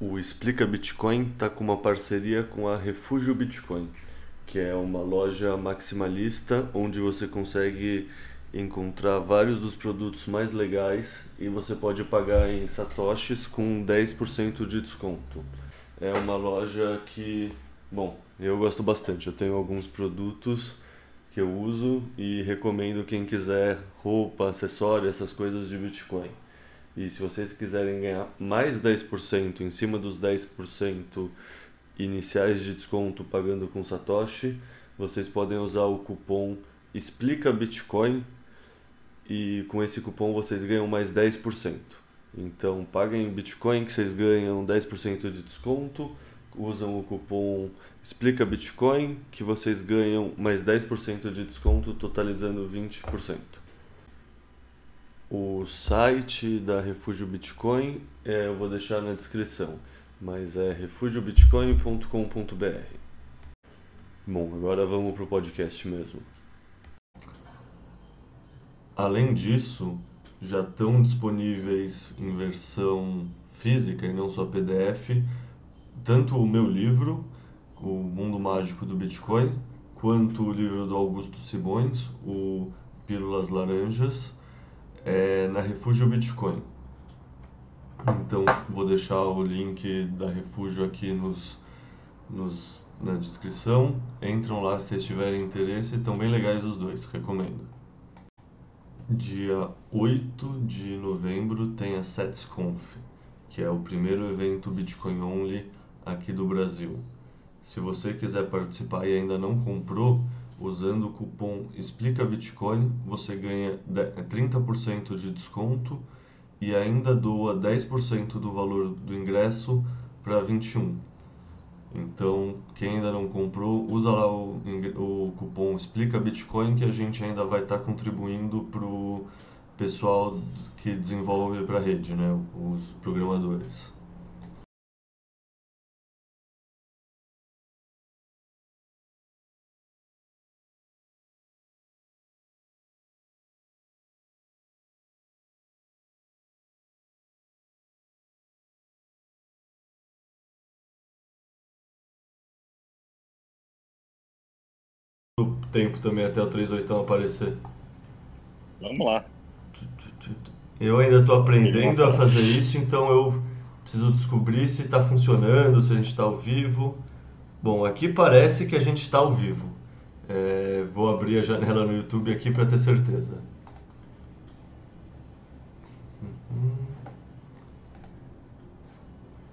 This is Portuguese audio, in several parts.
O Explica Bitcoin está com uma parceria com a Refúgio Bitcoin, que é uma loja maximalista onde você consegue encontrar vários dos produtos mais legais e você pode pagar em satoshis com 10% de desconto. É uma loja que, bom, eu gosto bastante. Eu tenho alguns produtos que eu uso e recomendo quem quiser roupa, acessório, essas coisas de Bitcoin. E se vocês quiserem ganhar mais 10% em cima dos 10% iniciais de desconto pagando com Satoshi, vocês podem usar o cupom Explica Bitcoin e com esse cupom vocês ganham mais 10%. Então paguem Bitcoin que vocês ganham 10% de desconto, usam o cupom Explica Bitcoin que vocês ganham mais 10% de desconto, totalizando 20%. O site da Refúgio Bitcoin é, eu vou deixar na descrição, mas é refugiobitcoin.com.br. Bom, agora vamos para o podcast mesmo. Além disso, já estão disponíveis em versão física e não só PDF, tanto o meu livro, O Mundo Mágico do Bitcoin, quanto o livro do Augusto Simões, o Pílulas Laranjas, é, na Refúgio Bitcoin. Então, vou deixar o link da Refúgio aqui nos, nos, na descrição. Entram lá se vocês tiverem interesse, estão bem legais os dois, recomendo. Dia 8 de novembro tem a SetsConf, que é o primeiro evento Bitcoin Only aqui do Brasil. Se você quiser participar e ainda não comprou, usando o cupom Explica Bitcoin, você ganha 30% de desconto e ainda doa 10% do valor do ingresso para 21. Então, quem ainda não comprou, usa lá o, o cupom Explica Bitcoin que a gente ainda vai estar tá contribuindo para o pessoal que desenvolve para a rede, né? os programadores. Tempo também até o 38 aparecer. Vamos lá. Eu ainda estou aprendendo a fazer isso, então eu preciso descobrir se está funcionando, se a gente está ao vivo. Bom, aqui parece que a gente está ao vivo. É, vou abrir a janela no YouTube aqui para ter certeza.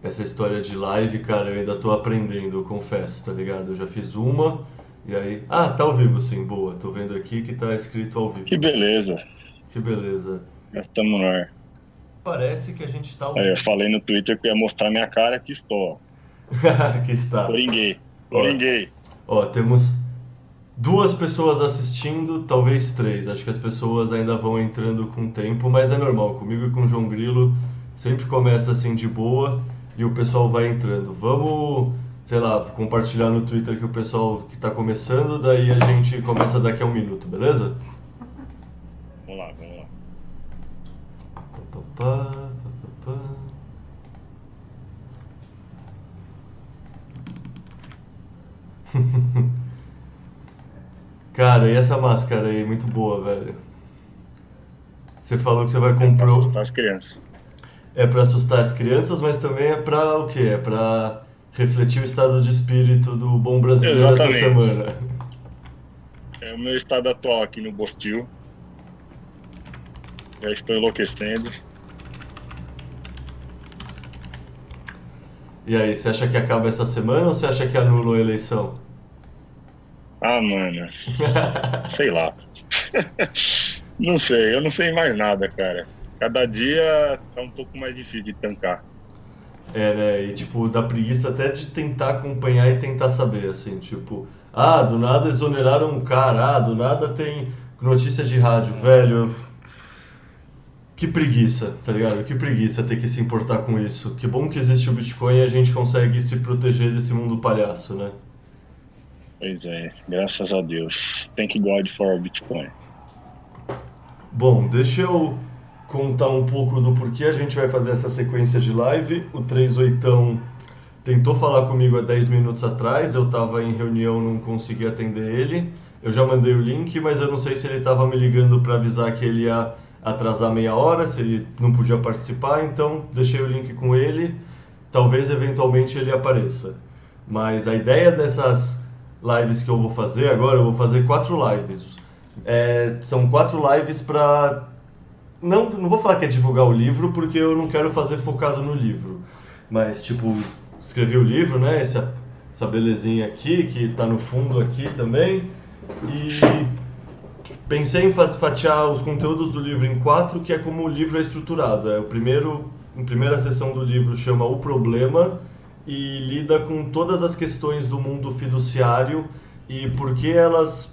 Essa história de live, cara, eu ainda estou aprendendo, eu confesso, tá ligado? Eu já fiz uma, e aí, ah, tá ao vivo sim, boa. Tô vendo aqui que tá escrito ao vivo. Que beleza. Que beleza. Estamos no ar. Parece que a gente tá ao vivo. Eu falei no Twitter que ia mostrar minha cara, aqui estou. aqui está. Coringuei. Coringuei. Ó, ó, temos duas pessoas assistindo, talvez três. Acho que as pessoas ainda vão entrando com o tempo, mas é normal. Comigo e com o João Grilo sempre começa assim de boa e o pessoal vai entrando. Vamos sei lá, compartilhar no Twitter que o pessoal que está começando, daí a gente começa daqui a um minuto, beleza? Vamos lá, vamos lá. Pá, pá, pá, Cara, e essa máscara aí, muito boa, velho. Você falou que você vai comprar. É pra assustar as crianças. É pra assustar as crianças, mas também é pra o quê? É pra refletir o estado de espírito do bom brasileiro Exatamente. essa semana. É o meu estado atual aqui no Bostil. Já estou enlouquecendo. E aí, você acha que acaba essa semana ou você acha que anula a eleição? Ah, mano. sei lá. não sei, eu não sei mais nada, cara. Cada dia tá um pouco mais difícil de tancar. É, né? E, tipo, dá preguiça até de tentar acompanhar e tentar saber, assim, tipo, ah, do nada exoneraram um cara, ah, do nada tem notícia de rádio, velho. que preguiça, tá ligado? Que preguiça ter que se importar com isso. Que bom que existe o Bitcoin e a gente consegue se proteger desse mundo palhaço, né? Pois é, graças a Deus. Thank God for Bitcoin. Bom, deixa eu contar um pouco do porquê a gente vai fazer essa sequência de live. O 38 tentou falar comigo há 10 minutos atrás, eu estava em reunião, não consegui atender ele. Eu já mandei o link, mas eu não sei se ele estava me ligando para avisar que ele ia atrasar meia hora, se ele não podia participar, então deixei o link com ele. Talvez eventualmente ele apareça. Mas a ideia dessas lives que eu vou fazer agora, eu vou fazer quatro lives. É, são quatro lives para. Não, não vou falar que é divulgar o livro, porque eu não quero fazer focado no livro. Mas, tipo, escrevi o livro, né? Essa, essa belezinha aqui, que está no fundo aqui também. E pensei em fatiar os conteúdos do livro em quatro, que é como o livro é estruturado. É o primeiro, a primeira sessão do livro chama O Problema e lida com todas as questões do mundo fiduciário e por que elas,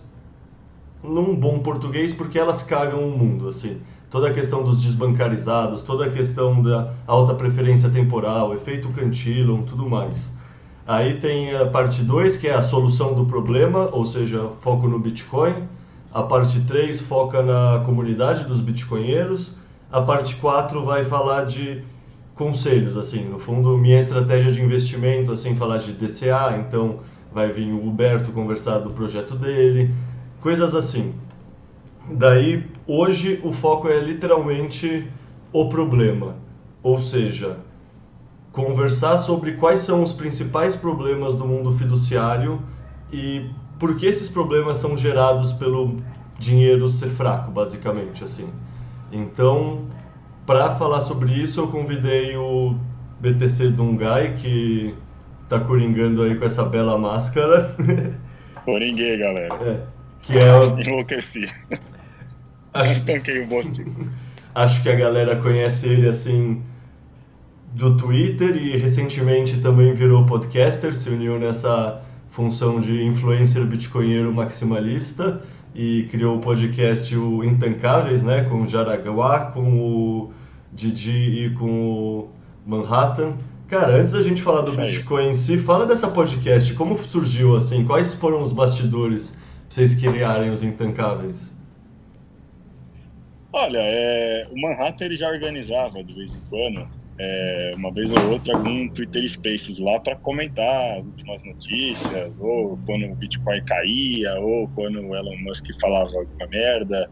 num bom português, porque elas cagam o mundo, assim. Toda a questão dos desbancarizados, toda a questão da alta preferência temporal, efeito Cantillon, tudo mais. Aí tem a parte 2, que é a solução do problema, ou seja, foco no Bitcoin. A parte 3 foca na comunidade dos bitcoinheiros. A parte 4 vai falar de conselhos, assim, no fundo, minha estratégia de investimento, assim, falar de DCA, então vai vir o Huberto conversar do projeto dele, coisas assim. Daí, hoje, o foco é literalmente o problema, ou seja, conversar sobre quais são os principais problemas do mundo fiduciário e por que esses problemas são gerados pelo dinheiro ser fraco, basicamente, assim. Então, para falar sobre isso, eu convidei o BTC Dungai, que tá coringando aí com essa bela máscara. Coringuei, galera. É, que é... Enlouqueci. Acho... Tanquei o. Acho que a galera conhece ele, assim, do Twitter e recentemente também virou podcaster, se uniu nessa função de influencer bitcoinheiro maximalista e criou o podcast o Intancáveis, né, com o Jaraguá, com o Didi e com o Manhattan. Cara, antes da gente falar do Bitcoin em si, fala dessa podcast, como surgiu assim, quais foram os bastidores pra vocês criarem os Intancáveis? Olha, é, o Manhattan ele já organizava de vez em quando é, uma vez ou outra algum Twitter Spaces lá para comentar as últimas notícias, ou quando o Bitcoin caía, ou quando o Elon Musk falava alguma merda.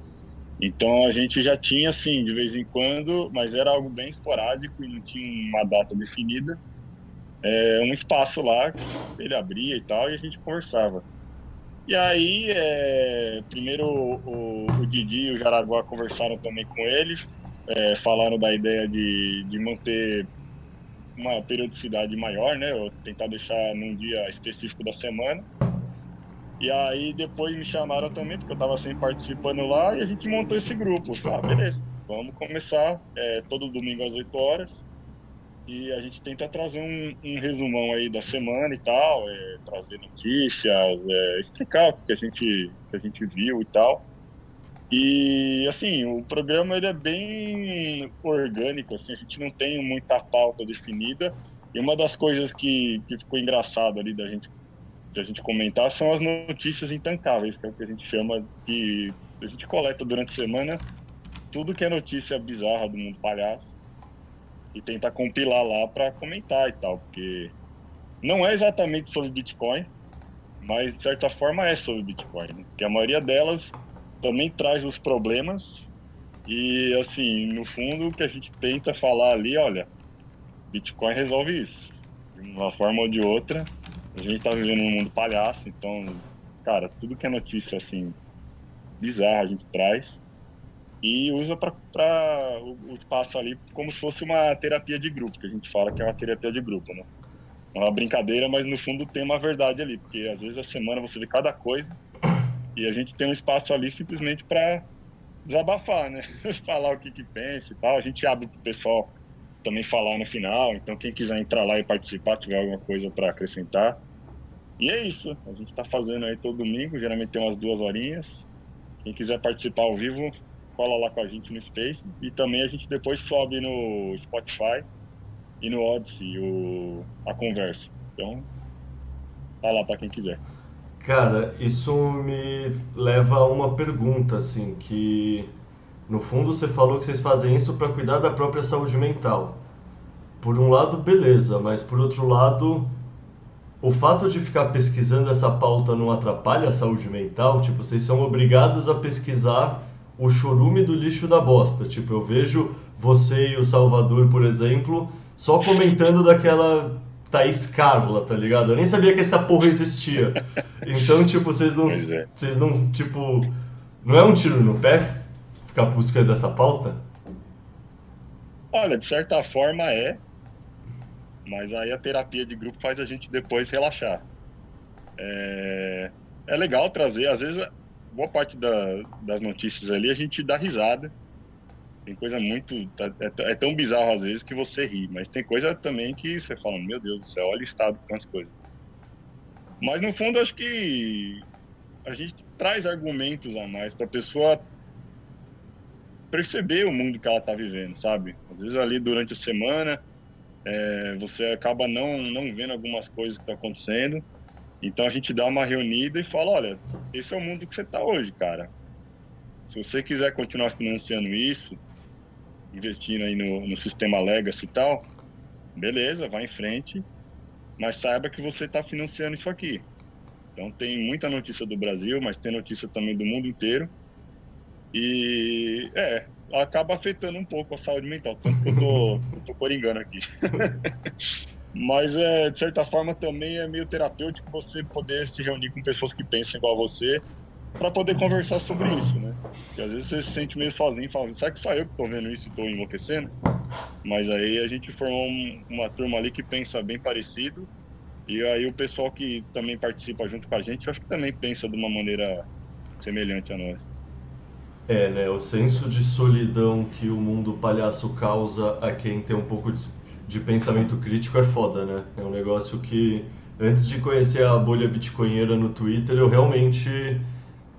Então a gente já tinha assim, de vez em quando, mas era algo bem esporádico e não tinha uma data definida. É, um espaço lá, ele abria e tal, e a gente conversava. E aí, é, primeiro o, o Didi e o Jaraguá conversaram também com ele, é, falaram da ideia de, de manter uma periodicidade maior, né? Ou tentar deixar num dia específico da semana. E aí depois me chamaram também, porque eu estava sempre participando lá, e a gente montou esse grupo. Ah, beleza, vamos começar é, todo domingo às 8 horas. E a gente tenta trazer um, um resumão aí da semana e tal, é, trazer notícias, é, explicar o que a, gente, que a gente viu e tal. E assim, o programa ele é bem orgânico, assim, a gente não tem muita pauta definida. E uma das coisas que, que ficou engraçado ali da gente, da gente comentar são as notícias intancáveis, que é o que a gente chama de. A gente coleta durante a semana tudo que é notícia bizarra do mundo palhaço e tenta compilar lá para comentar e tal, porque não é exatamente sobre Bitcoin, mas de certa forma é sobre Bitcoin, né? porque a maioria delas também traz os problemas e assim, no fundo o que a gente tenta falar ali, olha, Bitcoin resolve isso. De uma forma ou de outra, a gente está vivendo um mundo palhaço, então, cara, tudo que é notícia assim bizarra a gente traz e usa para o, o espaço ali como se fosse uma terapia de grupo, que a gente fala que é uma terapia de grupo, né? É uma brincadeira, mas no fundo tem uma verdade ali, porque às vezes a semana você vê cada coisa e a gente tem um espaço ali simplesmente para desabafar, né? falar o que, que pensa e tal. A gente abre para o pessoal também falar no final. Então, quem quiser entrar lá e participar, tiver alguma coisa para acrescentar. E é isso. A gente está fazendo aí todo domingo. Geralmente tem umas duas horinhas. Quem quiser participar ao vivo, cola lá com a gente no Spaces e também a gente depois sobe no Spotify e no Odyssey o, a conversa. Então, tá lá para quem quiser. Cara, isso me leva a uma pergunta, assim, que no fundo você falou que vocês fazem isso para cuidar da própria saúde mental. Por um lado, beleza, mas por outro lado, o fato de ficar pesquisando essa pauta não atrapalha a saúde mental? Tipo, vocês são obrigados a pesquisar o chorume do lixo da bosta. Tipo, eu vejo você e o Salvador, por exemplo, só comentando daquela Thaís Carla, tá ligado? Eu nem sabia que essa porra existia. Então, tipo, vocês não. É. Vocês não, tipo. Não é um tiro no pé ficar buscando essa pauta? Olha, de certa forma é. Mas aí a terapia de grupo faz a gente depois relaxar. É, é legal trazer, às vezes, boa parte da, das notícias ali a gente dá risada. Tem coisa muito. Tá, é, é, tão bizarro às vezes que você ri, mas tem coisa também que você fala, meu Deus do céu, olha o estado de tantas coisas. Mas no fundo, acho que a gente traz argumentos a mais para a pessoa perceber o mundo que ela está vivendo, sabe? Às vezes ali durante a semana é, você acaba não, não vendo algumas coisas que estão acontecendo. Então a gente dá uma reunida e fala: olha, esse é o mundo que você está hoje, cara. Se você quiser continuar financiando isso, investindo aí no, no sistema Legacy e tal, beleza, vai em frente, mas saiba que você está financiando isso aqui. Então tem muita notícia do Brasil, mas tem notícia também do mundo inteiro. E é, acaba afetando um pouco a saúde mental, tanto que eu tô, tô coringando aqui. Mas é, de certa forma também é meio terapêutico você poder se reunir com pessoas que pensam igual a você para poder conversar sobre isso, né? Porque às vezes você se sente meio sozinho e fala, será que só eu que tô vendo isso e tô enlouquecendo? Mas aí a gente formou um, uma turma ali que pensa bem parecido e aí o pessoal que também participa junto com a gente, acho que também pensa de uma maneira semelhante a nós. É, né? O senso de solidão que o mundo palhaço causa a quem tem um pouco de, de pensamento crítico é foda, né? É um negócio que, antes de conhecer a bolha bitcoinheira no Twitter, eu realmente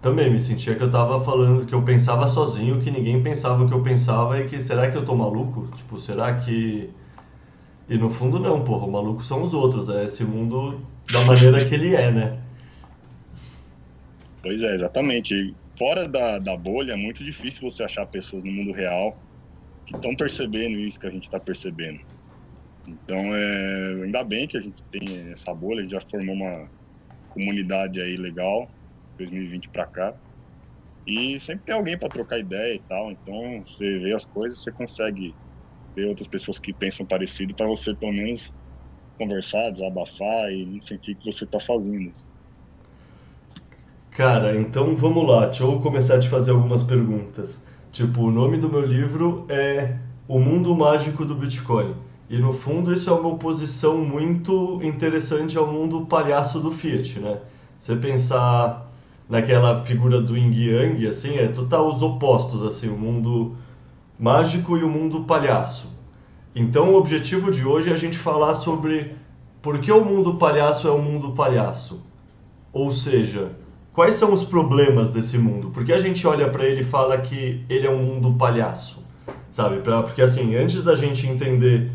também me sentia que eu tava falando que eu pensava sozinho, que ninguém pensava o que eu pensava e que será que eu tô maluco? Tipo, será que. E no fundo, não, porra, o maluco são os outros, é esse mundo da maneira que ele é, né? Pois é, exatamente fora da, da bolha, é muito difícil você achar pessoas no mundo real que estão percebendo isso que a gente está percebendo. Então, é, ainda bem que a gente tem essa bolha, a gente já formou uma comunidade aí legal, 2020 para cá. E sempre tem alguém para trocar ideia e tal. Então, você vê as coisas, você consegue ver outras pessoas que pensam parecido para você pelo menos conversar, desabafar e sentir que você está fazendo. Cara, então vamos lá, deixa eu começar a te fazer algumas perguntas. Tipo, o nome do meu livro é O Mundo Mágico do Bitcoin. E no fundo isso é uma oposição muito interessante ao mundo palhaço do Fiat, né? Você pensar naquela figura do Yin Yang, assim, é total os opostos, assim, o mundo mágico e o mundo palhaço. Então o objetivo de hoje é a gente falar sobre por que o mundo palhaço é o mundo palhaço. Ou seja, quais são os problemas desse mundo? Porque a gente olha para ele e fala que ele é um mundo palhaço, sabe? Pra, porque assim, antes da gente entender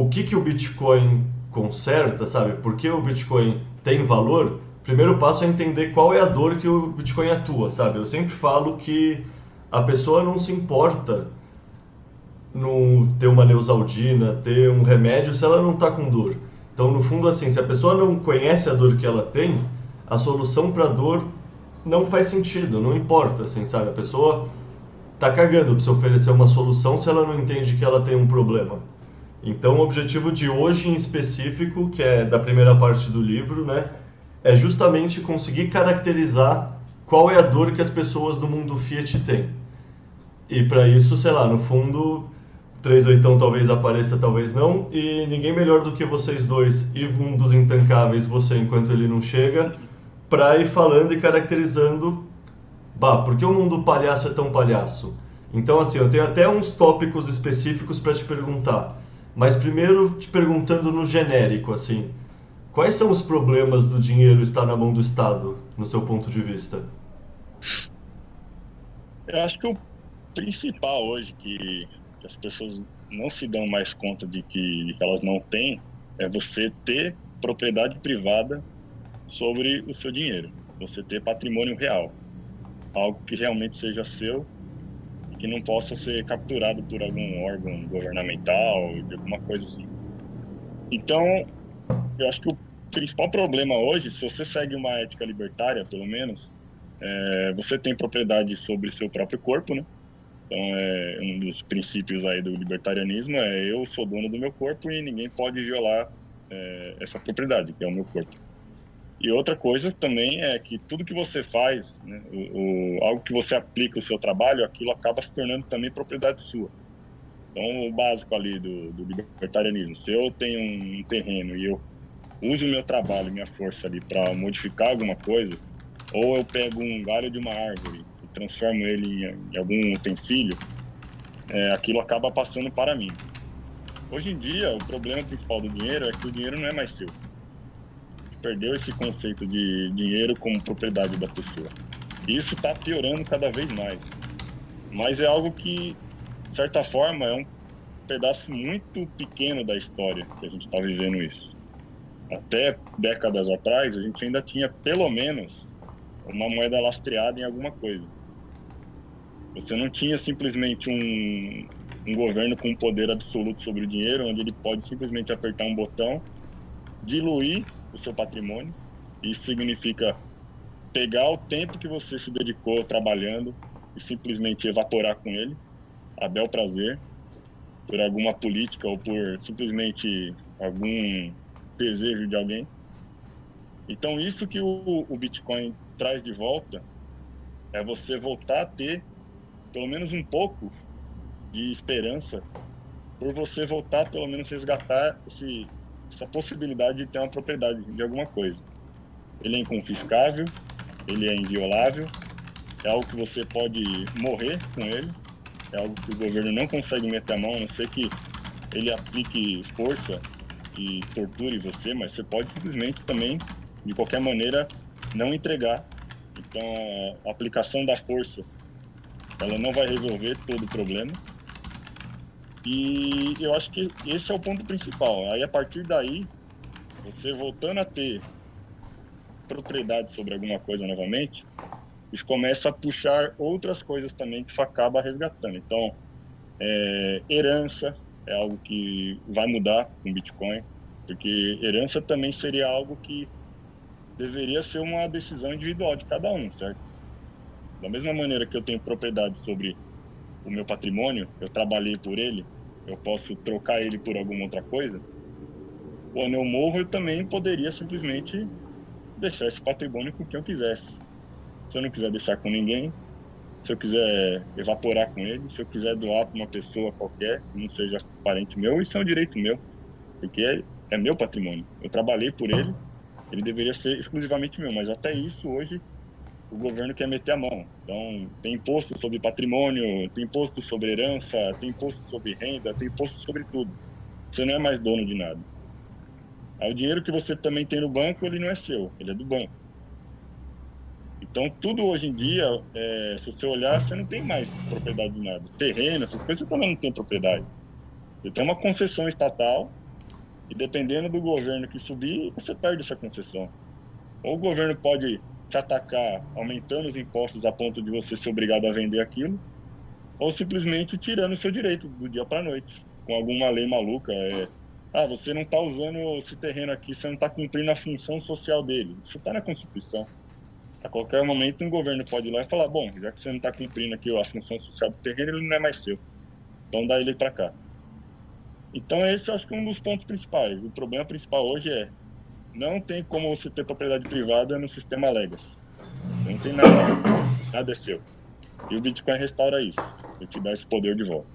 o que, que o Bitcoin conserta, sabe? Por que o Bitcoin tem valor, primeiro passo é entender qual é a dor que o Bitcoin atua, sabe? Eu sempre falo que a pessoa não se importa no ter uma neusaldina, ter um remédio se ela não está com dor. Então, no fundo, assim, se a pessoa não conhece a dor que ela tem, a solução para dor não faz sentido, não importa, assim, sabe? A pessoa tá cagando para se oferecer uma solução se ela não entende que ela tem um problema. Então, o objetivo de hoje em específico, que é da primeira parte do livro, né, é justamente conseguir caracterizar qual é a dor que as pessoas do mundo Fiat têm. E para isso, sei lá, no fundo, 38 talvez apareça, talvez não, e ninguém melhor do que vocês dois e um dos intancáveis, você enquanto ele não chega, para ir falando e caracterizando, bah, por que o mundo palhaço é tão palhaço? Então, assim, eu tenho até uns tópicos específicos para te perguntar. Mas primeiro, te perguntando no genérico, assim, quais são os problemas do dinheiro estar na mão do Estado, no seu ponto de vista? Eu acho que o principal hoje que, as pessoas não se dão mais conta de que elas não têm é você ter propriedade privada sobre o seu dinheiro, você ter patrimônio real, algo que realmente seja seu que não possa ser capturado por algum órgão governamental, de alguma coisa assim. Então, eu acho que o principal problema hoje, se você segue uma ética libertária, pelo menos, é, você tem propriedade sobre seu próprio corpo, né? Então, é um dos princípios aí do libertarianismo é eu sou dono do meu corpo e ninguém pode violar é, essa propriedade, que é o meu corpo. E outra coisa também é que tudo que você faz, né, o, o, algo que você aplica o seu trabalho, aquilo acaba se tornando também propriedade sua. Então, o básico ali do, do libertarianismo, se eu tenho um terreno e eu uso o meu trabalho, minha força ali para modificar alguma coisa, ou eu pego um galho de uma árvore e transformo ele em, em algum utensílio, é, aquilo acaba passando para mim. Hoje em dia, o problema principal do dinheiro é que o dinheiro não é mais seu perdeu esse conceito de dinheiro como propriedade da pessoa. Isso está piorando cada vez mais. Mas é algo que, de certa forma, é um pedaço muito pequeno da história que a gente está vivendo isso. Até décadas atrás, a gente ainda tinha pelo menos uma moeda lastreada em alguma coisa. Você não tinha simplesmente um, um governo com poder absoluto sobre o dinheiro, onde ele pode simplesmente apertar um botão, diluir o seu patrimônio. Isso significa pegar o tempo que você se dedicou trabalhando e simplesmente evaporar com ele, a bel prazer, por alguma política ou por simplesmente algum desejo de alguém. Então, isso que o, o Bitcoin traz de volta é você voltar a ter pelo menos um pouco de esperança por você voltar pelo menos resgatar esse essa possibilidade de ter uma propriedade de alguma coisa. Ele é inconfiscável, ele é inviolável, é algo que você pode morrer com ele, é algo que o governo não consegue meter a mão, a não ser que ele aplique força e torture você, mas você pode simplesmente também, de qualquer maneira, não entregar. Então, a aplicação da força, ela não vai resolver todo o problema, e eu acho que esse é o ponto principal. Aí a partir daí, você voltando a ter propriedade sobre alguma coisa novamente, isso começa a puxar outras coisas também que isso acaba resgatando. Então, é, herança é algo que vai mudar com Bitcoin, porque herança também seria algo que deveria ser uma decisão individual de cada um, certo? Da mesma maneira que eu tenho propriedade sobre o meu patrimônio, eu trabalhei por ele, eu posso trocar ele por alguma outra coisa, quando eu morro eu também poderia simplesmente deixar esse patrimônio com quem eu quisesse. Se eu não quiser deixar com ninguém, se eu quiser evaporar com ele, se eu quiser doar para uma pessoa qualquer, que não seja parente meu, isso é um direito meu, porque é, é meu patrimônio. Eu trabalhei por ele, ele deveria ser exclusivamente meu, mas até isso hoje o governo quer meter a mão. Então, tem imposto sobre patrimônio, tem imposto sobre herança, tem imposto sobre renda, tem imposto sobre tudo. Você não é mais dono de nada. Aí, o dinheiro que você também tem no banco, ele não é seu, ele é do banco. Então, tudo hoje em dia, é, se você olhar, você não tem mais propriedade de nada. Terreno, essas coisas, você também não tem propriedade. Você tem uma concessão estatal e, dependendo do governo que subir, você perde essa concessão. Ou o governo pode te atacar aumentando os impostos a ponto de você ser obrigado a vender aquilo, ou simplesmente tirando o seu direito do dia para noite, com alguma lei maluca. É, ah, você não está usando esse terreno aqui, você não está cumprindo a função social dele. Isso está na Constituição. A qualquer momento, um governo pode ir lá e falar: bom, já que você não está cumprindo aqui a função social do terreno, ele não é mais seu. Então, dá ele para cá. Então, esse acho que é um dos pontos principais. O problema principal hoje é não tem como você ter propriedade privada no sistema Legacy. Não tem nada, nada é seu. E o Bitcoin restaura isso, ele te dá esse poder de volta.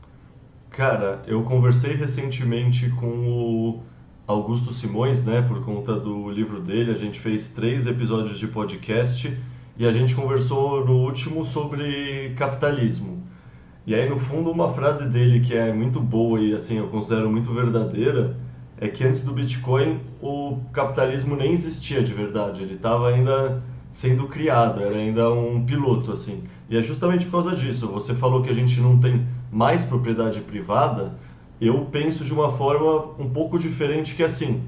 Cara, eu conversei recentemente com o Augusto Simões, né, por conta do livro dele. A gente fez três episódios de podcast e a gente conversou no último sobre capitalismo. E aí, no fundo, uma frase dele que é muito boa e assim eu considero muito verdadeira é que antes do Bitcoin o capitalismo nem existia de verdade, ele estava ainda sendo criado, era ainda um piloto assim. E é justamente por causa disso. Você falou que a gente não tem mais propriedade privada. Eu penso de uma forma um pouco diferente que assim,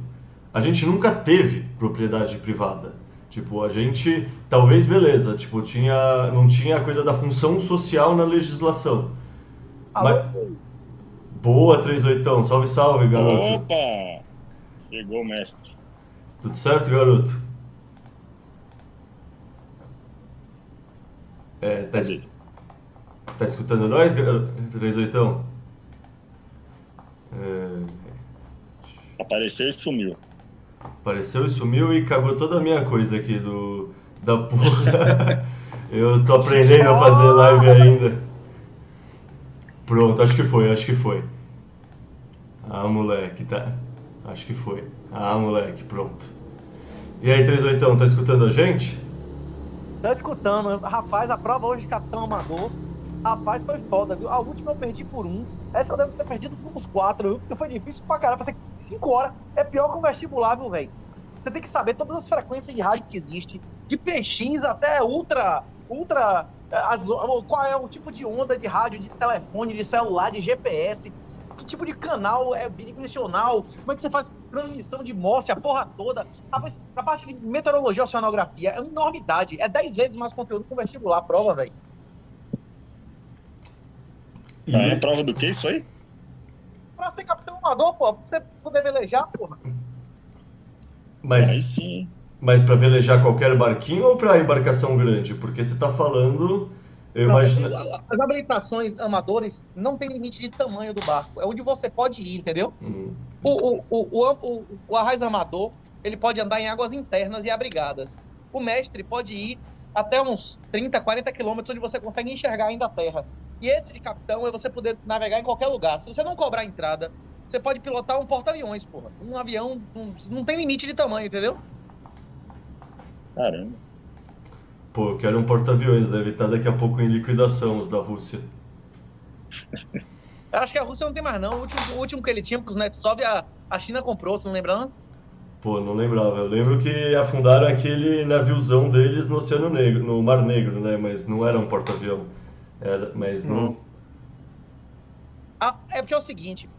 a gente nunca teve propriedade privada. Tipo, a gente, talvez beleza, tipo, tinha, não tinha a coisa da função social na legislação. Mas... Boa, 38, salve, salve, garoto. Opa! Chegou o mestre. Tudo certo, garoto? É, tá, es... tá escutando nós, 38? É... Apareceu e sumiu. Apareceu e sumiu e cagou toda a minha coisa aqui do da porra. Eu tô aprendendo a fazer live ainda. Pronto, acho que foi, acho que foi. Ah, moleque, tá. Acho que foi. Ah, moleque, pronto. E aí, 38, tá escutando a gente? Tô escutando. Rapaz, a prova hoje de Capitão Amador. Rapaz, foi foda, viu? A última eu perdi por um. Essa eu devo ter perdido por uns quatro, viu? Porque foi difícil pra caralho. Passei cinco horas. É pior que um vestibular, viu, velho? Você tem que saber todas as frequências de rádio que existe. De PX até ultra. Ultra. As, qual é o tipo de onda de rádio, de telefone, de celular, de GPS que tipo de canal é bidimensional, como é que você faz transmissão de Morse, a porra toda. Rapaz, a parte de meteorologia ou oceanografia é uma enormidade. É 10 vezes mais conteúdo que o vestibular, prova, velho. E... É prova do que isso aí? Pra ser capitão amador, pô, pra você poder velejar, porra. Mas, aí sim. Mas pra velejar qualquer barquinho ou pra embarcação grande? Porque você tá falando eu imagino... As habilitações amadores não tem limite de tamanho do barco. É onde você pode ir, entendeu? Uhum. O, o, o, o, o, arraiz amador, ele pode andar em águas internas e abrigadas. O mestre pode ir até uns 30, 40 quilômetros, onde você consegue enxergar ainda a terra. E esse de capitão é você poder navegar em qualquer lugar. Se você não cobrar entrada, você pode pilotar um porta-aviões, porra. Um avião um, não tem limite de tamanho, entendeu? Caramba. Pô, eu quero um porta-aviões, deve estar daqui a pouco em liquidação os da Rússia. Eu acho que a Rússia não tem mais não. O último, o último que ele tinha, porque os netos sobe, a, a China comprou, você não lembra não? Pô, não lembrava. Eu lembro que afundaram aquele naviozão deles no Oceano Negro, no Mar Negro, né? Mas não era um porta-avião. Era, mas não. Hum. Ah, é porque é o seguinte: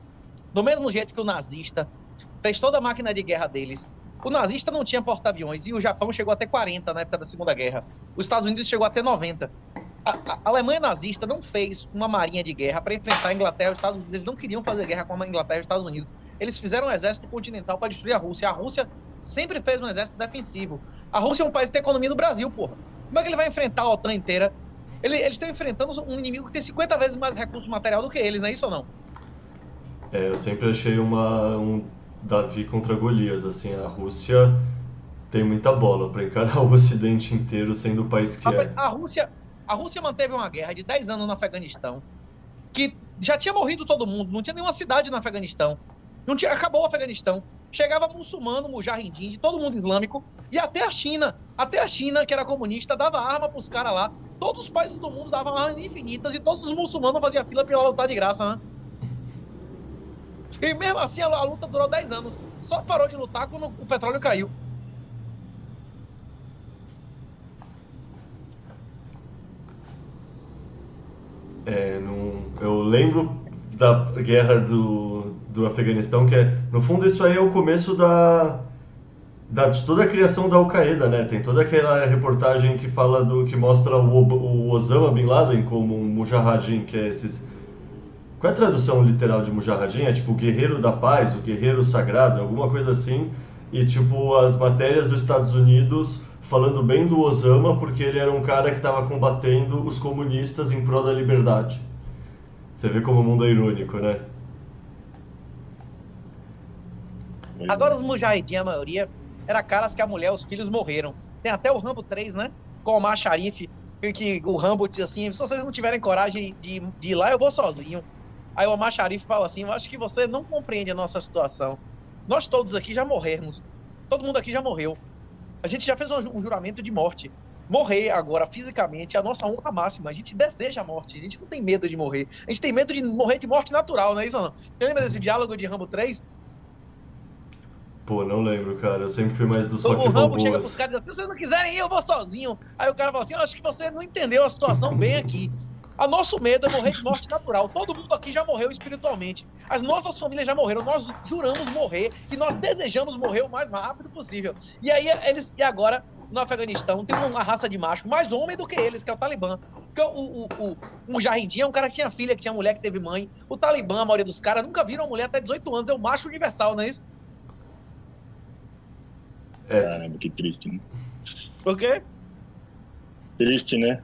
do mesmo jeito que o nazista fez toda a máquina de guerra deles o nazista não tinha porta-aviões e o Japão chegou até 40 na época da Segunda Guerra. Os Estados Unidos chegou até 90. A, a Alemanha nazista não fez uma marinha de guerra para enfrentar a Inglaterra e os Estados Unidos. Eles não queriam fazer guerra com a Inglaterra e os Estados Unidos. Eles fizeram um exército continental para destruir a Rússia. A Rússia sempre fez um exército defensivo. A Rússia é um país que tem economia do Brasil, porra. Como é que ele vai enfrentar a OTAN inteira? Ele, eles estão enfrentando um inimigo que tem 50 vezes mais recurso material do que eles, não é isso ou não? É, eu sempre achei uma, um Davi contra Golias, assim, a Rússia tem muita bola para encarar o Ocidente inteiro sendo o país que a, é. A Rússia, a Rússia manteve uma guerra de 10 anos no Afeganistão, que já tinha morrido todo mundo, não tinha nenhuma cidade no Afeganistão. Não tinha, acabou o Afeganistão. Chegava muçulmano, mujahidin, de todo mundo islâmico, e até a China, até a China, que era comunista, dava arma pros caras lá. Todos os países do mundo davam armas infinitas e todos os muçulmanos faziam fila pela lutar de graça, né? E mesmo assim a, luta durou 10 anos. Só parou de lutar quando o petróleo caiu. É, não, eu lembro da guerra do, do Afeganistão, que é, no fundo isso aí é o começo da, da de toda a criação da Al-Qaeda, né? Tem toda aquela reportagem que fala do que mostra o, o Osama Bin Laden como um mujahideen, que é esses qual é a tradução literal de Mujahideen? É tipo o guerreiro da paz, o guerreiro sagrado, alguma coisa assim. E tipo as matérias dos Estados Unidos falando bem do Osama porque ele era um cara que estava combatendo os comunistas em prol da liberdade. Você vê como o mundo é irônico, né? Agora os mujahideen, a maioria, era caras que a mulher e os filhos morreram. Tem até o Rambo 3, né? Com o Omar Sharif, que o Rambo diz assim, se vocês não tiverem coragem de, de ir lá, eu vou sozinho. Aí o Omar Sharif fala assim: Eu acho que você não compreende a nossa situação. Nós todos aqui já morremos. Todo mundo aqui já morreu. A gente já fez um juramento de morte. Morrer agora, fisicamente, é a nossa honra máxima. A gente deseja a morte. A gente não tem medo de morrer. A gente tem medo de morrer de morte natural, não é isso? Não? Você lembra desse diálogo de Rambo 3? Pô, não lembro, cara. Eu sempre fui mais dos rock o Rambo chega pros caras e diz assim, se vocês não quiserem ir, eu vou sozinho. Aí o cara fala assim, eu acho que você não entendeu a situação bem aqui. A nosso medo é morrer de morte natural. Todo mundo aqui já morreu espiritualmente. As nossas famílias já morreram. Nós juramos morrer e nós desejamos morrer o mais rápido possível. E aí eles e agora no Afeganistão tem uma raça de macho mais homem do que eles, que é o Talibã. Porque o, o, o, o Mujahideen é um cara que tinha filha, que tinha mulher, que teve mãe. O Talibã, a maioria dos caras, nunca viram uma mulher até 18 anos. É o macho universal, não é isso? É, Caramba, que triste, né? Por quê? Triste, né?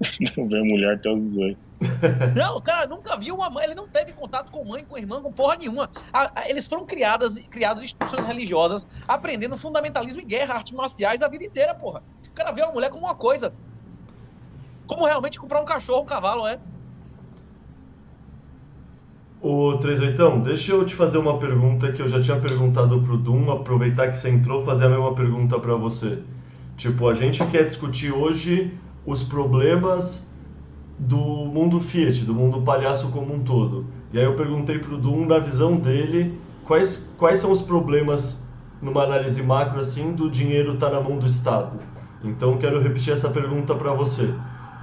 Não ver mulher até os 18. Não, o cara nunca viu uma mãe, ele não teve contato com mãe, com irmã, com porra nenhuma. A- a- eles foram criadas, criados em instituições religiosas, aprendendo fundamentalismo e guerra, artes marciais a vida inteira, porra. O cara vê uma mulher como uma coisa. Como realmente comprar um cachorro, um cavalo, é? Ô, 38, deixa eu te fazer uma pergunta que eu já tinha perguntado pro Dum, aproveitar que você entrou, fazer a mesma pergunta pra você. Tipo, a gente quer discutir hoje os problemas do mundo Fiat, do mundo palhaço como um todo. E aí eu perguntei pro Dum, na visão dele, quais, quais são os problemas, numa análise macro assim, do dinheiro estar na mão do Estado. Então quero repetir essa pergunta pra você.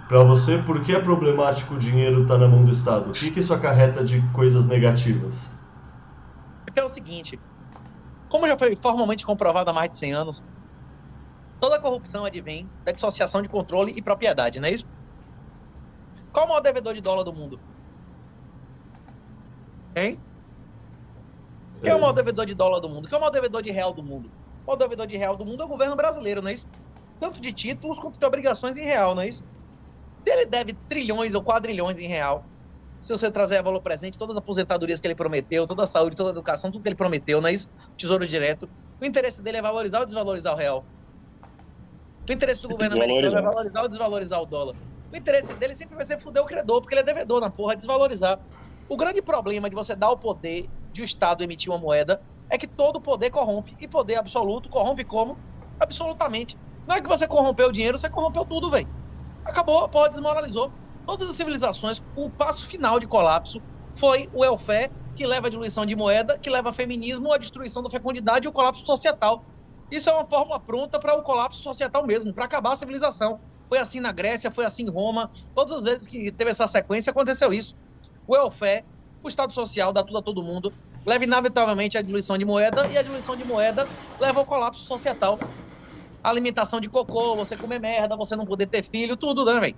Pra você, por que é problemático o dinheiro estar na mão do Estado? O que, que isso acarreta de coisas negativas? Porque é o seguinte, como já foi formalmente comprovado há mais de 100 anos, toda corrupção advém da dissociação de controle e propriedade, não é isso? Qual o maior devedor de dólar do mundo? Hein? Quem é o maior devedor de dólar do mundo? Quem é o maior devedor de real do mundo? O maior devedor de real do mundo é o governo brasileiro, não é isso? Tanto de títulos quanto de obrigações em real, não é isso? Se ele deve trilhões ou quadrilhões em real, se você trazer a valor presente, todas as aposentadorias que ele prometeu, toda a saúde, toda a educação, tudo que ele prometeu, não é isso? Tesouro direto. O interesse dele é valorizar ou desvalorizar o real? O interesse do governo americano é valorizar ou desvalorizar o dólar? O interesse dele sempre vai ser fuder o credor, porque ele é devedor na porra, é desvalorizar. O grande problema de você dar o poder de o Estado emitir uma moeda é que todo poder corrompe. E poder absoluto corrompe como? Absolutamente. Na hora que você corrompeu o dinheiro, você corrompeu tudo, velho. Acabou, a porra desmoralizou. Todas as civilizações, o passo final de colapso foi o welfare, que leva à diluição de moeda, que leva a feminismo, a destruição da fecundidade e o colapso societal. Isso é uma fórmula pronta para o colapso societal mesmo, para acabar a civilização. Foi assim na Grécia, foi assim em Roma. Todas as vezes que teve essa sequência, aconteceu isso. O welfare, o Estado Social dá tudo a todo mundo, leva inevitavelmente à diluição de moeda, e a diluição de moeda leva ao colapso societal. Alimentação de cocô, você comer merda, você não poder ter filho, tudo, né, velho?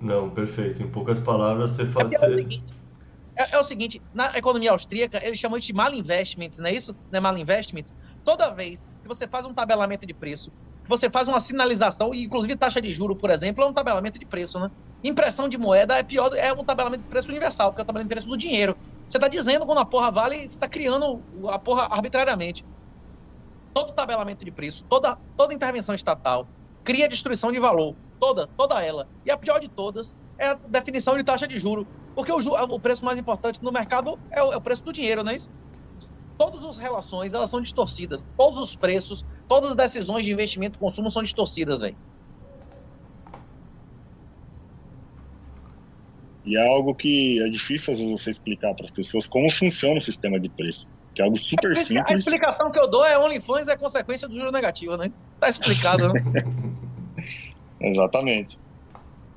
Não, perfeito. Em poucas palavras, você faz. é o seguinte, é, é o seguinte, na economia austríaca, eles chamam de malinvestments, não é isso? Não é malinvestments? Toda vez que você faz um tabelamento de preço, que você faz uma sinalização, inclusive taxa de juro, por exemplo, é um tabelamento de preço, né? Impressão de moeda é pior, é um tabelamento de preço universal, porque é o tabelamento de preço do dinheiro. Você está dizendo quando a porra vale, você está criando a porra arbitrariamente. Todo tabelamento de preço, toda, toda intervenção estatal cria destruição de valor. Toda, toda ela. E a pior de todas é a definição de taxa de juro. Porque o, o preço mais importante no mercado é o, é o preço do dinheiro, não é isso? Todas as relações, elas são distorcidas. Todos os preços, todas as decisões de investimento e consumo são distorcidas, velho. E é algo que é difícil às vezes você explicar para as pessoas como funciona o sistema de preço. Que é algo super A simples. explicação que eu dou é OnlyFans é consequência do juro negativo, né? Tá explicado, né? Exatamente.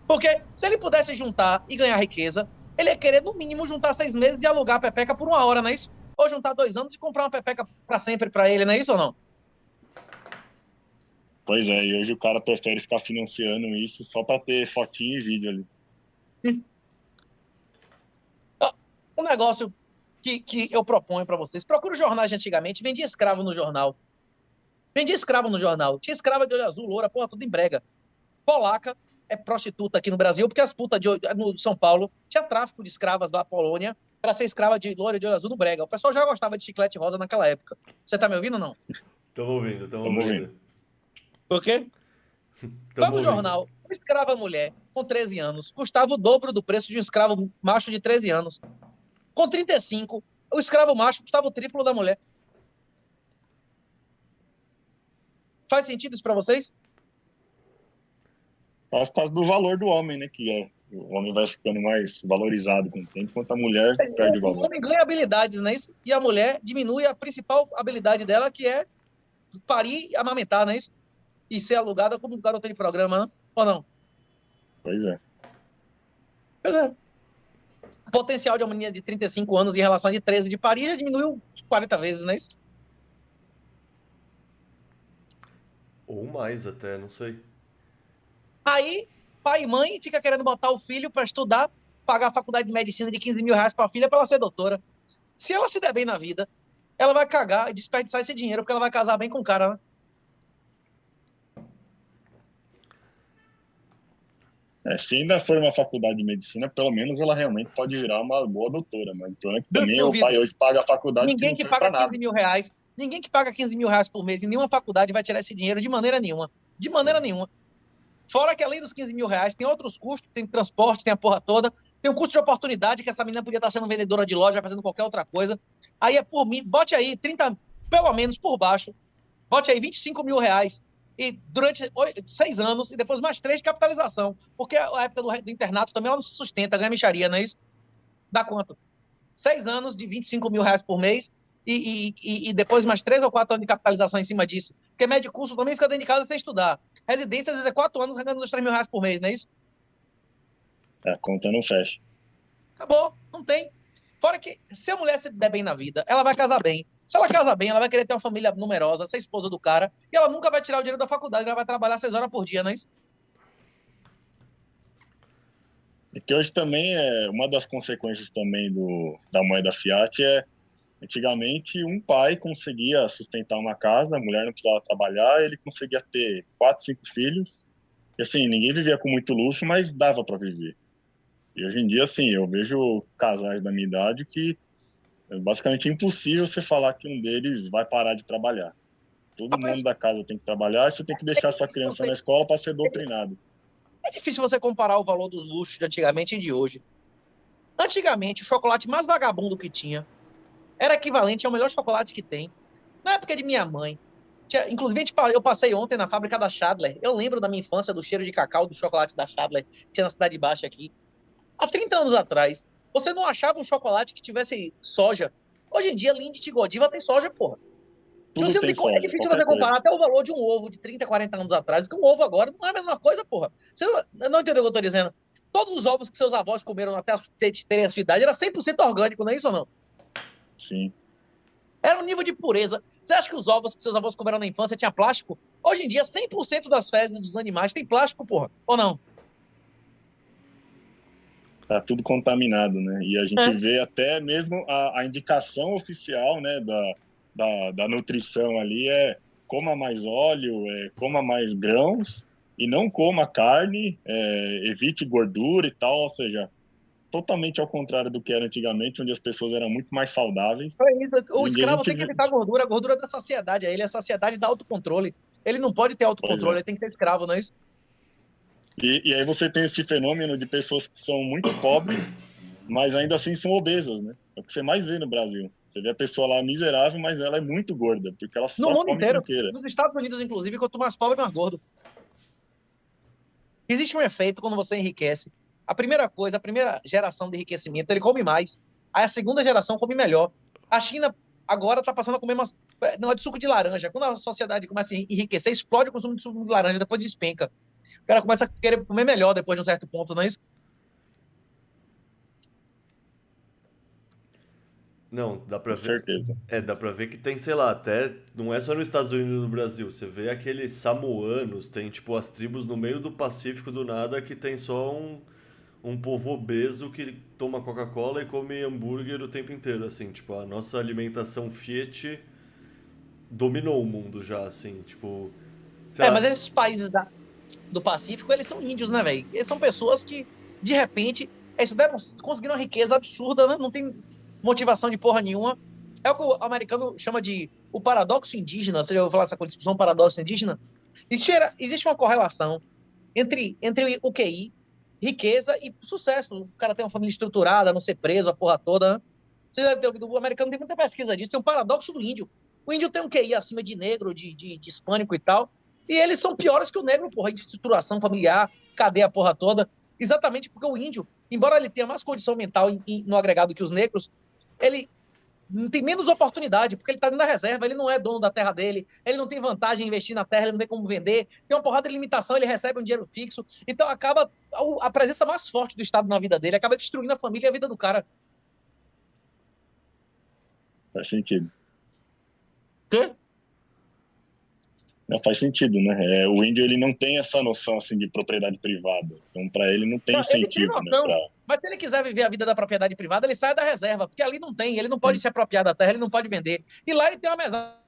Porque se ele pudesse juntar e ganhar riqueza, ele ia querer, no mínimo, juntar seis meses e alugar a pepeca por uma hora, não é isso? Ou juntar dois anos e comprar uma pepeca pra sempre pra ele, não é isso ou não? Pois é, e hoje o cara prefere ficar financiando isso só para ter fotinho e vídeo ali. Um negócio que, que eu proponho pra vocês. Procura os jornais de antigamente, vendia escravo no jornal. Vendia escravo no jornal. Tinha escrava de olho azul, loura, porra, tudo em brega. Polaca é prostituta aqui no Brasil, porque as putas de no São Paulo tinha tráfico de escravas da Polônia para ser escrava de loura de olho azul no brega. O pessoal já gostava de chiclete rosa naquela época. Você tá me ouvindo ou não? Tamo ouvindo, Tamo ouvindo. Por quê? Todo ouvindo. jornal, uma escrava mulher com 13 anos custava o dobro do preço de um escravo macho de 13 anos. Com 35, o escravo macho custava o triplo da mulher. Faz sentido isso pra vocês? Faz por causa do valor do homem, né? Que é O homem vai ficando mais valorizado com o tempo, enquanto a mulher perde valor. O homem ganha habilidades, não é isso? E a mulher diminui a principal habilidade dela, que é parir e amamentar, não é isso? E ser alugada como garota de programa, não? ou não? Pois é. Pois é. O potencial de uma menina de 35 anos em relação a de 13 de Paris já diminuiu 40 vezes, não é isso? Ou mais até, não sei. Aí, pai e mãe fica querendo botar o filho para estudar, pagar a faculdade de medicina de 15 mil reais para a filha para ela ser doutora. Se ela se der bem na vida, ela vai cagar e desperdiçar esse dinheiro porque ela vai casar bem com o cara, né? É, se ainda for uma faculdade de medicina, pelo menos ela realmente pode virar uma boa doutora. Mas o problema é que também o pai hoje paga a faculdade Ninguém que, que paga 15 mil reais, ninguém que paga 15 mil reais por mês em nenhuma faculdade vai tirar esse dinheiro de maneira nenhuma. De maneira nenhuma. Fora que além dos 15 mil reais, tem outros custos, tem transporte, tem a porra toda, tem o custo de oportunidade, que essa menina podia estar sendo vendedora de loja, fazendo qualquer outra coisa. Aí é por mim, bote aí 30, pelo menos por baixo, bote aí 25 mil reais e durante seis anos e depois mais três de capitalização. Porque a época do, do internato também ela não se sustenta, ganha micharia, não é isso? Dá quanto? Seis anos de 25 mil reais por mês e, e, e, depois mais três ou quatro anos de capitalização em cima disso. Porque médio curso também fica dentro de casa sem estudar. Residência, às vezes, é quatro anos ganhando uns 3 mil reais por mês, não é isso? É, a conta não fecha. Acabou, não tem. Fora que, se a mulher se der bem na vida, ela vai casar bem. Se ela casa bem, ela vai querer ter uma família numerosa, ser esposa do cara, e ela nunca vai tirar o dinheiro da faculdade, ela vai trabalhar seis horas por dia, não é isso? E que hoje também é uma das consequências também do, da moeda fiat é antigamente um pai conseguia sustentar uma casa, a mulher não precisava trabalhar, ele conseguia ter quatro, cinco filhos. E assim, ninguém vivia com muito luxo, mas dava para viver. E hoje em dia, assim, eu vejo casais da minha idade que é basicamente impossível você falar que um deles vai parar de trabalhar. Todo mundo da casa tem que trabalhar e você tem que deixar sua criança na escola para ser doutrinado. É difícil você comparar o valor dos luxos de antigamente e de hoje. Antigamente, o chocolate mais vagabundo que tinha era equivalente ao melhor chocolate que tem. Na época de minha mãe, tinha, inclusive eu passei ontem na fábrica da Shadler. Eu lembro da minha infância do cheiro de cacau do chocolate da Shadler, que tinha na Cidade Baixa aqui. Há 30 anos atrás, você não achava um chocolate que tivesse soja. Hoje em dia, Lindt e Godiva tem soja, porra. Tudo você tem soja, é difícil você comparar até o valor de um ovo de 30, 40 anos atrás, que um ovo agora não é a mesma coisa, porra. Você não, não entendeu o que eu tô dizendo? Todos os ovos que seus avós comeram até terem a sua idade era 100% orgânico, não é isso ou não? Sim. Era um nível de pureza. Você acha que os ovos que seus avós comeram na infância tinha plástico? Hoje em dia, 100% das fezes dos animais tem plástico, porra. Ou não? tá tudo contaminado, né? E a gente é. vê até mesmo a, a, indicação oficial, né, da, da, da, nutrição ali é coma mais óleo, é, coma mais grãos e não coma carne, é, evite gordura e tal, ou seja, totalmente ao contrário do que era antigamente, onde as pessoas eram muito mais saudáveis. É. O escravo tem que evitar gordura, a gordura da saciedade, ele é a saciedade da autocontrole. Ele não pode ter autocontrole, é. ele tem que ser escravo, não é isso? E, e, aí você tem esse fenômeno de pessoas que são muito pobres, mas ainda assim são obesas, né? É o que você mais vê no Brasil. Você vê a pessoa lá miserável, mas ela é muito gorda, porque ela só no mundo come inteiro. Tranqueira. Nos Estados Unidos, inclusive, quanto mais pobre, mais gordo. Existe um efeito quando você enriquece. A primeira coisa, a primeira geração de enriquecimento, ele come mais. Aí a segunda geração come melhor. A China agora está passando a comer mais. Não é de suco de laranja. Quando a sociedade começa a enriquecer, explode o consumo de suco de laranja, depois despenca. O cara começa a querer comer melhor depois de um certo ponto, não é isso? Não, dá pra Com ver. certeza. É, dá pra ver que tem, sei lá, até. Não é só nos Estados Unidos e no Brasil. Você vê aqueles samoanos, tem tipo as tribos no meio do Pacífico do nada que tem só um, um povo obeso que toma Coca-Cola e come hambúrguer o tempo inteiro, assim. Tipo, a nossa alimentação Fiat dominou o mundo já, assim. Tipo. É, lá. mas esses países da, do Pacífico, eles são índios, né, velho? Eles são pessoas que, de repente, eles deram, conseguiram uma riqueza absurda, né? Não tem motivação de porra nenhuma. É o que o americano chama de o paradoxo indígena. Você já ouviu falar essa discussão paradoxo indígena? Existe, existe uma correlação entre, entre o QI, riqueza e sucesso. O cara tem uma família estruturada, não ser preso, a porra toda. Né? Você deve ter ouvido, o americano tem muita pesquisa disso. Tem um paradoxo do índio. O índio tem um QI acima de negro, de, de, de hispânico e tal. E eles são piores que o negro, porra, de estruturação familiar, cadeia a porra toda. Exatamente porque o índio, embora ele tenha mais condição mental em, em, no agregado que os negros, ele tem menos oportunidade, porque ele está dentro da reserva, ele não é dono da terra dele, ele não tem vantagem em investir na terra, ele não tem como vender, tem uma porrada de limitação, ele recebe um dinheiro fixo, então acaba a, presença mais forte do Estado na vida dele, acaba destruindo a família e a vida do cara. Faz sentido. Quê? Não, faz sentido, né? É, o índio ele não tem essa noção assim de propriedade privada. Então, para ele não tem não, sentido, né? Pra... Mas se ele quiser viver a vida da propriedade privada, ele sai da reserva, porque ali não tem, ele não pode hum. se apropriar da terra, ele não pode vender. E lá ele tem uma mesada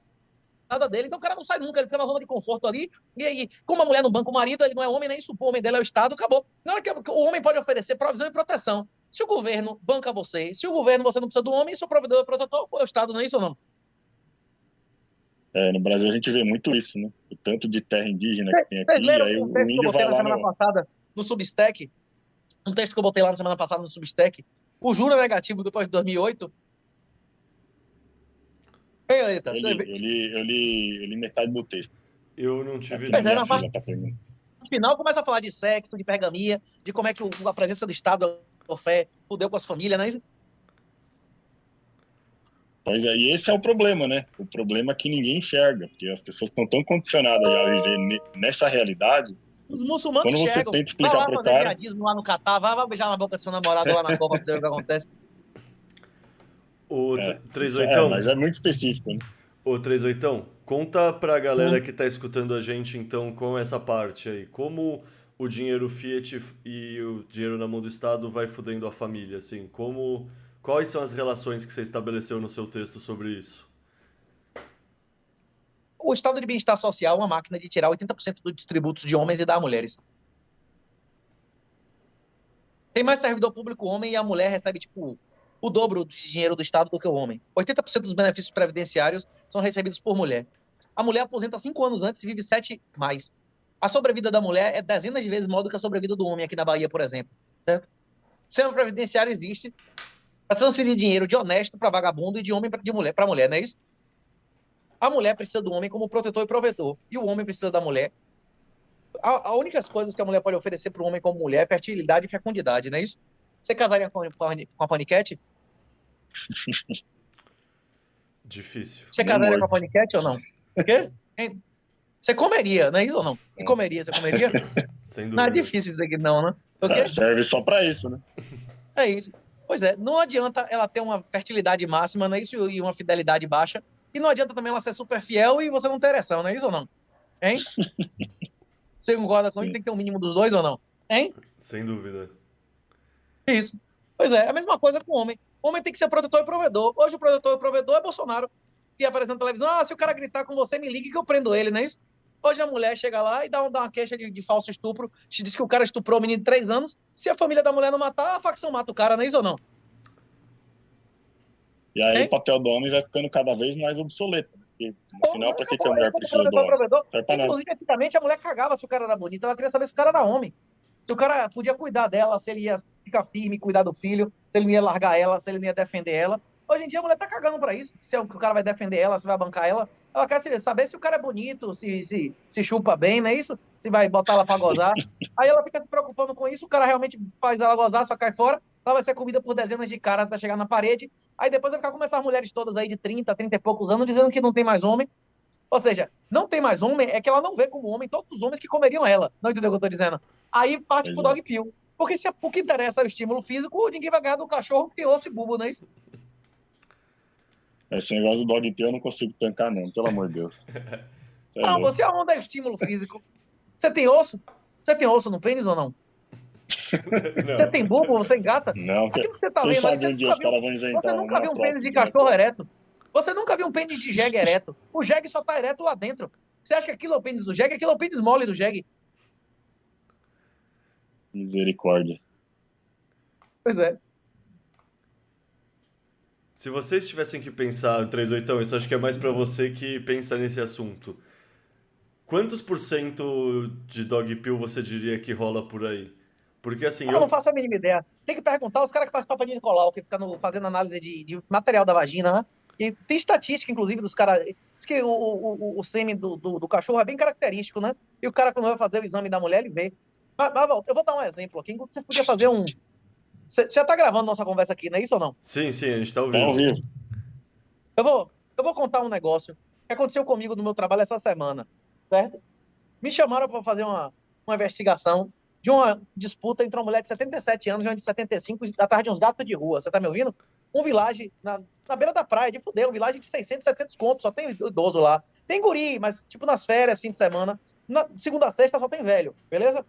dele, então o cara não sai nunca, ele fica na zona de conforto ali. E aí, como a mulher não banca o marido, ele não é homem, nem supor, o homem dele é o Estado, acabou. Na hora que o homem pode oferecer provisão e proteção. Se o governo banca você, se o governo você não precisa do homem, se o provedor é protetor, é o Estado, não é isso ou não? É, no Brasil a gente vê muito isso, né? O tanto de terra indígena que tem aqui. Leram aí o, o índio vai lá semana no... passada no Substack, um texto que eu botei lá na semana passada no Substack, o juro negativo depois de 2008. Ei, Eita, eu, li, eu, li, eu, li, eu li metade do texto. Eu não tive... Mas é, na parte... No final começa a falar de sexo, de pergamia, de como é que a presença do Estado, a fé, fudeu com as famílias, né? Pois é, e esse é o problema, né? O problema é que ninguém enxerga, porque as pessoas estão tão condicionadas já a viver nessa realidade. Os muçulmanos Quando você tenta explicar vai lá pro cara... lá no Catar, vai, vai beijar na boca do seu namorado lá na Copa pra ver o que acontece. O é, 38 é, mas é muito específico, né? Ô, 38, conta pra galera hum. que tá escutando a gente, então, com essa parte aí. Como o dinheiro Fiat e o dinheiro na mão do Estado vai fudendo a família, assim? Como Quais são as relações que você estabeleceu no seu texto sobre isso? O estado de bem-estar social é uma máquina de tirar 80% dos tributos de homens e dar a mulheres. Tem mais servidor público homem e a mulher recebe, tipo, o dobro de dinheiro do Estado do que o homem. 80% dos benefícios previdenciários são recebidos por mulher. A mulher aposenta 5 anos antes e vive 7 mais. A sobrevida da mulher é dezenas de vezes maior do que a sobrevida do homem aqui na Bahia, por exemplo. Certo? Sistema previdenciário existe para transferir dinheiro de honesto para vagabundo e de homem para mulher para mulher, não é isso? A mulher precisa do homem como protetor e provedor, e o homem precisa da mulher. A, a únicas coisas que a mulher pode oferecer para o homem como mulher é fertilidade e fecundidade, não é isso? Você casaria com, com, com a paniquete? Difícil. Você casaria com a paniquete ou não? O quê? Você comeria, não é isso ou não? E comeria, você comeria? Sem dúvida. Não é difícil dizer que não, né? É, serve só para isso, né? É isso. Pois é, não adianta ela ter uma fertilidade máxima, não é isso? E uma fidelidade baixa. E não adianta também ela ser super fiel e você não ter ereção, não é isso ou não? Hein? você concorda com isso? Tem que ter um mínimo dos dois ou não? Hein? Sem dúvida. Isso. Pois é, a mesma coisa com o homem. O homem tem que ser protetor e provedor. Hoje o protetor e provedor é Bolsonaro. Que aparece na televisão, ah, se o cara gritar com você, me ligue que eu prendo ele, não é isso? Hoje a mulher chega lá e dá, dá uma queixa de, de, falso estupro, diz que o cara estuprou o menino de três anos. Se a família da mulher não matar, a facção mata o cara, não é isso ou não? E aí o papel do homem vai ficando cada vez mais obsoleto. Né? Porque, no final, para que, que a mulher precisa do homem? Inclusive, antigamente, a mulher cagava se o cara era bonito. Ela queria saber se o cara era homem. Se o cara podia cuidar dela, se ele ia ficar firme, cuidar do filho, se ele não ia largar ela, se ele não ia defender ela. Hoje em dia a mulher tá cagando para isso. Se é o cara vai defender ela, se vai bancar ela. Ela quer saber se o cara é bonito, se, se, se chupa bem, não é isso? Se vai botar ela para gozar. Aí ela fica se preocupando com isso, o cara realmente faz ela gozar, só cai fora. Ela vai ser comida por dezenas de caras até chegar na parede. Aí depois vai ficar com essas mulheres todas aí de 30, 30 e poucos anos dizendo que não tem mais homem. Ou seja, não tem mais homem é que ela não vê como homem todos os homens que comeriam ela. Não entendeu o que eu tô dizendo? Aí parte pois pro é. dog pill. Porque se o que interessa é o estímulo físico, ninguém vai ganhar do cachorro que tem osso e bulbo, não é isso? Esse negócio do dog tail eu não consigo tancar, não, pelo amor de Deus. É não, você aonde é estímulo físico? Você tem osso? Você tem osso no pênis ou não? Não. Você tem bulbo? Você engata? Não, que você tá vendo? Sabe dia os caras vão inventar Você nunca viu um pênis de cachorro ereto? Você nunca viu um pênis de jegue ereto? O jegue só tá ereto lá dentro. Você acha que aquilo é o pênis do jegue? Aquilo é o pênis mole do jegue. Misericórdia. Pois é. Se vocês tivessem que pensar, 38, isso acho que é mais para você que pensa nesse assunto. Quantos por cento de dog pill você diria que rola por aí? Porque assim. Eu, eu... não faço a mínima ideia. Tem que perguntar os caras que fazem papaninho Nicolau, que ficam fazendo análise de, de, material da vagina, né? E tem estatística, inclusive, dos caras. Diz que o, o, o, o sêmen do, do, do, cachorro é bem característico, né? E o cara, quando vai fazer o exame da mulher, ele vê. Mas, mas, eu vou dar um exemplo aqui. Você podia fazer um. Você já tá gravando nossa conversa aqui, não é isso ou não? Sim, sim, a gente tá Tá ao ouvindo. vivo. Eu vou, eu vou contar um negócio que aconteceu comigo no meu trabalho essa semana, certo? Me chamaram para fazer uma, uma investigação de uma disputa entre uma mulher de 77 anos e uma de 75 atrás de uns gatos de rua. Você tá me ouvindo? Um vilagem na, na beira da praia, de fuder, um vilagem de 600, 700 contos, só tem idoso lá. Tem guri, mas tipo nas férias, fim de semana, na segunda a sexta só tem velho, beleza?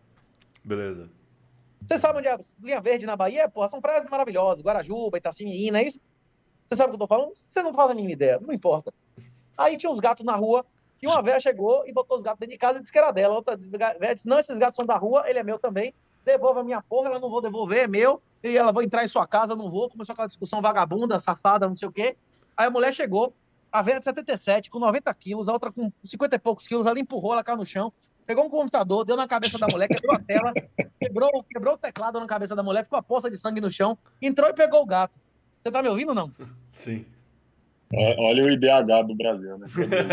Beleza. Você sabe onde é a Linha Verde na Bahia? Porra, são praias maravilhosas. Guarajuba, Itacimirim, não é isso? Você sabe o que eu tô falando? Você não faz a mínima ideia, não importa. Aí tinha uns gatos na rua, e uma velha chegou e botou os gatos dentro de casa e disse que era dela. Outra velha disse, não, esses gatos são da rua, ele é meu também. Devolva a minha porra, ela não vou devolver, é meu. E ela, vou entrar em sua casa, não vou. Começou aquela discussão vagabunda, safada, não sei o quê. Aí a mulher chegou, a velha de 77, com 90 quilos, a outra com 50 e poucos quilos, ela empurrou, ela caiu no chão, pegou um computador, deu na cabeça da mulher, quebrou a tela, quebrou, quebrou o teclado na cabeça da mulher, ficou a poça de sangue no chão, entrou e pegou o gato. Você tá me ouvindo ou não? Sim. Ó- Olha o IDH do Brasil, né?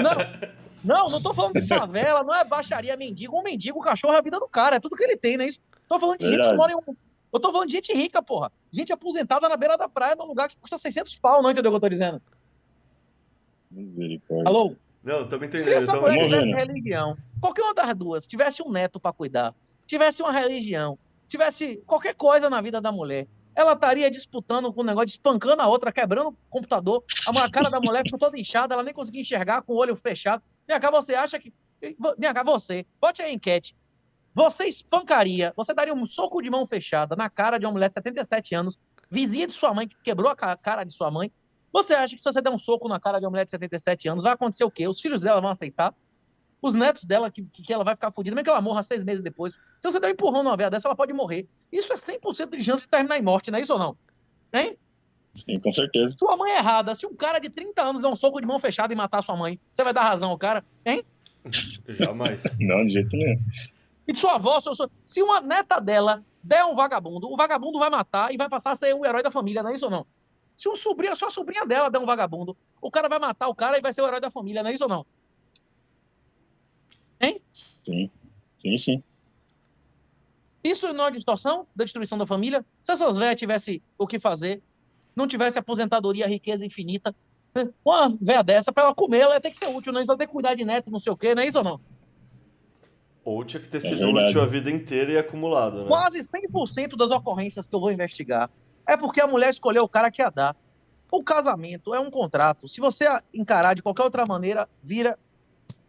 Não, não, não tô falando de favela, não é baixaria mendigo. Um mendigo, o cachorro é a vida do cara, é tudo que ele tem, não é isso? Tô falando de gente que Verdade. mora em um. Eu tô falando de gente rica, porra. Gente aposentada na beira da praia, num lugar que custa 600 pau, não entendeu o que eu tô dizendo? Misericórdia. Alô? Não, estamos Se entendendo. essa Tamo... mulher tivesse religião, qualquer uma das duas, tivesse um neto pra cuidar, tivesse uma religião, tivesse qualquer coisa na vida da mulher, ela estaria disputando com o negócio, espancando a outra, quebrando o computador, a cara da mulher ficou toda inchada, ela nem conseguia enxergar com o olho fechado. Vem cá, você acha que. Vem cá, você, bote aí a enquete. Você espancaria, você daria um soco de mão fechada na cara de uma mulher de 77 anos, vizinha de sua mãe, que quebrou a ca- cara de sua mãe. Você acha que se você der um soco na cara de uma mulher de 77 anos, vai acontecer o quê? Os filhos dela vão aceitar? Os netos dela, que, que ela vai ficar fodida, mesmo que ela morra seis meses depois. Se você der um empurrão numa velha dessa, ela pode morrer. Isso é 100% de chance de terminar em morte, não é isso ou não? Hein? Sim, com certeza. Sua mãe é errada. Se um cara de 30 anos der um soco de mão fechada e matar sua mãe, você vai dar razão ao cara? Hein? Jamais. Não, de jeito nenhum. E de sua avó, seu- seu- se uma neta dela der um vagabundo, o vagabundo vai matar e vai passar a ser o herói da família, não é isso ou não? Se um sobrinho, se a sobrinha dela der um vagabundo, o cara vai matar o cara e vai ser o herói da família, não é isso ou não? Sim. Sim, sim. Isso não é distorção da destruição da família? Se essas velhas tivessem o que fazer, não tivesse aposentadoria, riqueza infinita, né? uma velha dessa, para ela comer, ela ia ter que ser útil, não é isso? Ela tem que cuidar de neto, não sei o quê, não é isso ou não? Ou tinha que ter É sido verdade. útil a vida inteira e acumulado, né? Quase 100% das ocorrências que eu vou investigar é porque a mulher escolheu o cara que ia dar. O casamento é um contrato. Se você encarar de qualquer outra maneira, vira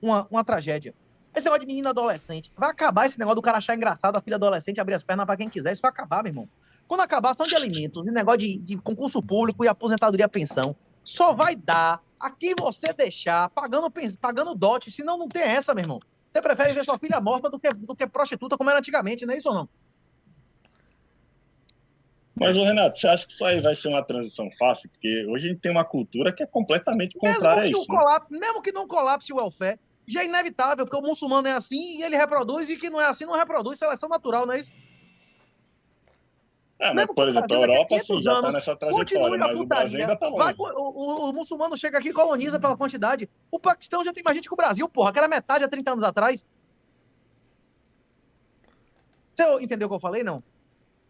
uma, uma tragédia. Esse negócio de menina adolescente. Vai acabar esse negócio do cara achar engraçado a filha adolescente abrir as pernas pra quem quiser. Isso vai acabar, meu irmão. Quando acabar a ação de alimentos, negócio de, de concurso público e aposentadoria pensão, só vai dar a quem você deixar pagando, pagando dote, senão não tem essa, meu irmão. Você prefere ver sua filha morta do que, do que prostituta como era antigamente, não é isso ou não? Mas, ô, Renato, você acha que isso aí vai ser uma transição fácil? Porque hoje a gente tem uma cultura que é completamente contrária a isso. né? colapse, mesmo que não colapse o welfare, já é inevitável, porque o muçulmano é assim e ele reproduz, e que não é assim não reproduz, seleção natural, não é isso? É, mas, mesmo por exemplo, a a Europa, sim, 500 já está nessa trajetória, a mas o Brasil ainda está Vai, longe. o, o- o muçulmano chega aqui e coloniza pela quantidade. O Paquistão já tem mais gente que o Brasil, porra, que era metade há 30 anos atrás. Você entendeu o que eu falei, não?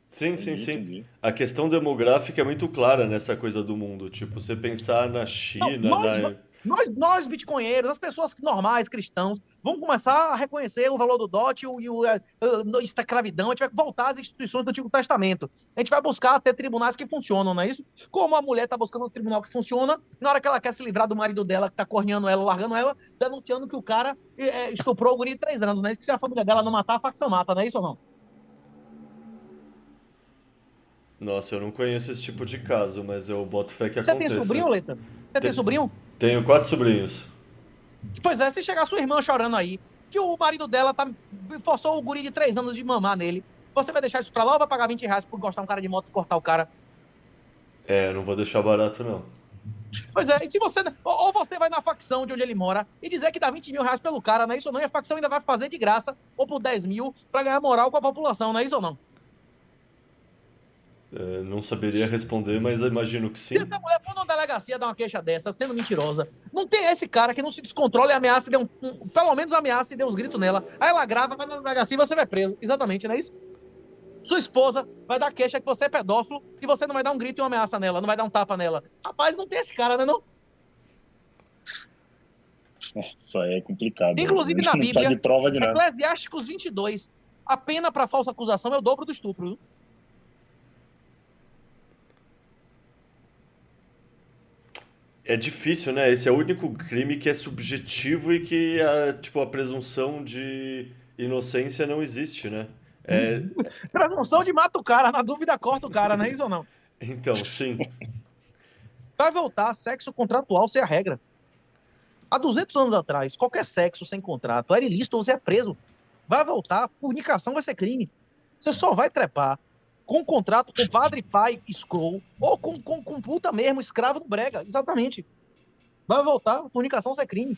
Sim, sim, sim. A questão demográfica é muito clara nessa coisa do mundo. Tipo, você pensar na China, Não, nós- na... Nós, nós bitcoinheiros, as pessoas normais, cristãos, vamos começar a reconhecer o valor do DOT e o, o, eh, eh, escravidão. A gente vai voltar às instituições do Antigo Testamento. A gente vai buscar ter tribunais que funcionam, não é isso? Como a mulher está buscando um tribunal que funciona, na hora que ela quer se livrar do marido dela, que está corneando ela, largando ela, denunciando que o cara eh, estuprou o guri de três anos, não é isso? Que se a família dela não matar, a facção mata, não é isso ou não? Nossa, eu não conheço esse tipo de caso, mas eu boto fé que Você tem aconteça. sobrinho, Leta? Você tem Tem. sobrinho? Tenho quatro sobrinhos. Pois é, se chegar sua irmã chorando aí, que o marido dela tá, forçou o guri de três anos de mamar nele, você vai deixar isso pra lá ou vai pagar 20 reais por gostar um cara de moto e cortar o cara? É, não vou deixar barato, não. Pois é, e se você. Ou ou você vai na facção de onde ele mora e dizer que dá 20 mil reais pelo cara, não é isso ou não? E a facção ainda vai fazer de graça, ou por 10 mil, pra ganhar moral com a população, não é isso ou não? É, não saberia responder, mas imagino que sim. Se essa mulher for numa delegacia dar uma queixa dessa, sendo mentirosa, não tem esse cara que não se descontrola e ameaça, e um, um, pelo menos ameaça e dê uns gritos nela. Aí ela grava, vai na delegacia e você vai preso. Exatamente, não é isso? Sua esposa vai dar queixa que você é pedófilo e você não vai dar um grito e uma ameaça nela, não vai dar um tapa nela. Rapaz, não tem esse cara, né não? Isso aí é complicado. Inclusive na não Bíblia, tá de prova de nada. Eclesiásticos 22, a pena para falsa acusação é o dobro do estupro. viu? É difícil, né? Esse é o único crime que é subjetivo e que a, tipo, a presunção de inocência não existe, né? É, Presunção de mata o cara, na dúvida corta o cara, não é isso ou não? então, sim. Vai voltar sexo contratual ser a regra. Há 200 anos atrás, qualquer sexo sem contrato era ilícito, você é preso. Vai voltar, fornicação vai ser crime. Você só vai trepar com contrato com padre, pai, scroll, ou com, com, com puta mesmo, escravo do brega. Exatamente. Vai voltar, fornicação ser crime.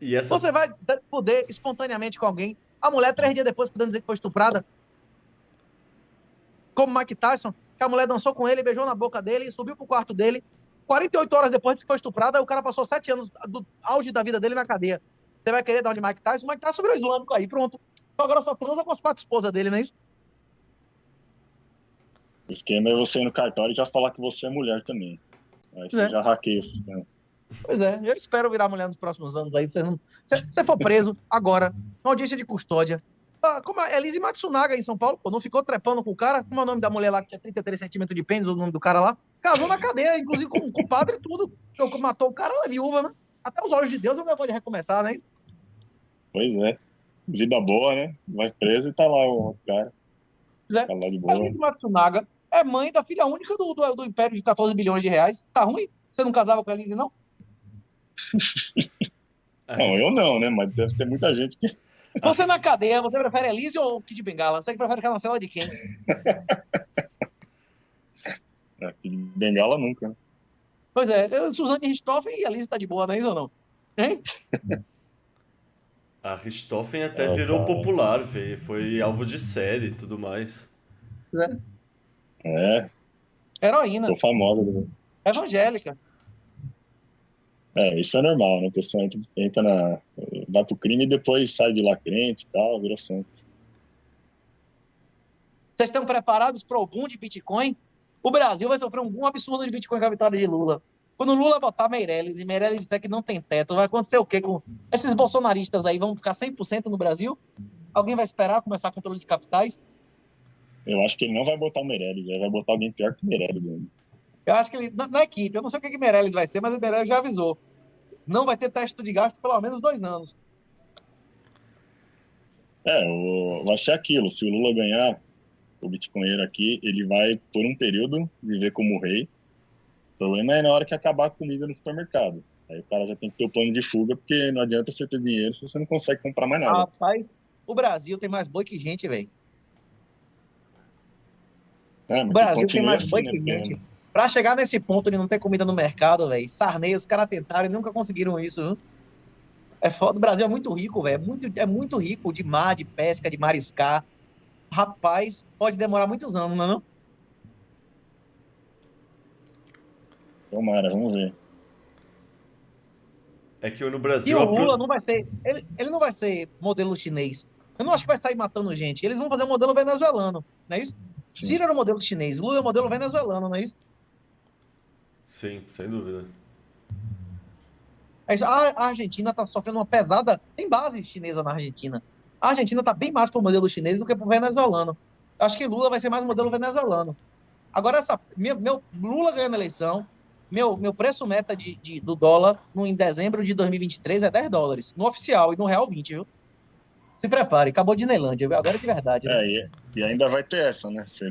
E essa. Você vai poder espontaneamente com alguém. A mulher, três dias depois, podendo dizer que foi estuprada. Como Mike Tyson, que a mulher dançou com ele, beijou na boca dele, subiu pro quarto dele. 48 horas depois disse que foi estuprada, o cara passou sete anos do auge da vida dele na cadeia. Você vai querer dar onde Mike Tyson? O Mike Tyson virou islâmico aí, pronto. Então agora só transa com as quatro esposas dele, não é isso? O esquema é você ir no cartório e já falar que você é mulher também. Aí você É. já hackeia o sistema. Pois é, eu espero virar mulher nos próximos anos aí. Você não... se você for preso agora, uma audiência de custódia. Ah, como a Elise Matsunaga em São Paulo, pô, não ficou trepando com o cara? Como é o nome da mulher lá que tinha 33 centímetros de pênis, o nome do cara lá? Casou na cadeia, inclusive com, com o padre e tudo. Que matou o cara ela é viúva, né? Até os olhos de Deus eu pode recomeçar, né? Pois é. Vida boa, né? Vai preso e tá lá o outro cara. Pois é. Tá lá de A boa. Matsunaga é mãe da filha única do, do, do império de 14 bilhões de reais. Tá ruim? Você não casava com a Elise, não? Não, eu não, né? Mas deve ter muita gente que. Você na cadeia, você prefere Elise ou Kid Bengala? Você que prefere ficar na cela de quem? é, que Bengala nunca, né? Pois é, eu, Suzane Richthofen e a Elise tá de boa, não é isso ou não? Hein? A Richthofen até É, virou cara. popular, veio, foi alvo de série e tudo mais. É, Heroína, tô famosa. né? evangélica. É, isso é normal, né? A pessoa entra, entra na. bate o crime e depois sai de lá crente e tal, virou santo. Vocês estão preparados para o boom de Bitcoin? O Brasil vai sofrer um boom absurdo de Bitcoin com a vitória de Lula. Quando o Lula botar Meirelles e Meirelles disser que não tem teto, vai acontecer o quê com esses bolsonaristas aí? Vão ficar 100% no Brasil? Alguém vai esperar começar controle de capitais? Eu acho que ele não vai botar o Meirelles, ele vai botar alguém pior que o Meirelles ainda. Eu acho que ele, na, na equipe, eu não sei o que, que Meirelles vai ser, mas o Meirelles já avisou. Não vai ter teste de gasto pelo menos dois anos. É, o- vai ser aquilo. Se o Lula ganhar o Bitcoinheiro aqui, ele vai, por um período, viver como rei. O problema é na hora que acabar a comida no supermercado. Aí o cara já tem que ter o plano de fuga, porque não adianta você ter dinheiro se você não consegue comprar mais nada. Rapaz, o Brasil tem mais boi que gente, velho. É, O Brasil tem mais assim, boi né? que gente. Pra chegar nesse ponto de não ter comida no mercado, velho, Sarney, os caras tentaram e nunca conseguiram isso, viu? É foda, o Brasil é muito rico, velho. É muito, é muito rico de mar, de pesca, de mariscar. Rapaz, pode demorar muitos anos, não é não? Tomara, vamos ver. É que no E Brasil. o a pro- Lula não vai ser. Ele, ele não vai ser modelo chinês. Eu não acho que vai sair matando gente. Eles vão fazer um modelo venezuelano, não é isso? Sim. Ciro era o modelo chinês, Lula é o modelo venezuelano, não é isso? Sim, sem dúvida. É isso. A Argentina está sofrendo uma pesada. Tem base chinesa na Argentina. A Argentina está bem mais para o modelo chinês do que para o venezuelano. Acho que Lula vai ser mais modelo venezuelano. Agora, essa, meu, meu- Lula ganhando a eleição, meu, meu preço meta de, de- do dólar no, em dezembro de 2023 é 10 dólares. No oficial e no real 20, viu? Se prepare, acabou de Neilândia, agora é de verdade. Né? É, e, ainda vai ter essa, né? Você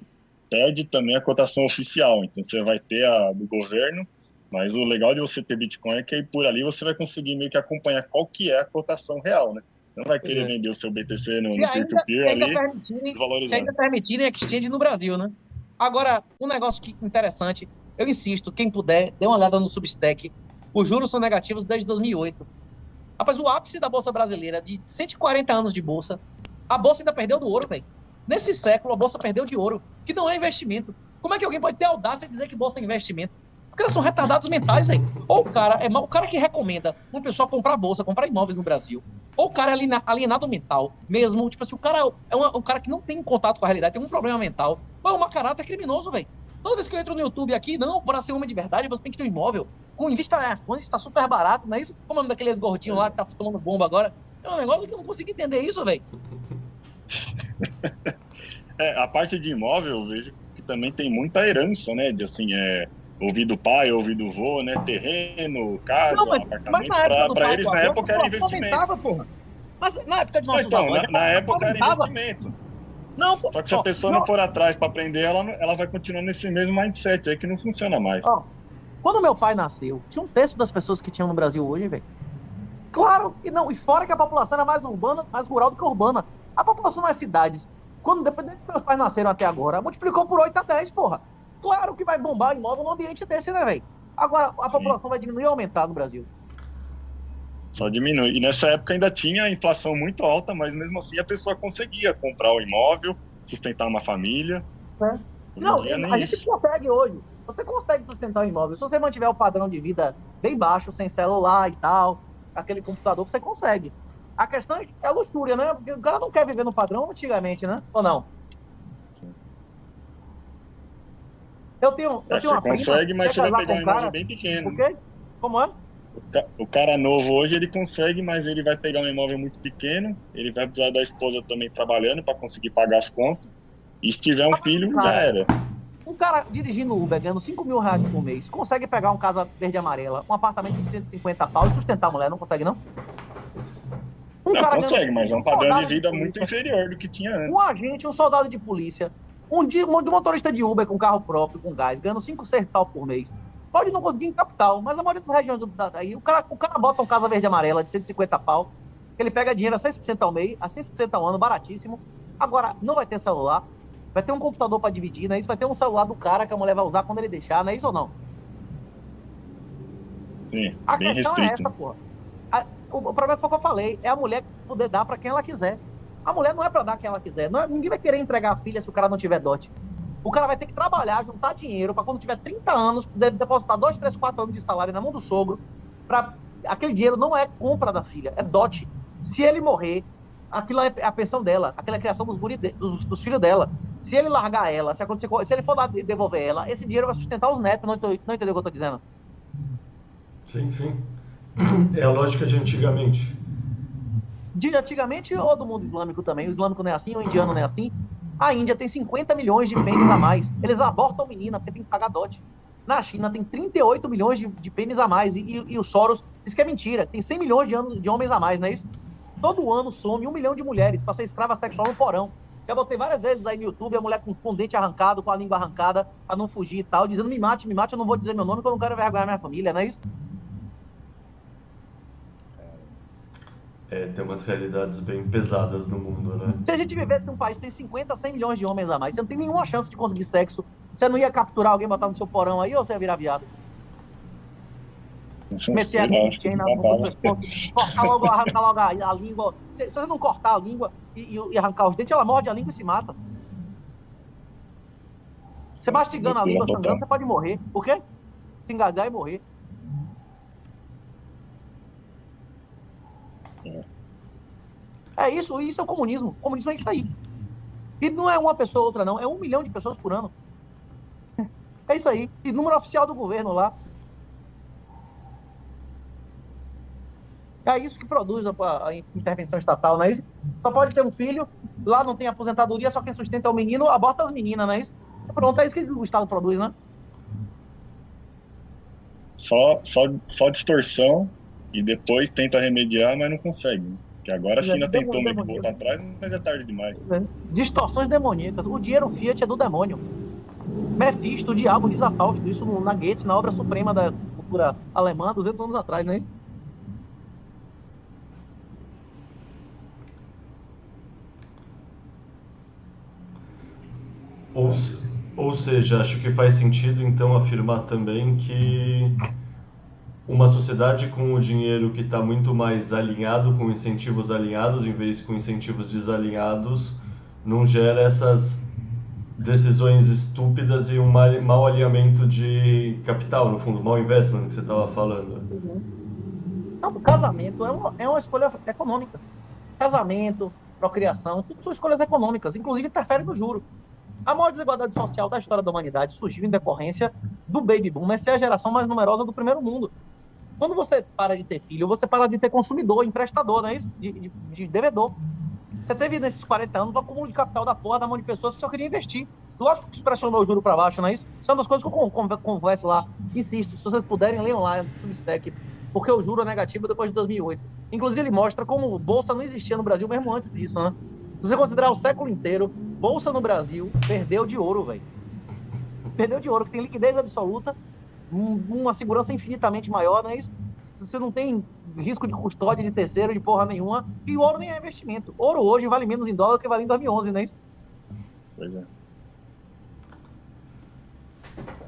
perde também a cotação oficial. Então você vai ter a do governo, mas o legal de você ter Bitcoin é que aí por ali você vai conseguir meio que acompanhar qual que é a cotação real, né? Você não vai querer é. vender o seu BTC no, peer-to-peer ali, se ainda permitirem exchange no Brasil, né? Agora, um negócio que interessante, eu insisto, quem puder, dê uma olhada no Substack. Os juros são negativos desde 2008. Rapaz, o ápice da Bolsa Brasileira, de 140 anos de Bolsa, a Bolsa ainda perdeu do ouro, velho. Nesse século, a Bolsa perdeu de ouro, que não é investimento. Como é que alguém pode ter audácia de dizer que Bolsa é investimento? Os caras são retardados mentais, velho. Ou o cara é o cara que recomenda uma pessoa comprar bolsa, comprar imóveis no Brasil. Ou o cara é alienado mental, mesmo, tipo assim, o cara é um, um cara que não tem contato com a realidade, tem um problema mental. Ou é um caráter criminoso, velho. Toda vez que eu entro no YouTube aqui, não, para ser uma de verdade, você tem que ter um imóvel. Com vista em ações, está super barato, não é isso? Como é daqueles gordinhos lá que tá falando bomba agora? É um negócio que eu não consigo entender isso, velho. É, a parte de imóvel, eu vejo que também tem muita herança, né? De assim, é ouvir do pai, ouvir do vô, né? Terreno, casa, não, mas, apartamento. Para eles, na época, era investimento. Porra. Mas na época de nossos então, avós, na, na época era investimento. Não, Só que se a pessoa não, não for atrás para aprender, ela, ela vai continuar nesse mesmo mindset aí que não funciona mais. Ó, quando meu pai nasceu, tinha um terço das pessoas que tinham no Brasil hoje, velho. Claro, e não, e fora que a população era mais urbana, mais rural do que urbana. A população nas cidades, quando dependendo de meus pais nasceram até agora, multiplicou por 8 a 10, porra. Claro que vai bombar imóvel num ambiente desse, né, velho? Agora, a Sim. população vai diminuir ou aumentar no Brasil? Só diminui. E nessa época ainda tinha a inflação muito alta, mas mesmo assim a pessoa conseguia comprar o imóvel, sustentar uma família. É. Não, a isso. gente consegue hoje. Você consegue sustentar o imóvel. Se você mantiver o padrão de vida bem baixo, sem celular e tal, aquele computador, você consegue. A questão é, é luxúria, né? Porque o cara não quer viver no padrão antigamente, né? Ou não? Eu tenho, eu é, tenho uma consegue, mas você vai pegar um imóvel cara, bem pequeno. Como é? O cara novo hoje ele consegue, mas ele vai pegar um imóvel muito pequeno, ele vai precisar da esposa também trabalhando para conseguir pagar as contas. E se tiver um filho, já era. Um cara dirigindo Uber, ganhando 5 mil reais por mês, consegue pegar um casa verde e amarela, um apartamento de 150 pau e sustentar a mulher, não consegue, não? Um não, cara consegue, mas é um padrão de vida de muito inferior do que tinha antes. Um agente, um soldado de polícia, um, dia, um motorista de Uber com carro próprio, com gás, ganhando 5, 6 pau por mês. Pode não conseguir em capital, mas a maioria das regiões do, daí, o cara, o cara bota um casa verde e amarela de 150 pau, ele pega dinheiro a 6% ao mês, a 6% ao ano, baratíssimo. Agora, não vai ter celular, vai ter um computador para dividir, não é isso? Vai ter um celular do cara que a mulher vai usar quando ele deixar, não é isso ou não? Sim, a bem questão restrito. é essa, porra. A, o, o, problema foi o que eu falei, é a mulher poder dar para quem ela quiser. A mulher não é para dar quem ela quiser. É, ninguém vai querer entregar a filha se o cara não tiver dote. O cara vai ter que trabalhar, juntar dinheiro para quando tiver 30 anos, depositar 2, 3, 4 anos de salário na mão do sogro. Pra... Aquele dinheiro não é compra da filha, é dote. Se ele morrer, aquilo é a pensão dela, aquela é a criação dos, de, dos, dos, filhos dela. Se ele largar ela, se, acontecer, se ele for lá devolver ela, esse dinheiro vai sustentar os netos. Não, não entendeu o que eu estou dizendo? Sim, sim. É a lógica de antigamente. De antigamente ou do mundo islâmico também? O islâmico não é assim, o indiano não é assim? A Índia tem 50 milhões de pênis a mais. Eles abortam menina porque tem que pagar dote. Na China tem 38 milhões de, de pênis a mais. E, e, e, o Soros diz que é mentira. Tem 100 milhões de, anos, de homens a mais, não é isso? Todo ano some um milhão de mulheres para ser escrava sexual no porão. Já botei várias vezes aí no YouTube a mulher com, com o dente arrancado, com a língua arrancada, para não fugir e tal, dizendo me mate, me mate, eu não vou dizer meu nome porque eu não quero vergonhar minha família, não é isso? É, tem umas realidades bem pesadas no mundo, né? Se a gente vivesse num país que tem 50, 100 milhões de homens a mais, você não tem nenhuma chance de conseguir sexo. Você não ia capturar alguém, botar no seu porão aí, ou você ia virar viado? Meter a cortar logo, arrancar logo a, a língua. Se, se, você não cortar a língua e, e, arrancar os dentes, ela morde a língua e se mata. Você mastigando a língua sangrando, você pode morrer. Por quê? Se engasgar e morrer. É isso, isso é o comunismo. O comunismo é isso aí. E não é uma pessoa ou outra, não. É um milhão de pessoas por ano. É isso aí. E número oficial do governo lá. É isso que produz a, a, intervenção estatal, não é isso? Só pode ter um filho, lá não tem aposentadoria, só quem sustenta é o menino, aborta as meninas, não é isso? Pronto, é isso que o Estado produz, né? Só, só, só distorção e depois tenta remediar, mas não consegue. Que agora a China tentou meio que voltar atrás, mas é tarde demais. É. Distorções demoníacas. O dinheiro Fiat é do demônio. Mephisto, o diabo, diz a Fausto, isso na Goethe, na obra suprema da cultura alemã, 200 anos atrás, não é isso? Ou, ou seja, acho que faz sentido então afirmar também que uma sociedade com o dinheiro que está muito mais alinhado, com incentivos alinhados, em vez com incentivos desalinhados, não gera essas decisões estúpidas e um mau alinhamento de capital, no fundo, mau investment que você estava falando. Uhum. casamento é uma, é uma escolha econômica. Casamento, procriação, tudo são escolhas econômicas, inclusive interfere no juro. A maior desigualdade social da história da humanidade surgiu em decorrência do baby boom, ser a geração mais numerosa do primeiro mundo. Quando você para de ter filho, você para de ter consumidor, emprestador, não é isso? De, de, de devedor. Você teve nesses 40 anos um acúmulo de capital da porra da mão de pessoas que só queriam investir. Lógico que isso pressionou o juro para baixo, não é isso? Isso é uma das coisas que eu converso lá. Insisto, se vocês puderem, leiam lá no Substack, porque o juro é negativo depois de 2008. Inclusive, ele mostra como bolsa não existia no Brasil mesmo antes disso, né? Se você considerar o século inteiro, bolsa no Brasil perdeu de ouro, velho. Perdeu de ouro, que tem liquidez absoluta, uma segurança infinitamente maior, não é isso? Você não tem risco de custódia de terceiro, de porra nenhuma. E o ouro nem é investimento. Ouro hoje vale menos em dólar do que vale em 2011, não é isso? Pois é.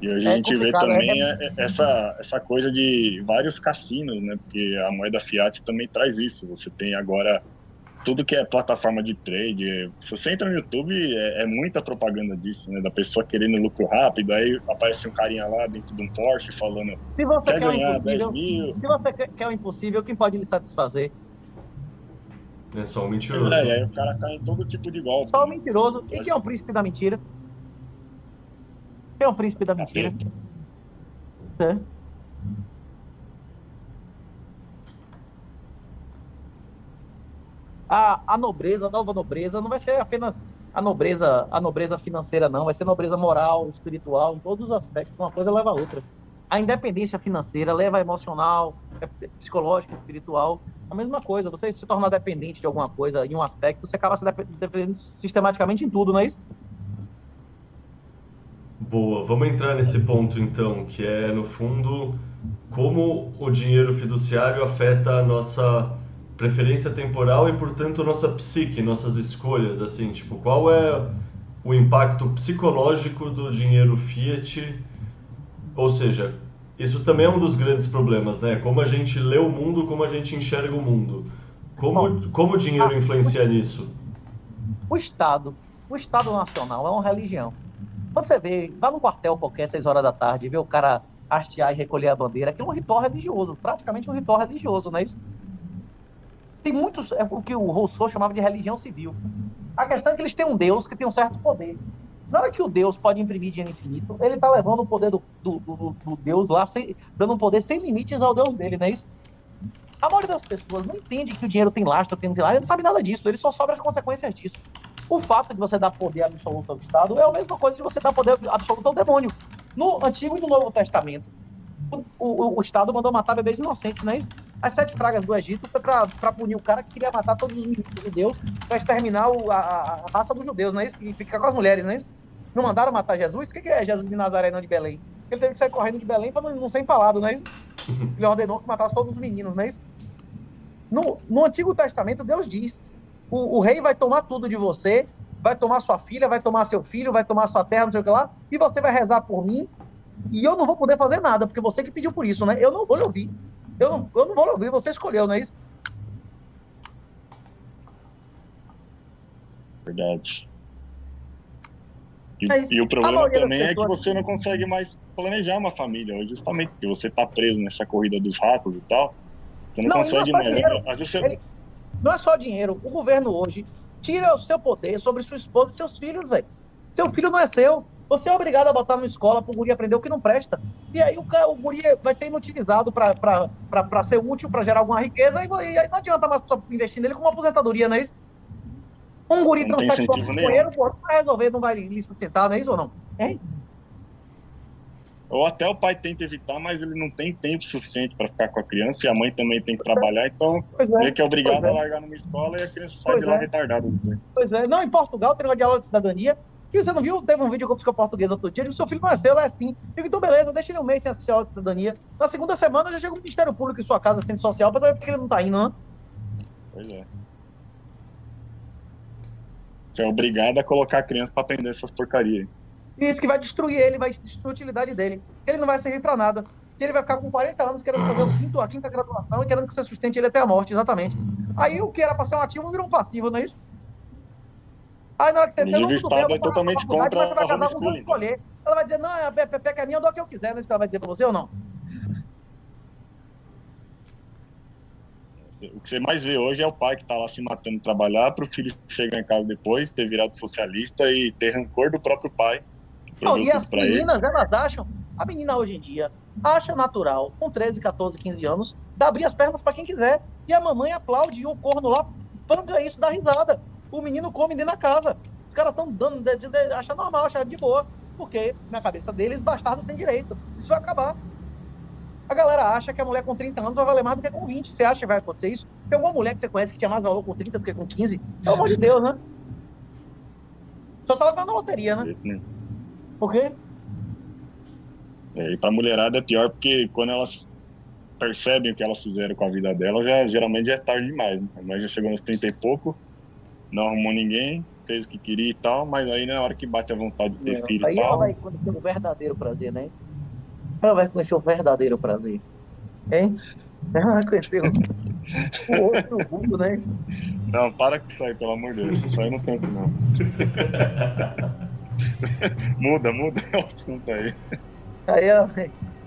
E hoje é a gente vê também é... essa, essa coisa de vários cassinos, né? Porque a moeda fiat também traz isso. Você tem agora tudo que é plataforma de trade. Se você entra no YouTube, é, é, muita propaganda disso, né? Da pessoa querendo lucro rápido, aí aparece um carinha lá dentro de um Porsche falando se você quer, quer ganhar 10 mil. Se você quer o impossível, quem pode lhe satisfazer? É só um mentiroso. é, aí o cara cai em todo tipo de golpe. Só um mentiroso. E quem é o príncipe da mentira? Quem é o príncipe da mentira? É. a, a nobreza, a nova nobreza, não vai ser apenas a nobreza, a nobreza financeira, não, vai ser nobreza moral, espiritual, em todos os aspectos, uma coisa leva a outra. A independência financeira leva a emocional, é, psicológica, espiritual, a mesma coisa. Você se tornar dependente de alguma coisa em um aspecto, você acaba se dependendo sistematicamente em tudo, não é isso? Boa, vamos entrar nesse ponto então, que é, no fundo, como o dinheiro fiduciário afeta a nossa preferência temporal e, portanto, nossa psique, nossas escolhas, assim, tipo, qual é o impacto psicológico do dinheiro fiat? Ou seja, isso também é um dos grandes problemas, né? Como a gente lê o mundo, como a gente enxerga o mundo. Como, como o dinheiro a, influencia o, nisso? O Estado, o Estado Nacional é uma religião. Quando você vê, vá num quartel qualquer, seis horas da tarde, vê o cara hastear e recolher a bandeira, que é um ritual religioso, praticamente um ritual religioso, não é isso? Tem muitos, é o que o Rousseau chamava de religião civil. A questão é que eles têm um Deus que tem um certo poder. Na hora que o Deus pode imprimir dinheiro infinito, ele está levando o poder do, do, do, do Deus lá, sem, dando um poder sem limites ao Deus dele, não é isso? A maioria das pessoas não entende que o dinheiro tem lastro, tem lastro, não sabe nada disso, ele só sobra as consequências disso. O fato de você dar poder absoluto ao Estado é a mesma coisa de você dar poder absoluto ao demônio. No Antigo e no Novo Testamento, o, o, o Estado mandou matar bebês inocentes, não é isso? As sete pragas do Egito foi para punir o cara que queria matar todos os judeus, para exterminar o, a, a, raça dos judeus, não é isso? E ficar com as mulheres, não é isso? Não mandaram matar Jesus? O que, que é Jesus de Nazaré, não de Belém? Ele teve que sair correndo de Belém para não, não ser empalado, não é isso? Ele ordenou que matasse todos os meninos, não é isso? No, no Antigo Testamento, Deus diz: o, o rei vai tomar tudo de você, vai tomar sua filha, vai tomar seu filho, vai tomar sua terra, não sei o que lá, e você vai rezar por mim, e eu não vou poder fazer nada, porque você que pediu por isso, né? Eu não vou lhe ouvir. Eu não, eu não vou ouvir, você escolheu, não é isso? Verdade. E, é e o problema também é que você não consegue mais planejar uma família, justamente porque você está preso nessa corrida dos ratos e tal. Você não, não consegue não é mais. Às vezes você... Ele, não é só dinheiro. O governo hoje tira o seu poder sobre sua esposa e seus filhos, velho. Seu filho não é seu. Você é obrigado a botar na escola para o guri aprender o que não presta. E aí o, o guri vai ser inutilizado para ser útil, para gerar alguma riqueza, e, e, aí não adianta mais investir nele como aposentadoria, não é isso? Um guri transexual com dinheiro, pô, não vai resolver, não vai lhe sustentar, não é isso ou não? É? Ou até o pai tenta evitar, mas ele não tem tempo suficiente para ficar com a criança e a mãe também tem que trabalhar, então é, ele que é obrigado a é. largar numa escola e a criança sai pois de lá é. retardada. Pois é, não, em Portugal tem uma aula de cidadania, que você não viu? Teve um vídeo que eu fiz com a portuguesa outro dia, que o seu filho nasceu, é assim. Eu digo, então beleza, deixa ele um mês sem assistir a aula de cidadania. Na segunda semana já chega o Ministério Público em sua casa, centro social, pra saber por que ele não tá indo, né? Pois é. Você é obrigado a colocar a criança pra aprender essas porcarias. Isso que vai destruir ele, vai destruir a utilidade dele. Ele não vai servir pra nada. que ele vai ficar com 40 anos querendo fazer o quinto, a quinta graduação e querendo que você sustente ele até a morte, exatamente. Aí o que era para ser um ativo virou um passivo, não é isso? Aí na hora que você o Estado é totalmente contra você vai a homeschooling. escolher. Ela vai dizer, não, a Pepeca é minha, eu dou o que eu quiser, não é isso que ela vai dizer pra você ou não? O que você mais vê hoje é o pai que tá lá se matando trabalhar para o filho chegar em casa depois, ter virado socialista e ter rancor do próprio pai. Não, e as pra ele. meninas, elas acham, a menina hoje em dia acha natural, com 13, 14, 15 anos, de abrir as pernas pra quem quiser. E a mamãe aplaude e o corno lá panga isso, dá risada. O menino come dentro da casa. Os caras estão dando, de, de, de, acha normal, acha de boa. Porque na cabeça deles, bastardos têm direito. Isso vai acabar. A galera acha que a mulher com 30 anos vai valer mais do que com 20. Você acha que vai acontecer isso? Tem alguma mulher que você conhece que tinha mais valor com 30 do que com 15? Pelo amor de Deus, né? Só tá na loteria, né? Por quê? É, e pra mulherada é pior porque quando elas percebem o que elas fizeram com a vida dela, já, geralmente já é tarde demais. Né? Mulher já chegou nos 30 e pouco, não arrumou ninguém, fez o que queria e tal, mas aí na hora que bate a vontade de ter filho Aí e ela tal, vai conhecer o verdadeiro prazer, né? Ela vai conhecer o verdadeiro prazer. Hein? Ela vai conhecer o, o outro mundo, né? não, para com isso aí, pelo amor de Deus, isso aí não tem que não. muda, muda o assunto aí. Aí, ó,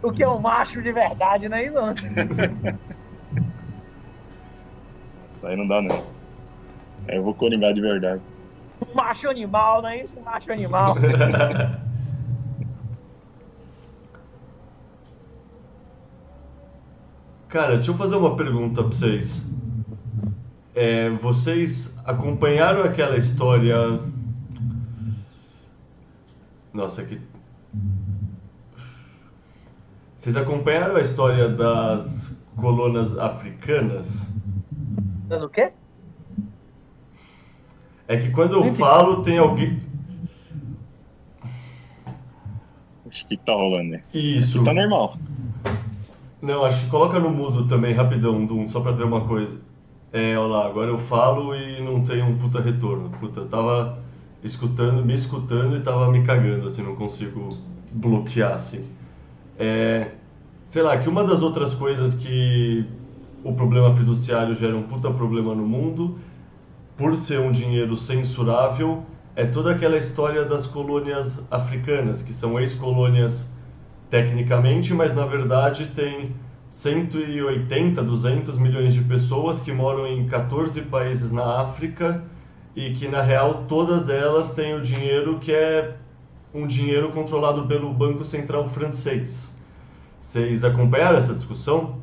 o que é um macho de verdade, né? Isso, né? Isso aí não dá não. Aí eu vou coringar de verdade. Macho animal, não é isso? Macho animal. Cara, deixa eu fazer uma pergunta pra vocês. É, vocês acompanharam aquela história. Nossa, que. Vocês acompanharam a história das colunas africanas? Mas o quê? É que quando eu falo, tem alguém. O que tá rolando aí? Isso. Tá normal. Não, acho que coloca no mudo também, rapidão, Dum, só pra ver uma coisa. É, olha lá, agora eu falo e não tem um puta retorno. Puta, eu tava escutando, me escutando e tava me cagando, assim, não consigo bloquear, assim. É, sei lá, que uma das outras coisas que o problema fiduciário gera um puta problema no mundo, por ser um dinheiro censurável, é toda aquela história das colônias africanas, que são ex-colônias tecnicamente, mas na verdade tem 180, 200 milhões de pessoas que moram em 14 países na África e que na real todas elas têm o dinheiro que é um dinheiro controlado pelo Banco Central francês. Vocês acompanharam essa discussão?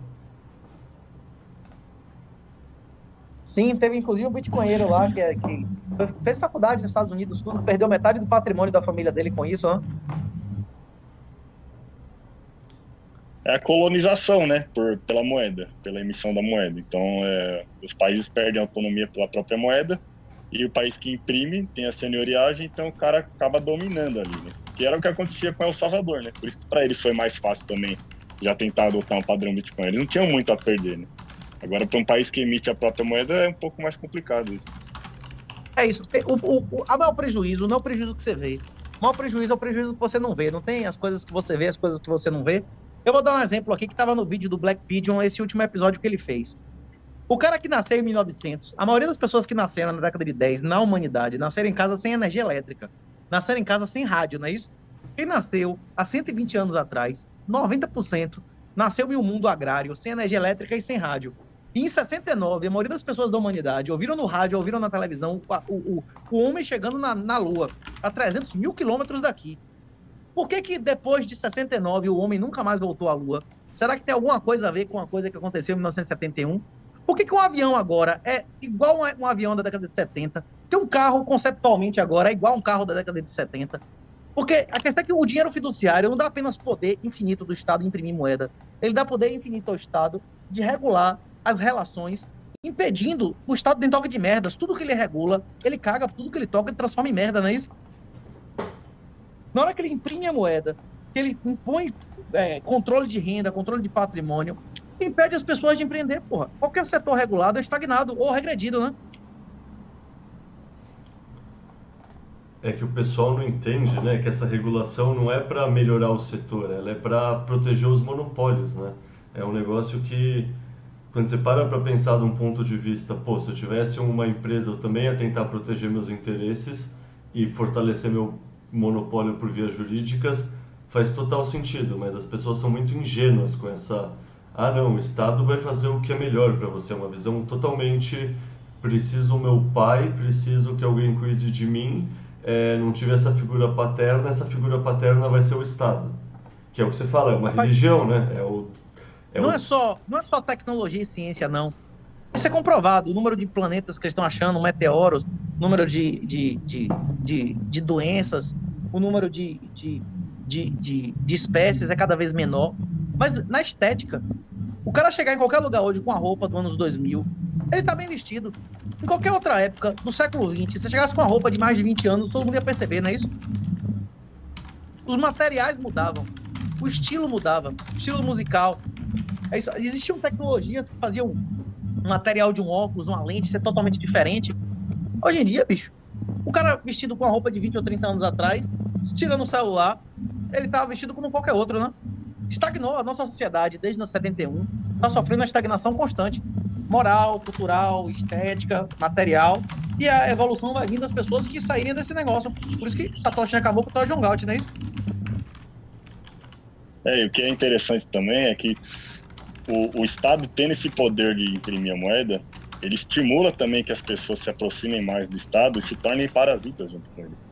Sim, teve inclusive um bitcoinheiro lá que, é- que fez faculdade nos Estados Unidos, tudo, perdeu metade do patrimônio da família dele com isso, né? É a colonização, né? Por, pela moeda, pela emissão da moeda. Então, é, os países perdem autonomia pela própria moeda e o país que imprime tem a senioriagem, então o cara acaba dominando ali, né? Que era o que acontecia com El Salvador, né? Por isso que para eles foi mais fácil também já tentar adotar um padrão Bitcoin. Eles não tinham muito a perder, né? Agora, para um país que emite a própria moeda, é um pouco mais complicado isso. É isso. O, o, o, maior prejuízo não é o prejuízo que você vê. O maior prejuízo é o prejuízo que você não vê. Não tem as coisas que você vê, as coisas que você não vê. Eu vou dar um exemplo aqui que estava no vídeo do Black Pigeon, esse último episódio que ele fez. O cara que nasceu em 1900, a maioria das pessoas que nasceram na década de 10 na humanidade nasceram em casa sem energia elétrica. Nasceram em casa sem rádio, não é isso? Quem nasceu há 120 anos atrás, 90%, nasceu em um mundo agrário, sem energia elétrica e sem rádio. E em 69, a maioria das pessoas da humanidade ouviram no rádio, ouviram na televisão o, o, o homem chegando na, na Lua, a 300 mil quilômetros daqui. Por que que depois de 69 o homem nunca mais voltou à Lua? Será que tem alguma coisa a ver com a coisa que aconteceu em 1971? Por que, que um avião agora é igual um, um avião da década de 70? Que um carro, conceptualmente, agora é igual a um carro da década de 70? Porque a questão é que o dinheiro fiduciário não dá apenas poder infinito do Estado imprimir moeda. Ele dá poder infinito ao Estado de regular as relações, impedindo o Estado de toque de merdas. Tudo que ele regula, ele caga, tudo que ele toca, ele transforma em merda, não é isso? Na hora que ele imprime a moeda, que ele impõe é, controle de renda, controle de patrimônio, impede as pessoas de empreender, porra. Qualquer setor regulado é estagnado ou regredido, né? é que o pessoal não entende, né, que essa regulação não é para melhorar o setor, ela é para proteger os monopólios, né? É um negócio que quando você para para pensar de um ponto de vista, pô, se eu tivesse uma empresa, eu também ia tentar proteger meus interesses e fortalecer meu monopólio por vias jurídicas, faz total sentido, mas as pessoas são muito ingênuas com essa ah, não, o Estado vai fazer o que é melhor para você, é uma visão totalmente preciso o meu pai, preciso que alguém cuide de mim é, não tive essa figura paterna, essa figura paterna vai ser o Estado. Que é o que você fala, é uma religião, né? É o, é não, o... é só, não é só tecnologia e ciência, não. Isso é comprovado. O número de planetas que eles estão achando, meteoros, número de, de, de, de, de doenças, o número de, de, de, de, de espécies é cada vez menor. Mas na estética, o cara chegar em qualquer lugar hoje com a roupa do anos 2000, ele tá bem vestido. Em qualquer outra época, do século XX, se você chegasse com uma roupa de mais de 20 anos, todo mundo ia perceber, não é isso? Os materiais mudavam, o estilo mudava, o estilo musical. É isso. Existiam tecnologias que faziam um material de um óculos, uma lente ser totalmente diferente. Hoje em dia, bicho, o cara vestido com a roupa de 20 ou 30 anos atrás, tirando o celular, ele tava vestido como qualquer outro, né? Estagnou a nossa sociedade desde 71, está sofrendo uma estagnação constante moral, cultural, estética, material. E a evolução vai vir das pessoas que saírem desse negócio. Por isso que Satoshi acabou com o Toy Out, não é isso? É, e o que é interessante também é que o, o Estado tendo esse poder de imprimir a moeda, ele estimula também que as pessoas se aproximem mais do Estado e se tornem parasitas junto com eles.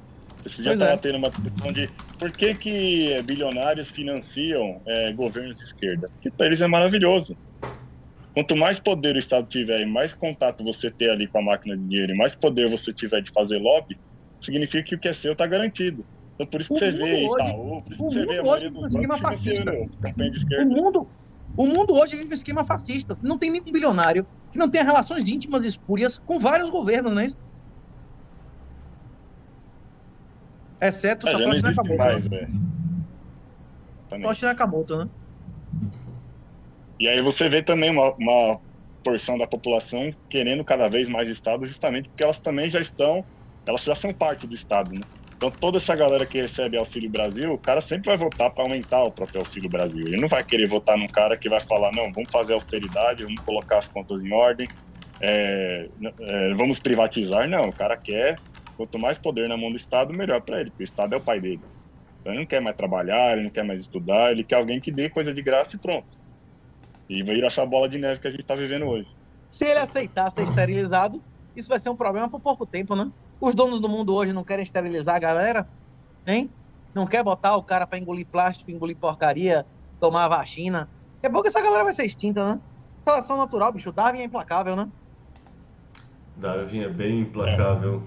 Esse dia estava é. tendo uma discussão de por que, que bilionários financiam é, governos de esquerda. Porque para eles é maravilhoso. Quanto mais poder o Estado tiver e mais contato você ter ali com a máquina de dinheiro e mais poder você tiver de fazer lobby, significa que o que é seu está garantido. Então por isso que o você vê Itaú, por isso que você vê a maioria dos bancos financiando campanha de esquerda. O mundo, o mundo hoje vive um esquema fascista. Não tem nenhum bilionário que não tenha relações íntimas e espúrias com vários governos, não é isso? Exceto é, Satoshi existe mais, né? Satoshi Nakamoto, né? E aí você vê também uma, uma porção da população querendo cada vez mais Estado, justamente porque elas também já estão, elas já são parte do Estado, né? Então toda essa galera que recebe Auxílio Brasil, o cara sempre vai votar para aumentar o próprio Auxílio Brasil. Ele não vai querer votar num cara que vai falar, não, vamos fazer austeridade, vamos colocar as contas em ordem, é, é, vamos privatizar. Não, o cara quer, quanto mais poder na mão do Estado, melhor para ele, porque o Estado é o pai dele. Então ele não quer mais trabalhar, ele não quer mais estudar, ele quer alguém que dê coisa de graça e pronto. E vai ir essa bola de neve que a gente está vivendo hoje. Se ele aceitar ser esterilizado, isso vai ser um problema por pouco tempo, né? Os donos do mundo hoje não querem esterilizar a galera, hein? Não quer botar o cara para engolir plástico, engolir porcaria, tomar vacina. É bom que essa galera vai ser extinta, né? Seleção natural, bicho. Darwin é implacável, né? Darwin é bem implacável.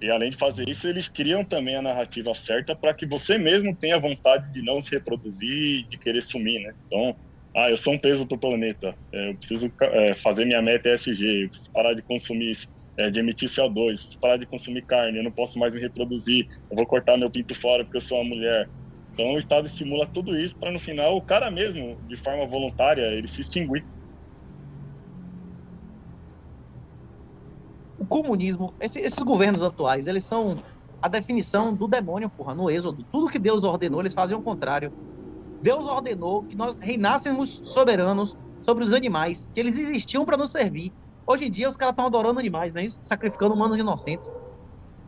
E além de fazer isso, eles criam também a narrativa certa para que você mesmo tenha vontade de não se reproduzir, de querer sumir, né? Então, ah, eu sou um peso para o planeta, é, eu preciso é, fazer minha meta ESG, eu preciso parar de consumir, é, de emitir CO2, eu preciso parar de consumir carne, eu não posso mais me reproduzir, eu vou cortar meu pinto fora porque eu sou uma mulher. Então o Estado estimula tudo isso para no final o cara mesmo, de forma voluntária, ele se extinguir. O comunismo, esse, esses governos atuais, eles são a definição do demônio, porra, no êxodo. Tudo que Deus ordenou, eles fazem o contrário. Deus ordenou que nós reinássemos soberanos sobre os animais, que eles existiam para nos servir. Hoje em dia, os caras estão adorando animais, né? Sacrificando humanos inocentes.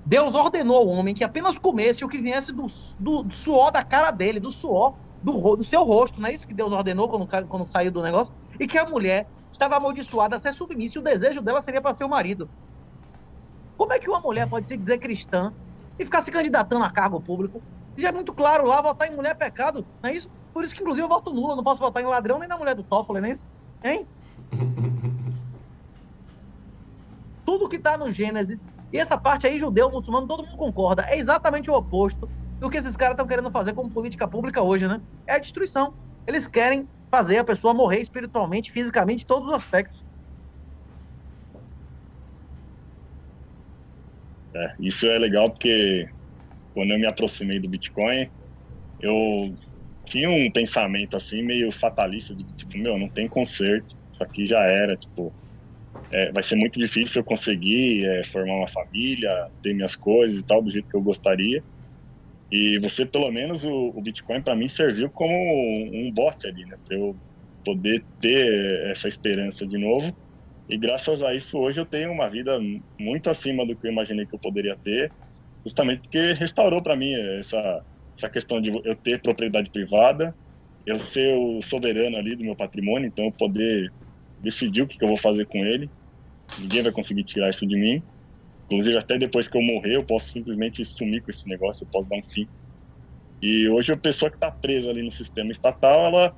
Deus ordenou ao homem que apenas comesse o que viesse do, do, do suor da cara dele, do suor do, do, seu rosto, não é isso que Deus ordenou quando, quando saiu do negócio? E que a mulher estava amaldiçoada a ser submissa e o desejo dela seria para ser o marido. Como é que uma mulher pode se dizer cristã e ficar se candidatando a cargo público? Já é muito claro lá, votar em mulher é pecado, não é isso? Por isso que, inclusive, eu voto nulo. Não posso votar em ladrão nem na mulher do Toffoli, não é isso? Hein? Tudo que está no Gênesis, e essa parte aí, judeu, muçulmano, todo mundo concorda. É exatamente o oposto do que esses caras estão querendo fazer como política pública hoje, né? É a destruição. Eles querem fazer a pessoa morrer espiritualmente, fisicamente, todos os aspectos. É, isso é legal porque quando eu me aproximei do Bitcoin, eu tinha um pensamento assim meio fatalista de tipo, meu, não tem conserto, isso aqui já era, tipo, é, vai ser muito difícil eu conseguir é, formar uma família, ter minhas coisas e tal, do jeito que eu gostaria. E você, pelo menos, o, o Bitcoin para mim serviu como um, um bot ali, né? Para eu poder ter essa esperança de novo. E graças a isso, hoje eu tenho uma vida muito acima do que eu imaginei que eu poderia ter, justamente porque restaurou para mim essa, essa questão de eu ter propriedade privada, eu ser o soberano ali do meu patrimônio, então eu poder decidir o que, que eu vou fazer com ele. Ninguém vai conseguir tirar isso de mim. Inclusive, até depois que eu morrer, eu posso simplesmente sumir com esse negócio, eu posso dar um fim. E hoje a pessoa que está presa ali no sistema estatal, ela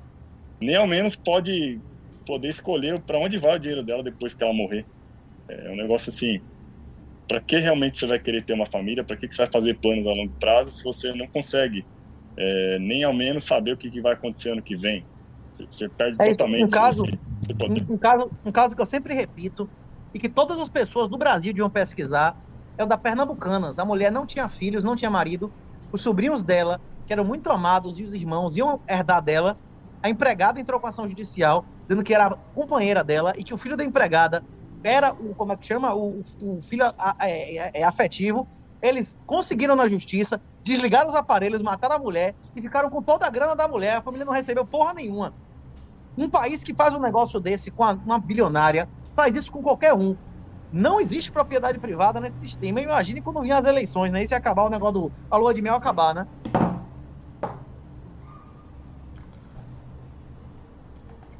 nem ao menos pode poder escolher para onde vai o dinheiro dela depois que ela morrer. É um negócio assim, para que realmente você vai querer ter uma família? Para que, que você vai fazer planos a longo prazo se você não consegue é, nem ao menos saber o que, que vai acontecer ano que vem? Você, você perde É totalmente um caso-. Um, um caso, um caso que eu sempre repito e que todas as pessoas do Brasil deviam pesquisar é o da Pernambucanas. A mulher não tinha filhos, não tinha marido. Os sobrinhos dela, que eram muito amados, e os irmãos iam herdar dela. A empregada entrou com ação judicial, dizendo que era companheira dela e que o filho da empregada era o, como é que chama? O, o filho a- é, é- é afetivo. Eles conseguiram na justiça, desligaram os aparelhos, mataram a mulher e ficaram com toda a grana da mulher. A família não recebeu porra nenhuma. Um país que faz um negócio desse com uma bilionária faz isso com qualquer um. Não existe propriedade privada nesse sistema. Imagine quando vinha as eleições, né? E se acabar o negócio do a lua de mel acabar, né?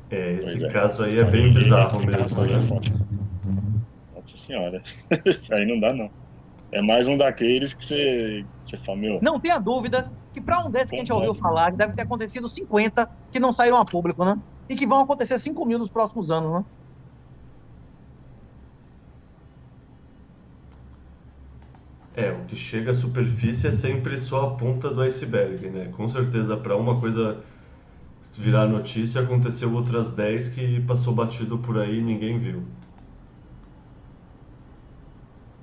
É, esse Pois é. caso aí é bem bizarro mesmo, né? Nossa senhora. Isso aí não dá, não. É mais um daqueles que você, você fala, meu, Não tenha dúvidas que para um desses que a gente ouviu falar, deve ter acontecido 50 que não saíram a público, né? E que vão acontecer 5 mil nos próximos anos, né? É, o que chega à superfície é sempre só a ponta do iceberg, né? Com certeza, para uma coisa virar notícia, aconteceu outras 10 que passou batido por aí e ninguém viu.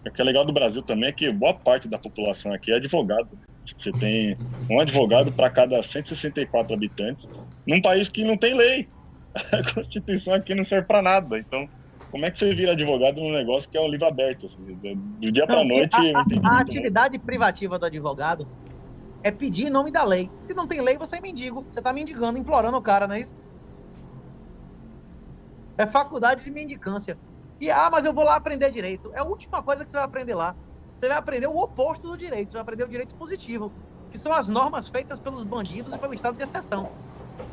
O que é legal do Brasil também é que boa parte da população aqui é advogado. Você tem um advogado para cada 164 habitantes, num país que não tem lei. A Constituição aqui não serve para nada. Então, como é que você vira advogado num negócio que é um livro aberto? assim, do, dia para noite, a- A muito atividade privativa do advogado é pedir em nome da lei. Se não tem lei, você é mendigo. Você tá mendigando, implorando o cara, não é isso? É faculdade de mendicância. E, ah, mas eu vou lá aprender direito. É a última coisa que você vai aprender lá. Você vai aprender o oposto do direito. Você vai aprender o direito positivo, que são as normas feitas pelos bandidos e pelo estado de exceção.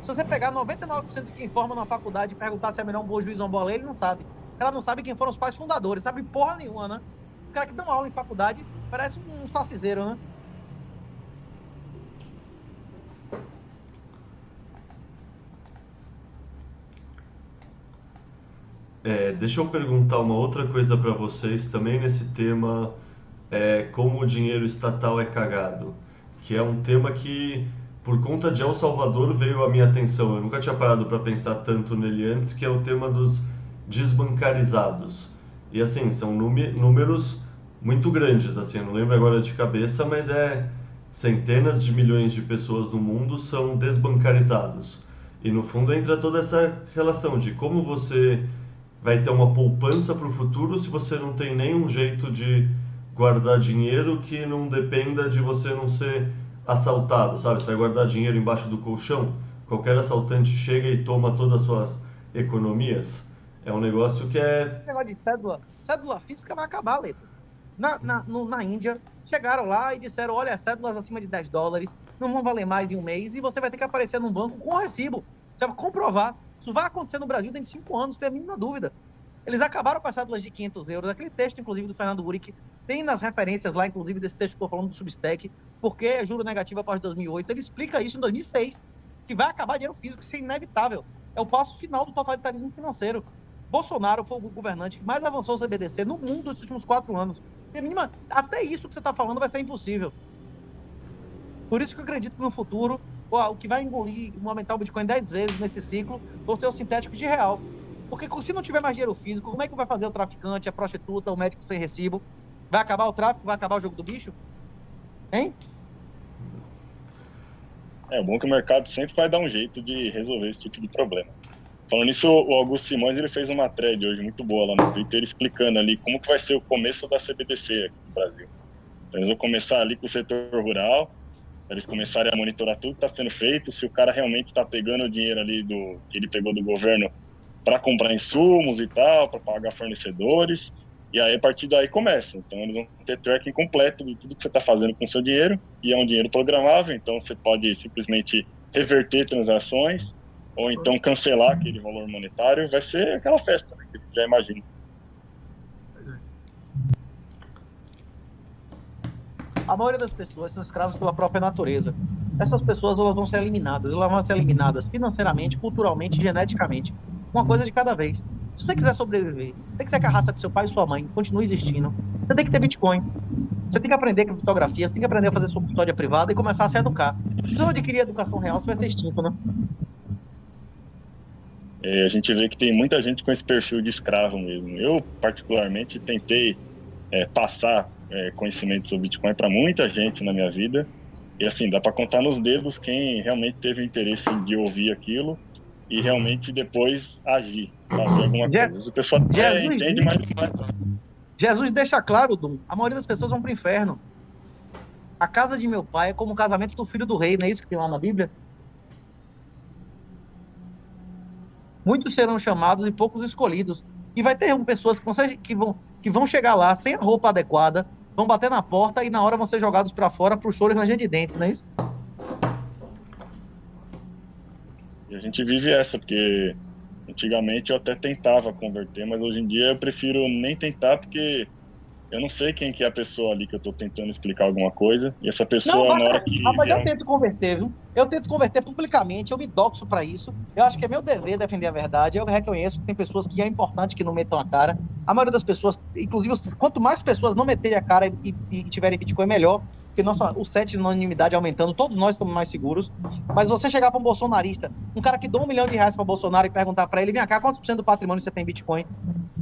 Se você pegar 99% de quem forma na faculdade e perguntar se é melhor um bom juiz ou um bom lei, ele não sabe. Cara não sabe quem foram os pais fundadores, sabe porra nenhuma, né? Os caras que dão aula em faculdade parece um saciseiro, né? É, deixa eu perguntar uma outra coisa para vocês também nesse tema, é, como o dinheiro estatal é cagado, que é um tema que, por conta de El Salvador, veio à minha atenção. Eu nunca tinha parado para pensar tanto nele antes, que é o tema dos desbancarizados. E assim, são núme- números muito grandes, assim, eu não lembro agora de cabeça, mas é centenas de milhões de pessoas no mundo são desbancarizados. E no fundo entra toda essa relação de como você vai ter uma poupança para o futuro se você não tem nenhum jeito de guardar dinheiro que não dependa de você não ser assaltado, sabe? Você vai guardar dinheiro embaixo do colchão, qualquer assaltante chega e toma todas as suas economias. É um negócio que é Esse negócio de cédula, cédula física vai acabar, Leto. Na, na, no- na Índia, chegaram lá e disseram: olha, cédulas acima de 10 dólares não vão valer mais em um mês e você vai ter que aparecer num banco com o recibo. Você vai comprovar. Isso vai acontecer no Brasil dentro de 5 anos, tem a mínima dúvida. Eles acabaram com as cédulas de 500 euros. Aquele texto, inclusive, do Fernando Uric, tem nas referências lá, inclusive, desse texto que eu tô falando do Substack, porque é juro negativo após 2008. Ele explica isso em 2006, que vai acabar dinheiro físico, isso é inevitável. É o passo final do totalitarismo financeiro. Bolsonaro foi o governante que mais avançou o CBDC no mundo nos últimos quatro anos. Mínima- até isso que você está falando vai ser impossível. Por isso que eu acredito que no futuro, o que vai engolir, aumentar o Bitcoin 10 vezes nesse ciclo, vão ser os sintéticos de real. Porque se não tiver mais dinheiro físico, como é que vai fazer o traficante, a prostituta, o médico sem recibo? Vai acabar o tráfico? Vai acabar o jogo do bicho? Hein? É bom que o mercado sempre vai dar um jeito de resolver esse tipo de problema. Falando nisso, o Augusto Simões ele fez uma thread hoje muito boa lá no Twitter explicando ali como que vai ser o começo da CBDC aqui no Brasil. Então, eles vão começar ali com o setor rural, eles começarem a monitorar tudo que está sendo feito, se o cara realmente está pegando o dinheiro ali do que ele pegou do governo para comprar insumos e tal, para pagar fornecedores, e aí a partir daí começa. Então eles vão ter tracking completo de tudo que você está fazendo com o seu dinheiro, e é um dinheiro programável, então você pode simplesmente reverter transações, ou então cancelar aquele valor monetário, vai ser aquela festa, né, que já imagina. A maioria das pessoas são escravos pela própria natureza. Essas pessoas elas vão ser eliminadas, elas vão ser eliminadas financeiramente, culturalmente, geneticamente. Uma coisa de cada vez. Se você quiser sobreviver, se você quiser que a raça de seu pai e sua mãe continue existindo, você tem que ter Bitcoin. Você tem que aprender criptografia, você tem que aprender a fazer sua custódia privada e começar a se educar. Se você não adquirir educação real, você vai ser extinto, né? É, a gente vê que tem muita gente com esse perfil de escravo mesmo. Eu, particularmente, tentei é, passar é, conhecimento sobre Bitcoin para muita gente na minha vida. E assim, dá para contar nos dedos quem realmente teve interesse de ouvir aquilo e realmente depois agir, fazer alguma coisa. Às vezes a pessoa até entende, mas. Jesus deixa claro, Dum, a maioria das pessoas vão para o inferno. A casa de meu pai é como o casamento do filho do rei, não é isso que tem lá na Bíblia? Muitos serão chamados e poucos escolhidos. E vai ter pessoas que vão, ser, que vão, que vão chegar lá sem a roupa adequada, vão bater na porta e na hora vão ser jogados para fora para o choro e ranger de dentes, não é isso? E a gente vive essa, porque antigamente eu até tentava converter, mas hoje em dia eu prefiro nem tentar, porque eu não sei quem que é a pessoa ali que eu estou tentando explicar alguma coisa. E essa pessoa, não, na hora que. Ah, mas eu tento converter, viu? Eu tento converter publicamente, eu me doxo para isso. Eu acho que é meu dever defender a verdade. Eu reconheço que tem pessoas que é importante que não metam a cara. A maioria das pessoas, inclusive, quanto mais pessoas não meterem a cara e, e tiverem Bitcoin, melhor. Porque nossa, o set de anonimidade aumentando, todos nós estamos mais seguros. Mas você chegar para um bolsonarista, um cara que dá um milhão de reais para Bolsonaro e perguntar para ele: vem cá, quantos por cento do patrimônio você tem em Bitcoin?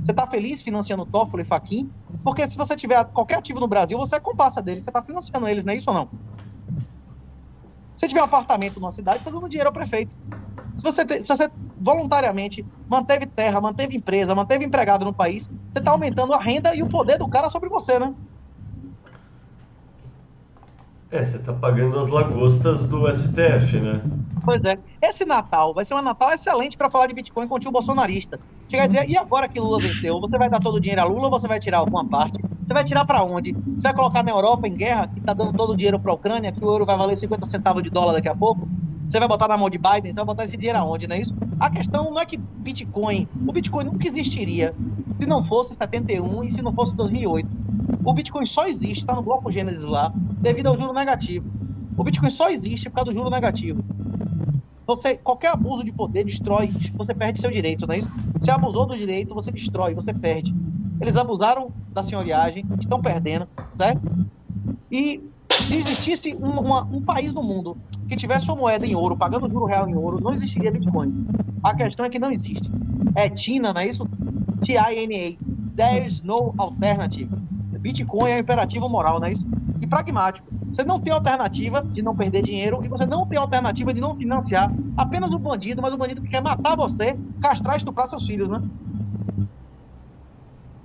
Você está feliz financiando o Toffolo e Faquin? Porque se você tiver qualquer ativo no Brasil, você é comparsa deles, você está financiando eles, não é isso ou não? Se tiver um apartamento numa cidade, está dando dinheiro ao prefeito. Se você, te, se você voluntariamente manteve terra, manteve empresa, manteve empregado no país, você está aumentando a renda e o poder do cara sobre você, né? É, você está pagando as lagostas do STF, né? Pois é. Esse Natal vai ser um Natal excelente para falar de Bitcoin com o tio bolsonarista. Chega a dizer, e agora que Lula venceu, você vai dar todo o dinheiro a Lula ou você vai tirar alguma parte? Você vai tirar para onde? Você vai colocar na Europa em guerra, que está dando todo o dinheiro para a Ucrânia, que o euro vai valer 50 centavos de dólar daqui a pouco? Você vai botar na mão de Biden, você vai botar esse dinheiro aonde, não é isso? A questão não é que Bitcoin, o Bitcoin nunca existiria se não fosse 71 e se não fosse 2008. O Bitcoin só existe, está no bloco Gênesis lá, devido ao juro negativo. O Bitcoin só existe por causa do juro negativo. Você, qualquer abuso de poder destrói, você perde seu direito, não é isso? Você abusou do direito, você destrói, você perde. Eles abusaram da senhoriagem, estão perdendo, certo? E se existisse um, uma, um país no mundo que tivesse sua moeda em ouro, pagando juro real em ouro, não existiria Bitcoin. A questão é que não existe. É TINA, não é isso? T-I-N-A. There is no alternative. Bitcoin é um imperativo moral, não é isso? E pragmático. Você não tem alternativa de não perder dinheiro e você não tem alternativa de não financiar apenas o bandido, mas o bandido que quer matar você, castrar e estuprar seus filhos, né?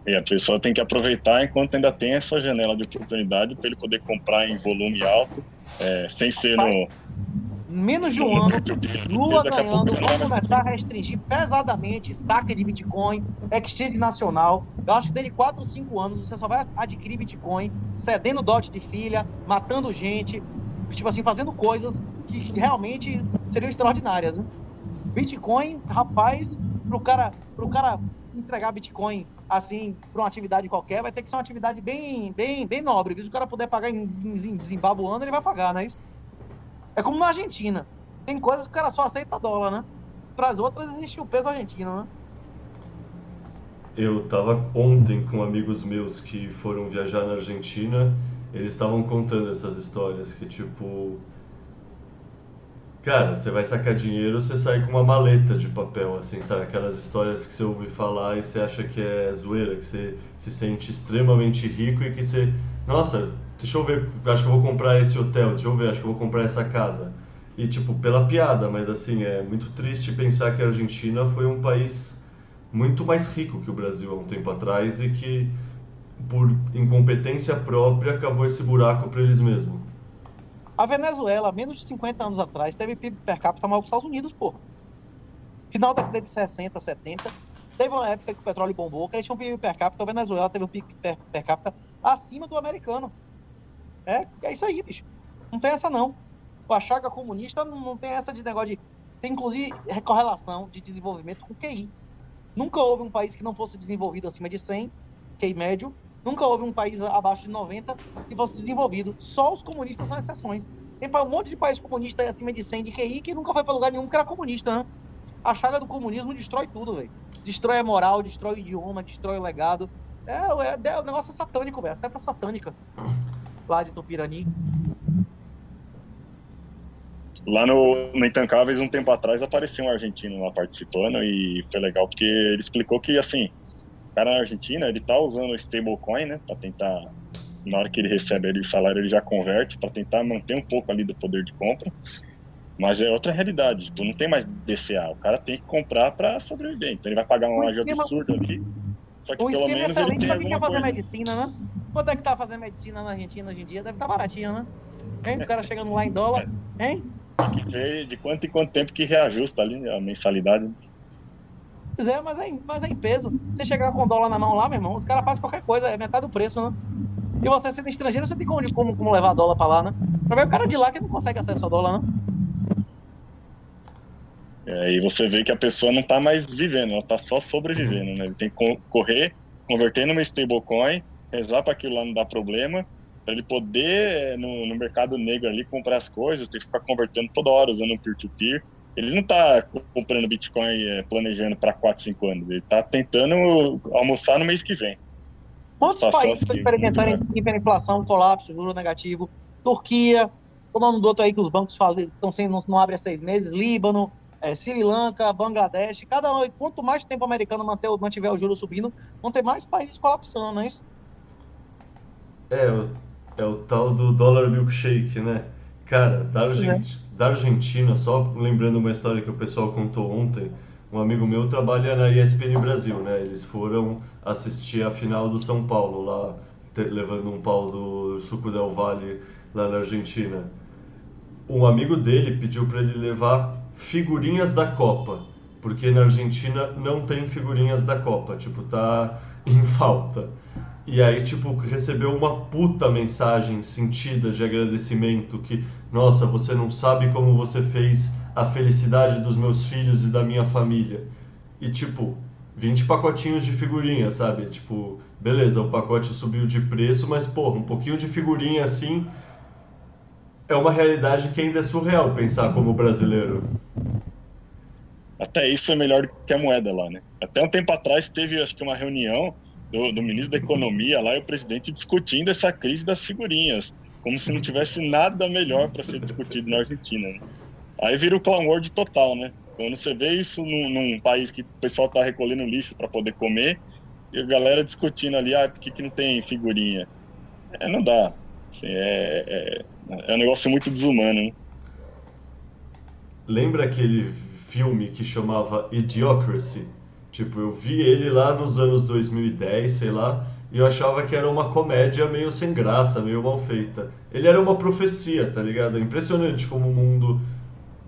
E a pessoa tem que aproveitar enquanto ainda tem essa janela de oportunidade para ele poder comprar em volume alto, é, sem ser no. Menos de um ano, Lula ganhando, vamos começar a restringir pesadamente saque de Bitcoin, exchange nacional. Eu acho que dentro de 4 ou 5 anos você só vai adquirir Bitcoin, cedendo dote de filha, matando gente, tipo assim, fazendo coisas que realmente seriam extraordinárias, né? Bitcoin, rapaz, pro cara, pro cara entregar Bitcoin assim para uma atividade qualquer, vai ter que ser uma atividade bem, bem, bem nobre. Se o cara puder pagar em, zimbabuano, ele vai pagar, não é isso? É como na Argentina. Tem coisas que o cara só aceita dólar, né? Para as outras existe o peso argentino, né? Eu tava ontem com amigos meus que foram viajar na Argentina, eles estavam contando essas histórias que tipo Cara, você vai sacar dinheiro, você sai com uma maleta de papel, assim, sabe? Aquelas histórias que você ouve falar e você acha que é zoeira, que você se sente extremamente rico e que você. Nossa, deixa eu ver, acho que eu vou comprar esse hotel, deixa eu ver, acho que eu vou comprar essa casa. E, tipo, pela piada, mas assim, é muito triste pensar que a Argentina foi um país muito mais rico que o Brasil há um tempo atrás e que, por incompetência própria, cavou esse buraco para eles mesmos. A Venezuela, menos de 50 anos atrás, teve PIB per capita maior que os Estados Unidos, porra. Final da década de 60, 70, teve uma época que o petróleo bombou, que eles tinham PIB per capita, a Venezuela teve um PIB per, per capita acima do americano. É, é isso aí, bicho. Não tem essa não. A chaga comunista não, não tem essa de negócio de. Tem inclusive correlação de desenvolvimento com QI. Nunca houve um país que não fosse desenvolvido acima de 100, QI médio. Nunca houve um país abaixo de 90 que fosse desenvolvido. Só os comunistas são exceções. Tem um monte de país comunista acima de 100 de QI que nunca foi para lugar nenhum porque era comunista, né? A chaga do comunismo destrói tudo, velho. Destrói a moral, destrói o idioma, destrói o legado. É, é, é o negócio é satânico, velho. A seta satânica. Lá de Tupirani. Lá no, no Intancáveis, um tempo atrás, apareceu um argentino lá participando e foi legal porque ele explicou que, assim, cara na Argentina, ele tá usando o stablecoin, né, para tentar, na hora que ele recebe ali o salário, ele já converte para tentar manter um pouco ali do poder de compra. Mas é outra realidade, tipo, não tem mais DCA, o cara tem que comprar para sobreviver, então ele vai pagar uma loja absurda ali, só que pelo menos ele tem alguma quer fazer coisa. medicina, né? Quanto é que tá fazendo medicina na Argentina hoje em dia? Deve estar tá baratinho, né? Hein? O cara chegando lá em dólar, hein? Tem que ver de quanto em quanto tempo que reajusta ali a mensalidade. Pois é, mas é, mas é em peso. Você chegar com dólar na mão lá, meu irmão, os caras fazem qualquer coisa, é metade do preço, né? E você sendo estrangeiro, você tem como, como, como levar dólar pra lá, né? Pra ver o cara de lá que não consegue acesso ao dólar, né? É, e você vê que a pessoa não tá mais vivendo, ela tá só sobrevivendo, né? Ele tem que correr, converter numa stablecoin, rezar para aquilo lá não dar problema, para ele poder, é, no, no, mercado negro ali, comprar as coisas, tem que ficar convertendo toda hora, usando um peer-to-peer. Ele não está comprando Bitcoin é, planejando para 4, 5 anos, ele está tentando almoçar no mês que vem. Quantos países estão experimentando hiperinflação, colapso, juro negativo? Turquia, o nome do outro aí que os bancos fazem, estão sendo, não, não abre há seis meses, Líbano, é, Sri Lanka, Bangladesh, cada um, quanto mais tempo o americano manter, mantiver o juro subindo, vão ter mais países colapsando, não é isso? É, o, é o tal do dólar milkshake, né? Cara, da, Argent... é. Da Argentina, só lembrando uma história que o pessoal contou ontem, um amigo meu trabalha na ESPN Brasil, né? Eles foram assistir a final do São Paulo lá, levando um pau do Suco del Valle lá na Argentina. Um amigo dele pediu para ele levar figurinhas da Copa, porque na Argentina não tem figurinhas da Copa, tipo, tá em falta. E aí, tipo, recebeu uma puta mensagem sentida de agradecimento que, nossa, você não sabe como você fez a felicidade dos meus filhos e da minha família. E tipo, 20 pacotinhos de figurinha, sabe? Tipo, beleza, o pacote subiu de preço, mas porra, um pouquinho de figurinha assim é uma realidade que ainda é surreal pensar como brasileiro. Até isso é melhor que a moeda lá, né? Até um tempo atrás teve, acho que, uma reunião do, do ministro da Economia lá e o presidente discutindo essa crise das figurinhas, como se não tivesse nada melhor para ser discutido na Argentina. Né? Aí vira o clamor total, né? Quando você vê isso num, num país que o pessoal está recolhendo lixo para poder comer e a galera discutindo ali, ah, por que, que não tem figurinha? É, não dá. Assim, é, é, é um negócio muito desumano. Né? Lembra aquele filme que chamava Idiocracy? Tipo, eu vi ele lá nos anos 2010, sei lá, e eu achava que era uma comédia meio sem graça, meio mal feita. Ele era uma profecia, tá ligado? É impressionante como o mundo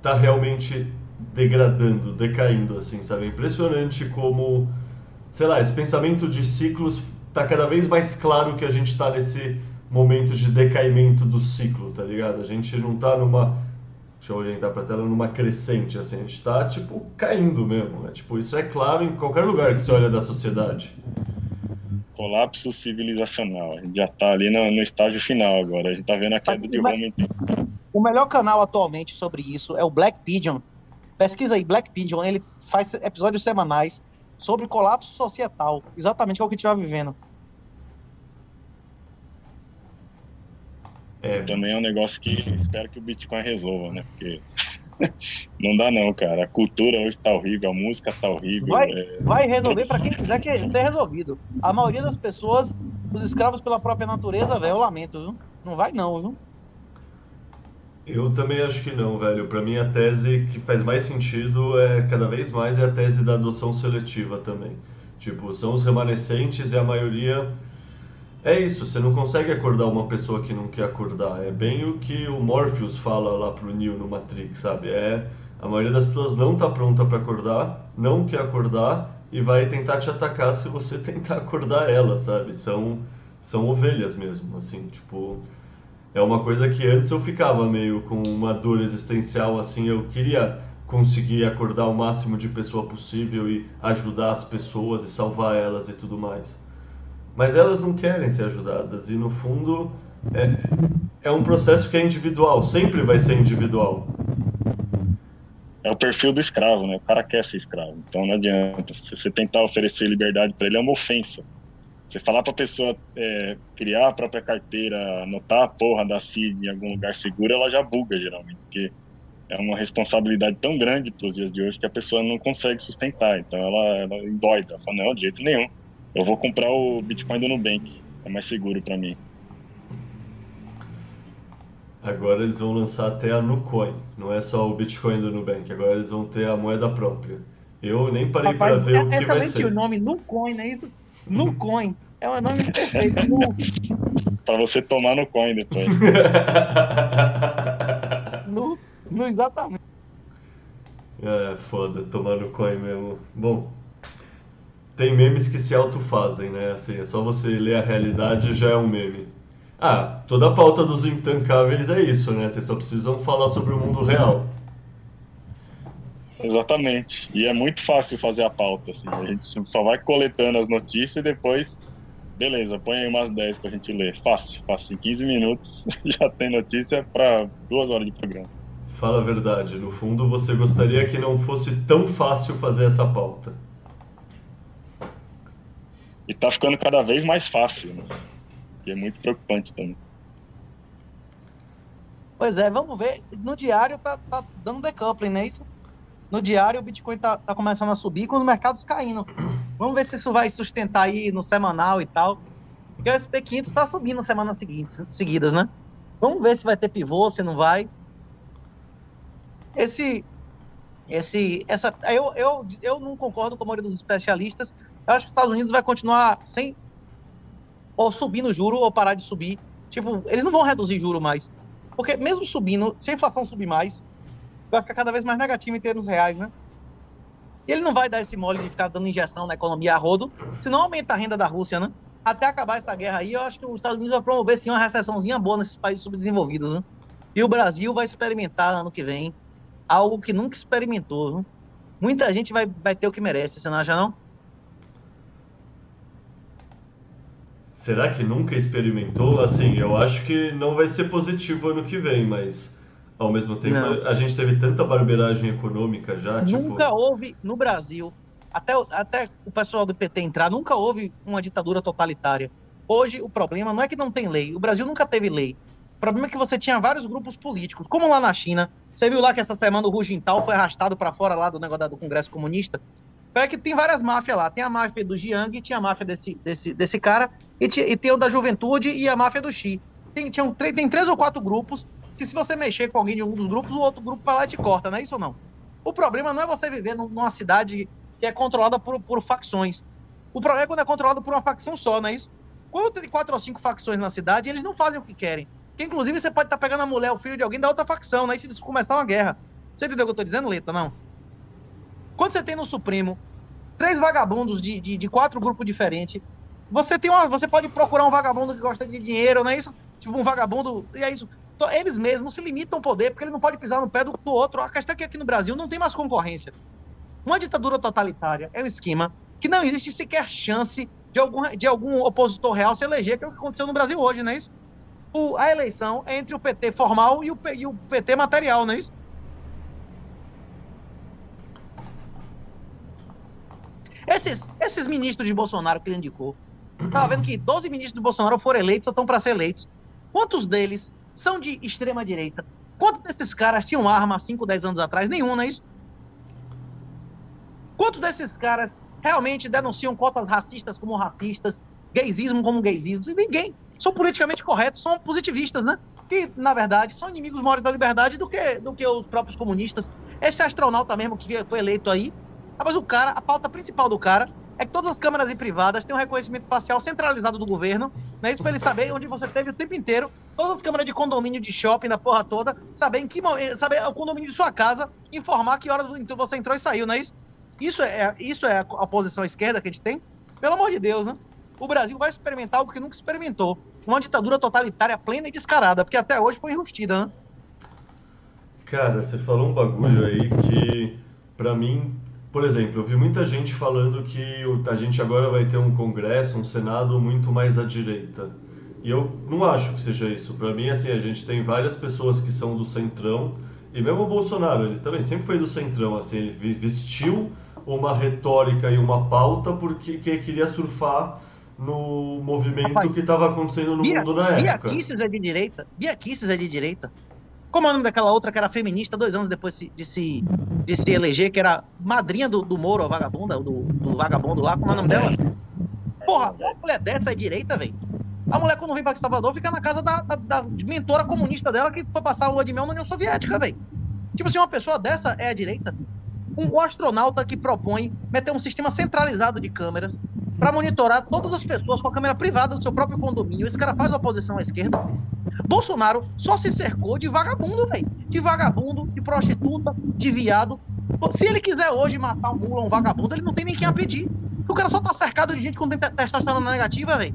tá realmente degradando, decaindo, assim, sabe? É impressionante como, sei lá, esse pensamento de ciclos tá cada vez mais claro que a gente tá nesse momento de decaimento do ciclo, tá ligado? A gente não tá numa. Deixa eu orientar pra tela, numa crescente, assim, a gente tá, tipo, caindo mesmo. Né? Tipo, isso é claro em qualquer lugar que você olha da sociedade. Colapso civilizacional. A gente já tá ali no, no estágio final agora. A gente tá vendo a queda de Roma inteira. O melhor canal atualmente sobre isso é o Black Pigeon. Pesquisa aí, Black Pigeon, ele faz episódios semanais sobre colapso societal. Exatamente o que a gente vai vivendo. É. Também é um negócio que espero que o Bitcoin resolva, né? Porque não dá não, cara. A cultura hoje tá horrível, a música tá horrível. Vai, é... vai resolver para quem quiser que ser resolvido. A maioria das pessoas, os escravos pela própria natureza, velho, eu lamento, viu? Não vai não, viu? Eu também acho que não, velho. Para mim a tese que faz mais sentido é cada vez mais é a tese da adoção seletiva também. Tipo, são os remanescentes e a maioria é isso, você não consegue acordar uma pessoa que não quer acordar. É bem o que o Morpheus fala lá pro Neo no Matrix, sabe? É a maioria das pessoas não tá pronta para acordar, não quer acordar e vai tentar te atacar se você tentar acordar ela, sabe? São são ovelhas mesmo, assim, tipo, é uma coisa que antes eu ficava meio com uma dor existencial assim, eu queria conseguir acordar o máximo de pessoa possível e ajudar as pessoas e salvar elas e tudo mais. Mas elas não querem ser ajudadas e no fundo é, é um processo que é individual, sempre vai ser individual. É o perfil do escravo, né? O cara quer ser escravo, então não adianta. Se você tentar oferecer liberdade para ele é uma ofensa. Você falar para a pessoa é, criar a própria carteira, anotar a porra da CID em algum lugar seguro, ela já buga geralmente, porque é uma responsabilidade tão grande para os dias de hoje que a pessoa não consegue sustentar. Então ela, ela endoida, fala, não, de jeito nenhum eu vou comprar o Bitcoin do Nubank. É mais seguro para mim. Agora eles vão lançar até a Nucoin. Não é só o Bitcoin do Nubank. Agora eles vão ter a moeda própria. Eu nem parei para ver é, o que vai ser. o nome Nucoin, não é isso? Nucoin. É um nome perfeito. para você tomar no coin depois. no, no, exatamente. É, foda, tomar no coin mesmo. Bom, tem memes que se autofazem, né? Assim, é só você ler a realidade já é um meme. Ah, toda a pauta dos intancáveis é isso, né? Vocês só precisam falar sobre o mundo real. Exatamente. E é muito fácil fazer a pauta, assim. A gente só vai coletando as notícias e depois, beleza, põe aí umas 10 pra gente ler. Fácil, fácil. Em 15 minutos já tem notícia para duas horas de programa. Fala a verdade. No fundo, você gostaria que não fosse tão fácil fazer essa pauta. E tá ficando cada vez mais fácil, né? E é muito preocupante também. Pois é, vamos ver. No diário tá, tá dando decoupling, não é isso? No diário o Bitcoin tá, tá começando a subir com os mercados caindo. Vamos ver se isso vai sustentar aí no semanal e tal. Porque o SP500 tá subindo semanas seguidas, né? Vamos ver se vai ter pivô, se não vai. Esse, esse, essa, eu, eu, eu não concordo com a maioria dos especialistas eu acho que os Estados Unidos vai continuar sem ou subir no juro ou parar de subir. Tipo, eles não vão reduzir juro mais. Porque mesmo subindo, se a inflação subir mais, vai ficar cada vez mais negativo em termos reais, né? E ele não vai dar esse mole de ficar dando injeção na economia a rodo, senão aumenta a renda da Rússia, né? Até acabar essa guerra aí, eu acho que os Estados Unidos vai promover sim uma recessãozinha boa nesses países subdesenvolvidos, né? E o Brasil vai experimentar ano que vem algo que nunca experimentou. Né? Muita gente vai, vai ter o que merece, você não acha não? Será que nunca experimentou? Assim, eu acho que não vai ser positivo ano que vem, mas ao mesmo tempo não. a gente teve tanta barbeiragem econômica já. Tipo nunca tipo... houve no Brasil, até, até o pessoal do PT entrar, nunca houve uma ditadura totalitária. Hoje o problema não é que não tem lei, o Brasil nunca teve lei. O problema é que você tinha vários grupos políticos, como lá na China. Você viu lá que essa semana o Hu Jintao foi arrastado para fora lá do negócio do Congresso Comunista? É que tem várias máfias lá. Tem a máfia do Jiang, tinha a máfia desse, desse, desse cara, e, tinha, e tem o da Juventude e a máfia do Xi. Tem, tinha um, tem três ou quatro grupos que se você mexer com alguém de um dos grupos, o outro grupo vai lá e te corta, não é isso ou não? O problema não é você viver numa cidade que é controlada por, por facções. O problema é quando é controlado por uma facção só, não é isso? Quando tem quatro ou cinco facções na cidade, eles não fazem o que querem. Porque, inclusive, você pode estar tá pegando a mulher, o filho de alguém da outra facção, né? E se começar uma guerra. Você entendeu o que eu estou dizendo, Leta? Não. Quando você tem no Supremo três vagabundos de, de, de quatro grupos diferentes, você tem uma, você pode procurar um vagabundo que gosta de dinheiro, não é isso? Tipo um vagabundo, e é isso. Então, eles mesmos se limitam ao poder, porque ele não pode pisar no pé do, do outro. A questão é que aqui no Brasil não tem mais concorrência. Uma ditadura totalitária é um esquema que não existe sequer chance de algum, de algum opositor real se eleger, que é o que aconteceu no Brasil hoje, não é isso? O, a eleição é entre o PT formal e o, e o PT material, não é isso? Esses, esses ministros de Bolsonaro que ele indicou, estava vendo que 12 ministros de Bolsonaro foram eleitos ou estão para ser eleitos. Quantos deles são de extrema direita? Quantos desses caras tinham arma há 5, 10 anos atrás? Nenhum, não é isso? Quantos desses caras realmente denunciam cotas racistas como racistas, gaysismo como gaysismo? Ninguém. São politicamente corretos, são positivistas, né? que, na verdade, são inimigos maiores da liberdade do que, do que os próprios comunistas. Esse astronauta mesmo que foi eleito aí, mas o cara, a pauta principal do cara é que todas as câmeras privadas têm um reconhecimento facial centralizado do governo, né? Isso para ele saber onde você teve o tempo inteiro, todas as câmeras de condomínio, de shopping, da porra toda, saber em que saber o condomínio de sua casa, informar que horas você entrou e saiu, não é isso? Isso é, isso é a oposição à esquerda que a gente tem? Pelo amor de Deus, né? O Brasil vai experimentar algo que nunca experimentou. Uma ditadura totalitária plena e descarada, porque até hoje foi enrustida, né? Cara, você falou um bagulho aí que, para mim, por exemplo, eu vi muita gente falando que a gente agora vai ter um Congresso, um Senado muito mais à direita. E eu não acho que seja isso. Para mim, assim, a gente tem várias pessoas que são do centrão, e mesmo o Bolsonaro, ele também sempre foi do centrão, assim, ele vestiu uma retórica e uma pauta porque queria surfar no movimento Rapaz, que estava acontecendo no Bia, mundo na época. Bia Kisses é de direita. Bia Kisses é de direita. Como é o nome daquela outra que era feminista dois anos depois de se, de se eleger, que era madrinha do, do Moro, a vagabunda, do, do vagabundo lá, como é o nome dela? Porra, uma mulher dessa é direita, velho. A mulher, quando vem pra Salvador, fica na casa da, da, da, mentora comunista dela que foi passar a lua de mel na União Soviética, velho. Tipo assim, uma pessoa dessa é a direita. Um, um astronauta que propõe meter um sistema centralizado de câmeras para monitorar todas as pessoas com a câmera privada do seu próprio condomínio. Esse cara faz oposição à esquerda. Bolsonaro só se cercou de vagabundo, velho. De vagabundo, de prostituta, de viado. Se ele quiser hoje matar um mula, um vagabundo, ele não tem nem quem a pedir. O cara só tá cercado de gente com testosterona negativa, velho.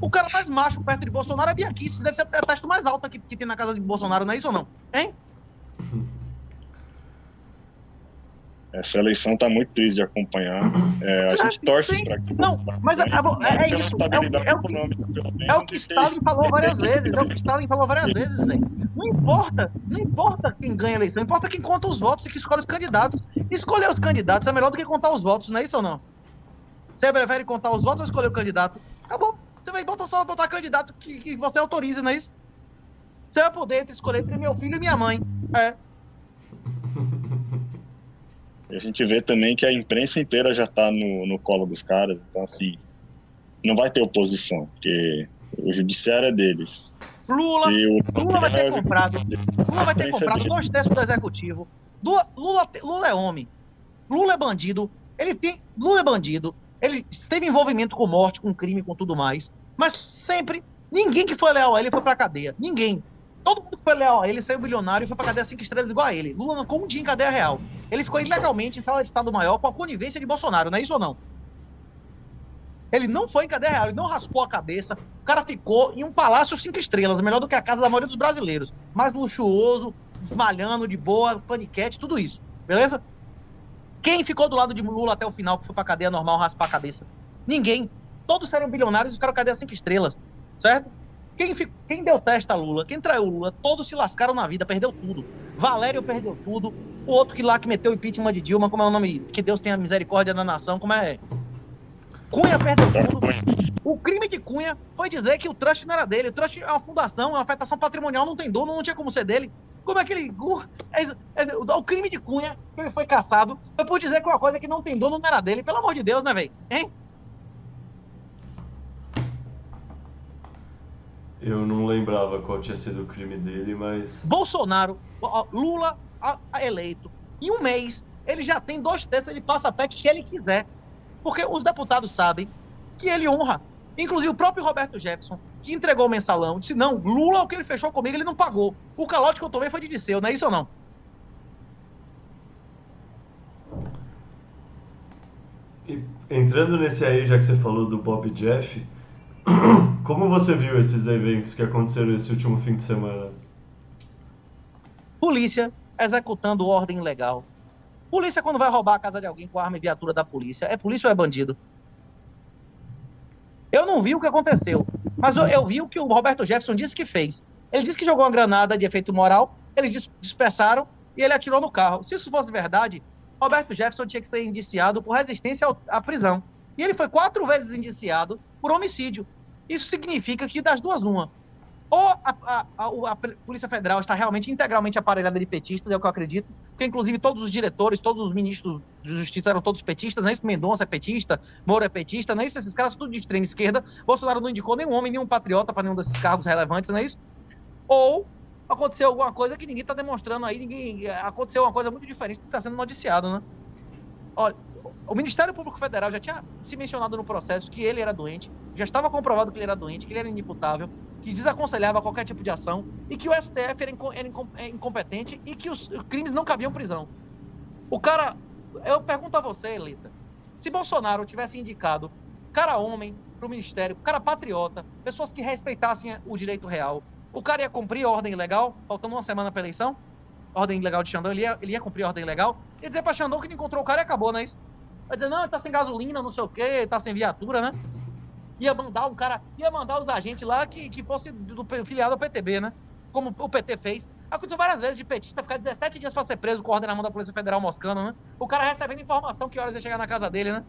O cara mais macho perto de Bolsonaro é Biaquice. Deve ser a testa mais alta que, que tem na casa de Bolsonaro, não é isso ou não? Hein? Essa eleição está muito triste de acompanhar. É, a gente torce para que. Não, mas é, é, é isso. É, é, o, é o que Stalin falou várias vezes. É o que Stalin falou várias vezes, velho. Não importa, não importa quem ganha a eleição, importa quem conta os votos e que escolhe os candidatos. Escolher os candidatos é melhor do que contar os votos, não é isso ou não? Você prefere contar os votos ou escolher o candidato? Acabou. Você vai botar só botar candidato que, que você autorize, não é isso? Você vai poder escolher entre meu filho e minha mãe. É. E a gente vê também que a imprensa inteira já está no, no colo dos caras. Então, assim, não vai ter oposição, porque o judiciário é deles. Lula, Lula vai ter comprado. Lula vai ter comprado dois terços do executivo. Lula, Lula, Lula é homem. Lula é bandido. Ele tem. Lula é bandido. Ele teve envolvimento com morte, com crime, com tudo mais. Mas sempre, ninguém que foi leal a ele foi pra cadeia. Ninguém. Todo mundo que foi leal ele saiu bilionário e foi pra cadeia cinco estrelas igual a ele. Lula não um dia em cadeia real. Ele ficou ilegalmente em sala de Estado Maior com a conivência de Bolsonaro, não é isso ou não? Ele não foi em cadeia real, ele não raspou a cabeça. O cara ficou em um palácio cinco estrelas, melhor do que a casa da maioria dos brasileiros. Mais luxuoso, malhando de boa, paniquete, tudo isso. Beleza? Quem ficou do lado de Lula até o final, que foi pra cadeia normal raspar a cabeça? Ninguém. Todos eram bilionários e ficaram cadeia cinco estrelas. Certo? Quem, quem deu testa a Lula, quem traiu Lula, todos se lascaram na vida, perdeu tudo. Valério perdeu tudo. O outro que lá que meteu o impeachment de Dilma, como é o nome? Que Deus tenha misericórdia da nação, como é? Cunha perdeu tudo. O crime de Cunha foi dizer que o trust não era dele. O trust é uma fundação, é uma afetação patrimonial, não tem dono, não tinha como ser dele. Como é que ele. É, é, o crime de Cunha, que ele foi caçado, foi por dizer que uma coisa que não tem dono não era dele. Pelo amor de Deus, né, velho? Hein? Eu não lembrava qual tinha sido o crime dele, mas. Bolsonaro, Lula eleito. Em um mês, ele já tem dois terços, ele passa a PEC que ele quiser. Porque os deputados sabem que ele honra. Inclusive o próprio Roberto Jefferson, que entregou o mensalão, disse: não, Lula, o que ele fechou comigo, ele não pagou. O calote que eu tomei foi de Disseu, não é isso ou não? E, entrando nesse aí, já que você falou do Bob Jeff, como você viu esses eventos que aconteceram esse último fim de semana? Polícia executando ordem legal. Polícia, quando vai roubar a casa de alguém com arma e viatura da polícia, é polícia ou é bandido? Eu não vi o que aconteceu, mas eu, eu vi o que o Roberto Jefferson disse que fez. Ele disse que jogou uma granada de efeito moral, eles dispersaram e ele atirou no carro. Se isso fosse verdade, Roberto Jefferson tinha que ser indiciado por resistência à prisão. E ele foi quatro vezes indiciado por homicídio. Isso significa que das duas, uma. Ou a, a, a, a, Polícia Federal está realmente integralmente aparelhada de petistas, é o que eu acredito, porque inclusive todos os diretores, todos os ministros de justiça eram todos petistas, não é isso? Mendonça é petista, Moro é petista, não é isso? Esses caras tudo de extrema esquerda. Bolsonaro não indicou nenhum homem, nenhum patriota para nenhum desses cargos relevantes, não é isso? Ou aconteceu alguma coisa que ninguém está demonstrando aí, ninguém aconteceu uma coisa muito diferente do que está sendo noticiado, né? Olha, o Ministério Público Federal já tinha se mencionado no processo que ele era doente, já estava comprovado que ele era doente, que ele era inimputável, que desaconselhava qualquer tipo de ação e que o STF era, era é, incompetente e que os crimes não cabiam prisão. O cara, eu pergunto a você, Elita, se Bolsonaro tivesse indicado cara homem para o ministério, cara patriota, pessoas que respeitassem o direito real, o cara ia cumprir a ordem legal, faltando uma semana para eleição? Ordem legal de Xandão, ele ia, ele ia cumprir a ordem legal? Ia dizer para Xandão que não encontrou o cara e acabou, não é isso? Vai dizer, não, tá sem gasolina, não sei o quê, tá sem viatura, né? Ia mandar um cara, ia mandar os agentes lá que, que fosse do, do filiado ao PTB, né? Como o PT fez. Aconteceu várias vezes de petista ficar 17 dias para ser preso com ordem na mão da Polícia Federal moscando, né? O cara recebendo informação que horas ia chegar na casa dele, né?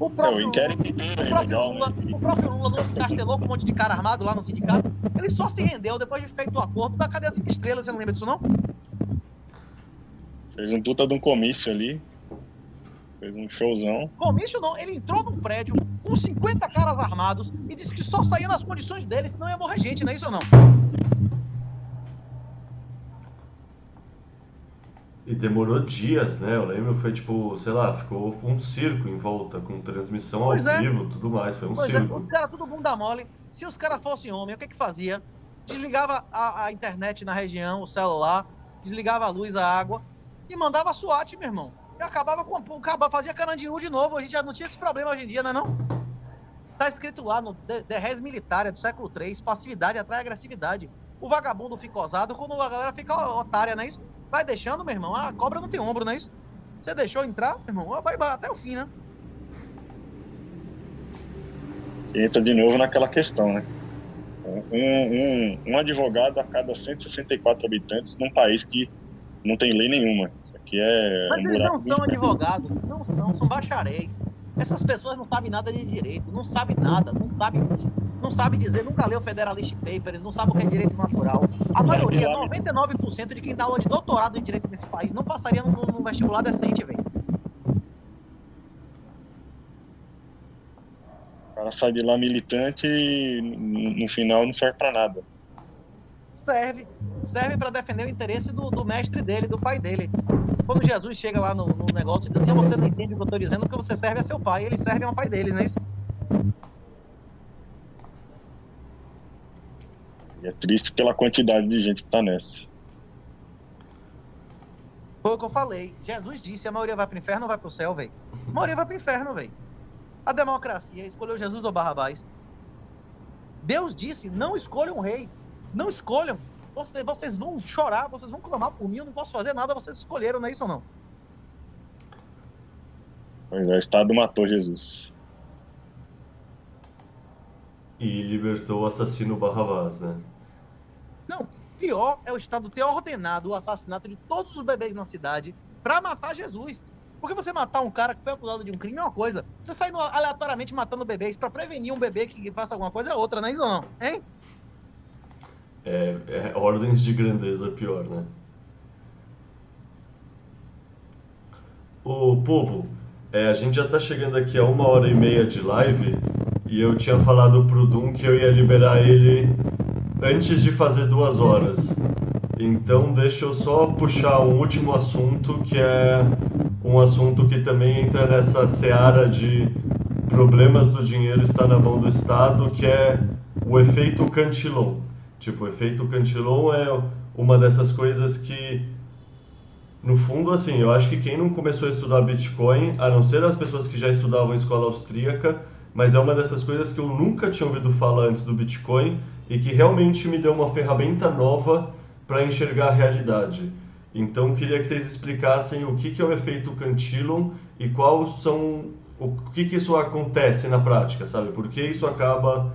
O próprio, o próprio legal, Lula, né? o próprio Lula não castelou com um monte de cara armado lá no sindicato. Ele só se rendeu depois de feito o acordo da cadeia cinco estrelas, você não lembra disso não? Fez um puta de um comício ali. Fez um showzão. Comício não, ele entrou num prédio com 50 caras armados e disse que só saía nas condições dele, senão ia morrer gente, não é isso ou não? E demorou dias, né? Eu lembro, foi tipo, sei lá, ficou um circo em volta, com transmissão pois ao é. vivo tudo mais, foi um pois é, circo. É. Os caras tudo bunda mole. Se os caras fossem homem, o que que fazia? Desligava a, a, internet na região, o celular, desligava a luz, a água e mandava SWAT, meu irmão e acabava com. Acabava, fazia Carandiru de novo. A gente já não tinha esse problema hoje em dia, né? Não? Tá escrito lá no The Res Militária do século III: passividade atrai agressividade. O vagabundo fica osado quando a galera fica otária, não é isso? Vai deixando, meu irmão. A cobra não tem ombro, não é isso? Você deixou entrar, meu irmão, vai até o fim, né? Entra de novo naquela questão, né? Um, um, um advogado a cada 164 habitantes num país que não tem lei nenhuma que é. Mas um eles não são advogados, não são, são bacharéis. Essas pessoas não sabem nada de direito, não sabem nada, não sabem, não sabe dizer, nunca leu Federalist Papers, não sabe o que é direito natural. A maioria, 99% de quem dá aula de doutorado em direito nesse país não passaria num, num vestibular decente, velho. O cara sai de lá militante e no final não serve pra nada serve. Serve para defender o interesse do, do, mestre dele, do pai dele. Quando Jesus chega lá no, no negócio e diz assim, você não entende o que eu estou dizendo, porque você serve a seu pai, ele serve ao pai dele, não é isso? E é triste pela quantidade de gente que está nessa. Foi o que eu falei. Jesus disse, a maioria vai pro inferno ou vai pro céu, velho? A maioria vai pro inferno, velho. A democracia escolheu Jesus ou Barrabás. Deus disse, não escolha um rei. Não escolham. Vocês, vocês vão chorar, vocês vão clamar por mim, eu não posso fazer nada, vocês escolheram, não é isso ou não? Pois é, o Estado matou Jesus. E libertou o assassino Barrabás, né? Não, pior é o Estado ter ordenado o assassinato de todos os bebês na cidade para matar Jesus. Porque você matar um cara que foi acusado de um crime é uma coisa. Você sair aleatoriamente matando bebês para prevenir um bebê que faça alguma coisa é outra, não é isso ou não? Hein? É, é ordens de grandeza pior, né? O povo, é, a gente já está chegando aqui a uma hora e meia de live e eu tinha falado pro Dum que eu ia liberar ele antes de fazer duas horas. Então deixa eu só puxar um último assunto que é um assunto que também entra nessa seara de problemas do dinheiro estar na mão do Estado, que é o efeito Cantillon. Tipo, o efeito Cantillon é uma dessas coisas que, no fundo, assim, eu acho que quem não começou a estudar Bitcoin, a não ser as pessoas que já estudavam escola austríaca, mas é uma dessas coisas que eu nunca tinha ouvido falar antes do Bitcoin e que realmente me deu uma ferramenta nova para enxergar a realidade. Então, queria que vocês explicassem o que, que é o efeito Cantillon e quais são o que, que isso acontece na prática, sabe? Por que isso acaba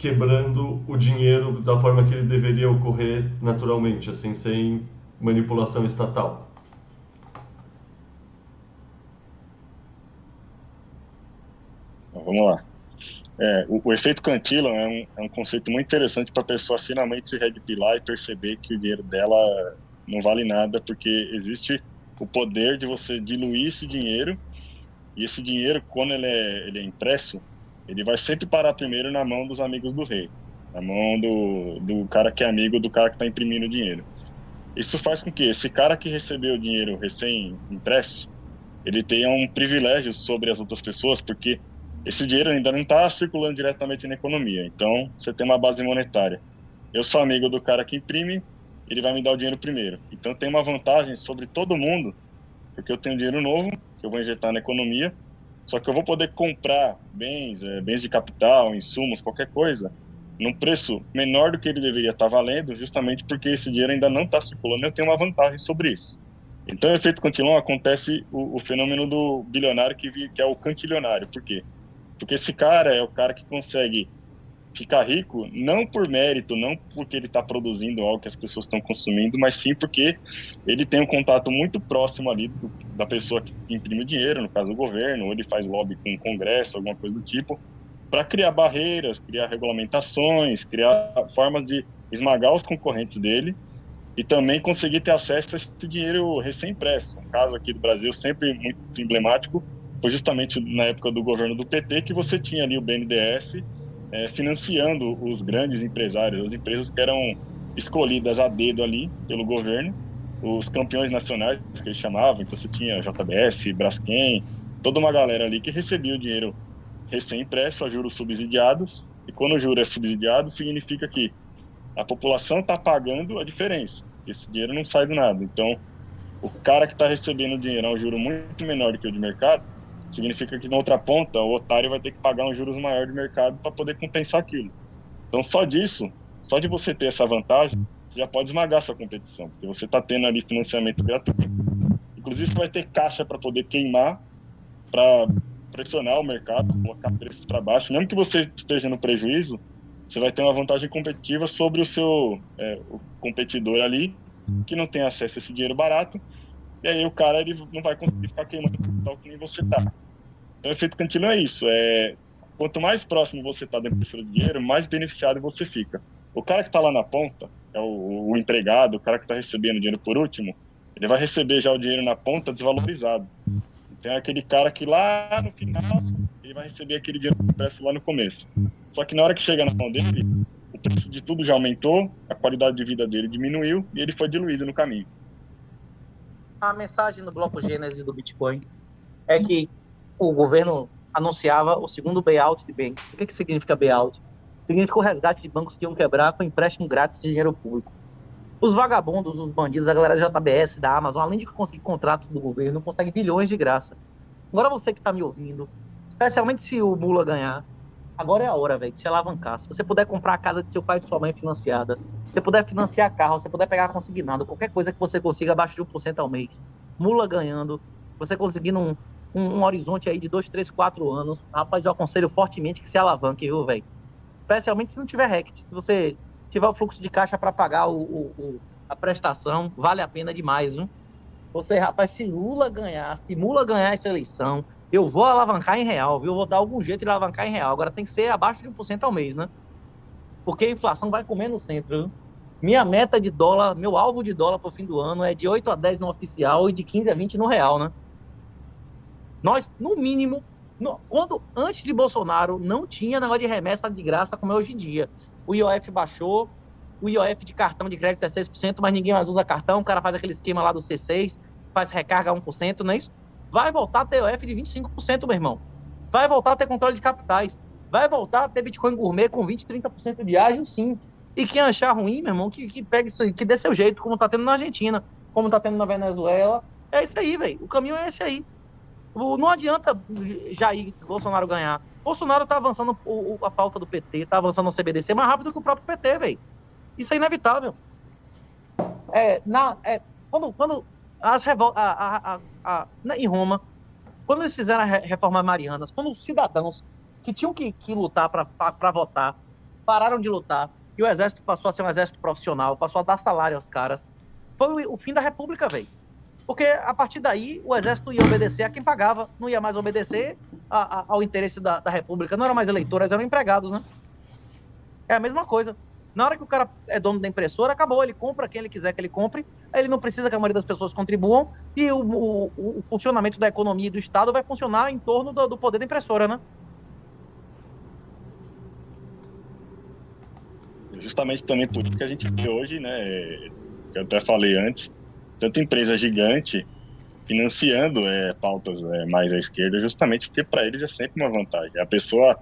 quebrando o dinheiro da forma que ele deveria ocorrer naturalmente, assim, sem manipulação estatal. Vamos lá. É, o, o, efeito Cantillon é um, é um conceito muito interessante para a pessoa finalmente se redpilar e perceber que o dinheiro dela não vale nada, porque existe o poder de você diluir esse dinheiro, e esse dinheiro, quando ele é, ele é impresso, ele vai sempre parar primeiro na mão dos amigos do rei, na mão do, do cara que é amigo do cara que está imprimindo dinheiro. Isso faz com que esse cara que recebeu o dinheiro recém-impresso, ele tenha um privilégio sobre as outras pessoas, porque esse dinheiro ainda não está circulando diretamente na economia. Então, você tem uma base monetária. Eu sou amigo do cara que imprime, ele vai me dar o dinheiro primeiro. Então, tem uma vantagem sobre todo mundo, porque eu tenho dinheiro novo, que eu vou injetar na economia, só que eu vou poder comprar bens, é, bens de capital, insumos, qualquer coisa, num preço menor do que ele deveria estar valendo, justamente porque esse dinheiro ainda não está circulando. Eu tenho uma vantagem sobre isso. Então, efeito cantilão acontece o, o fenômeno do bilionário que, que é o cantilionário. Por quê? Porque esse cara é o cara que consegue ficar rico não por mérito, não porque ele está produzindo algo que as pessoas estão consumindo, mas sim porque ele tem um contato muito próximo ali do, da pessoa que imprime o dinheiro, no caso o governo, ou ele faz lobby com o Congresso, alguma coisa do tipo, para criar barreiras, criar regulamentações, criar formas de esmagar os concorrentes dele e também conseguir ter acesso a esse dinheiro recém-impresso. Um caso aqui do Brasil sempre muito emblemático foi justamente na época do governo do PT que você tinha ali o BNDES é, financiando os grandes empresários, as empresas que eram escolhidas a dedo ali pelo governo, os campeões nacionais que eles chamavam, então você tinha JBS, Braskem, toda uma galera ali que recebia o dinheiro recém-impresso a juros subsidiados, e quando o juro é subsidiado, significa que a população está pagando a diferença, esse dinheiro não sai do nada. Então, o cara que está recebendo o dinheiro a um juro muito menor do que o de mercado, significa que na outra ponta o otário vai ter que pagar um juros maior de mercado para poder compensar aquilo. Então só disso, só de você ter essa vantagem, já pode esmagar sua competição, porque você está tendo ali financiamento gratuito. Inclusive você vai ter caixa para poder queimar, para pressionar o mercado, colocar preços para baixo. Mesmo que você esteja no prejuízo, você vai ter uma vantagem competitiva sobre o seu é, o competidor ali, que não tem acesso a esse dinheiro barato e aí o cara ele não vai conseguir ficar queimando tal que nem você tá. Então o efeito cantilho é isso, é quanto mais próximo você tá da impressora de dinheiro, mais beneficiado você fica. O cara que está lá na ponta, é o, o empregado, o cara que está recebendo dinheiro por último, ele vai receber já o dinheiro na ponta desvalorizado. Tem aquele cara que lá no final ele vai receber aquele dinheiro impresso lá no começo. Só que na hora que chega na mão dele, o preço de tudo já aumentou, a qualidade de vida dele diminuiu e ele foi diluído no caminho a mensagem no bloco Gênesis do Bitcoin é que o governo anunciava o segundo bailout de banks. O que, que significa bailout? Significa o resgate de bancos que iam quebrar com empréstimo grátis de dinheiro público. Os vagabundos, os bandidos, a galera da JBS, da Amazon, além de conseguir contratos do governo, conseguem bilhões de graça. Agora você que está me ouvindo, especialmente se o Mula ganhar, Agora é a hora, velho, de se alavancar. Se você puder comprar a casa de seu pai e de sua mãe financiada, se você puder financiar carro, se você puder pegar consignado, qualquer coisa que você consiga abaixo de 1% ao mês, mula ganhando, você conseguindo um, um, um, horizonte aí de 2, 3, 4 anos, rapaz, eu aconselho fortemente que se alavanque, viu, velho? Especialmente se não tiver RECT. Se você tiver o fluxo de caixa para pagar o, o, o, a prestação, vale a pena demais, viu? Você, rapaz, se Lula ganhar, se Mula ganhar essa eleição, eu vou alavancar em real, viu? Eu vou dar algum jeito de alavancar em real. Agora tem que ser abaixo de 1% ao mês, né? Porque a inflação vai comer no centro. Viu? Minha meta de dólar, meu alvo de dólar para o fim do ano é de 8 a 10 no oficial e de 15 a 20 no real, né? Nós, no mínimo, no, quando antes de Bolsonaro não tinha negócio de remessa de graça como é hoje em dia. O IOF baixou, o IOF de cartão de crédito é 6%, mas ninguém mais usa cartão, o cara faz aquele esquema lá do C6, faz recarga 1%, não é isso? Vai voltar a ter OF de 25%, meu irmão. Vai voltar a ter controle de capitais. Vai voltar a ter Bitcoin gourmet com 20, 30% de ágio, sim. E quem achar ruim, meu irmão, que, que pegue isso que dê seu jeito, como tá tendo na Argentina, como tá tendo na Venezuela. É isso aí, velho. O caminho é esse aí. Não adianta Jair Bolsonaro ganhar. Bolsonaro tá avançando o, a pauta do PT, tá avançando o CBDC mais rápido que o próprio PT, velho. Isso é inevitável. É, na, é, quando, quando as revoltas a, a, a, em Roma, quando eles fizeram a reforma marianas, quando os cidadãos que tinham que, que lutar para votar pararam de lutar e o exército passou a ser um exército profissional, passou a dar salário aos caras, foi o, o fim da república, velho. Porque a partir daí o exército ia obedecer a quem pagava, não ia mais obedecer a, a, ao interesse da, da república. Não eram mais eleitores, eram empregados, né? É a mesma coisa. Na hora que o cara é dono da impressora, acabou, ele compra quem ele quiser que ele compre, ele não precisa que a maioria das pessoas contribuam e o, o, o funcionamento da economia e do Estado vai funcionar em torno do, do poder da impressora, né? Justamente também tudo que a gente vê hoje, né? É, que eu até falei antes, tanta empresa gigante financiando é, pautas é, mais à esquerda, justamente porque para eles é sempre uma vantagem. A pessoa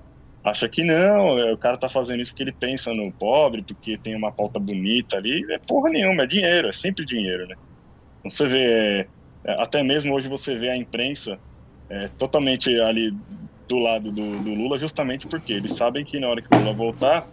acha que não, é, o cara tá fazendo isso porque ele pensa no pobre, porque tem uma pauta bonita ali. É porra nenhuma, é dinheiro, é sempre dinheiro, né? Você vê, é, até mesmo hoje você vê a imprensa é, totalmente ali do lado do, do, Lula, justamente porque eles sabem que na hora que o Lula voltar,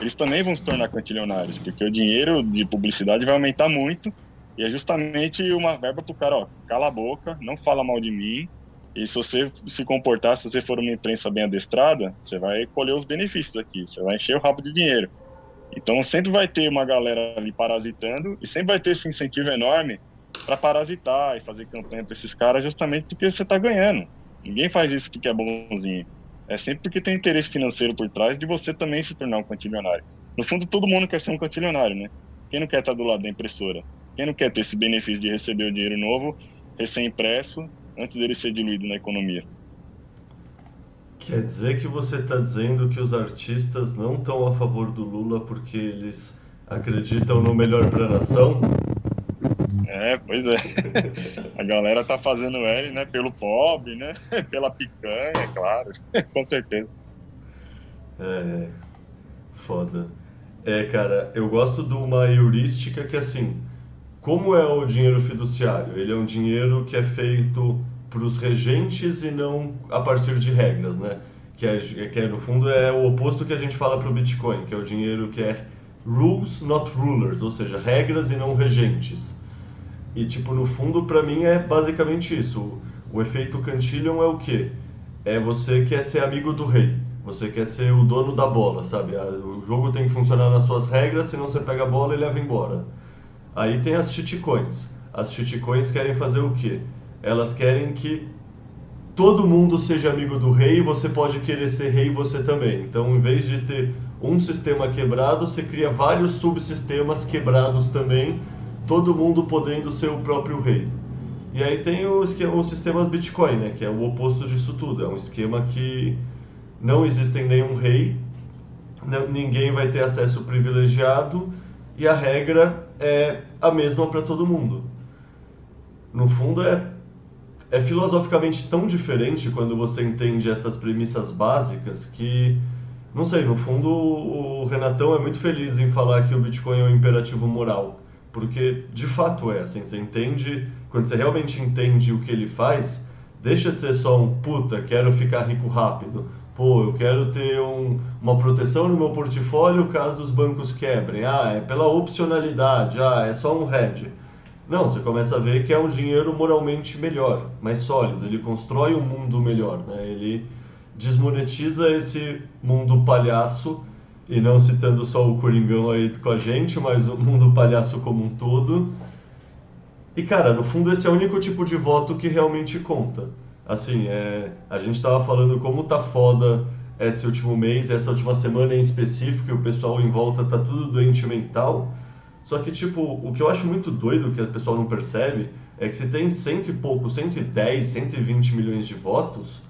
eles também vão se tornar quantilionários, porque o dinheiro de publicidade vai aumentar muito, e é justamente uma verba pro cara, ó, cala a boca, não fala mal de mim, e se você se comportar, se você for uma imprensa bem adestrada, você vai colher os benefícios aqui, você vai encher o rabo de dinheiro. Então sempre vai ter uma galera ali parasitando e sempre vai ter esse incentivo enorme para parasitar e fazer campanha para esses caras justamente porque você está ganhando. Ninguém faz isso porque é bonzinho. É sempre porque tem interesse financeiro por trás de você também se tornar um quantilionário. No fundo, todo mundo quer ser um quantilionário, né? Quem não quer estar do lado da impressora? Quem não quer ter esse benefício de receber o dinheiro novo, recém-impresso, antes dele ser diluído na economia. Quer dizer que você está dizendo que os artistas não estão a favor do Lula porque eles acreditam no melhor para a nação? É, pois é. A galera tá fazendo L, né? Pelo pobre, né? Pela picanha, claro. Com certeza. É. Foda. É, cara, eu gosto de uma heurística que, assim, como é o dinheiro fiduciário? Ele é um dinheiro que é feito para os regentes e não a partir de regras, né? Que, é, que é, no fundo é o oposto que a gente fala para o Bitcoin, que é o dinheiro que é rules, not rulers, ou seja, regras e não regentes. E, tipo, no fundo, para mim é basicamente isso. O, o efeito Cantillon é o quê? É você quer ser amigo do rei. Você quer ser o dono da bola, sabe? O jogo tem que funcionar nas suas regras, senão você pega a bola e leva embora. Aí tem as shitcoins. As shitcoins querem fazer o quê? Elas querem que todo mundo seja amigo do rei e você pode querer ser rei você também. Então, em vez de ter um sistema quebrado, você cria vários subsistemas quebrados também, todo mundo podendo ser o próprio rei. E aí tem o, esquema, o sistema Bitcoin, né, que é o oposto disso tudo. É um esquema que não existe nenhum rei, ninguém vai ter acesso privilegiado e a regra é a mesma para todo mundo. No fundo, é, é filosoficamente tão diferente quando você entende essas premissas básicas que, não sei, no fundo o Renatão é muito feliz em falar que o Bitcoin é um imperativo moral. Porque de fato é, assim, você entende, quando você realmente entende o que ele faz, deixa de ser só um puta, quero ficar rico rápido Pô, eu quero ter um, uma proteção no meu portfólio caso os bancos quebrem. Ah, é pela opcionalidade. Ah, é só um hedge. Não, você começa a ver que é um dinheiro moralmente melhor, mais sólido. Ele constrói um mundo melhor, né? Ele desmonetiza esse mundo palhaço e não citando só o Coringão aí com a gente, mas o mundo palhaço como um todo. E cara, no fundo esse é o único tipo de voto que realmente conta assim, é, a gente estava falando como tá foda esse último mês, essa última semana em específico, e o pessoal em volta tá tudo doente mental. Só que, tipo, o que eu acho muito doido, que o pessoal não percebe, é que se tem cento e pouco, 110, 120 milhões de votos,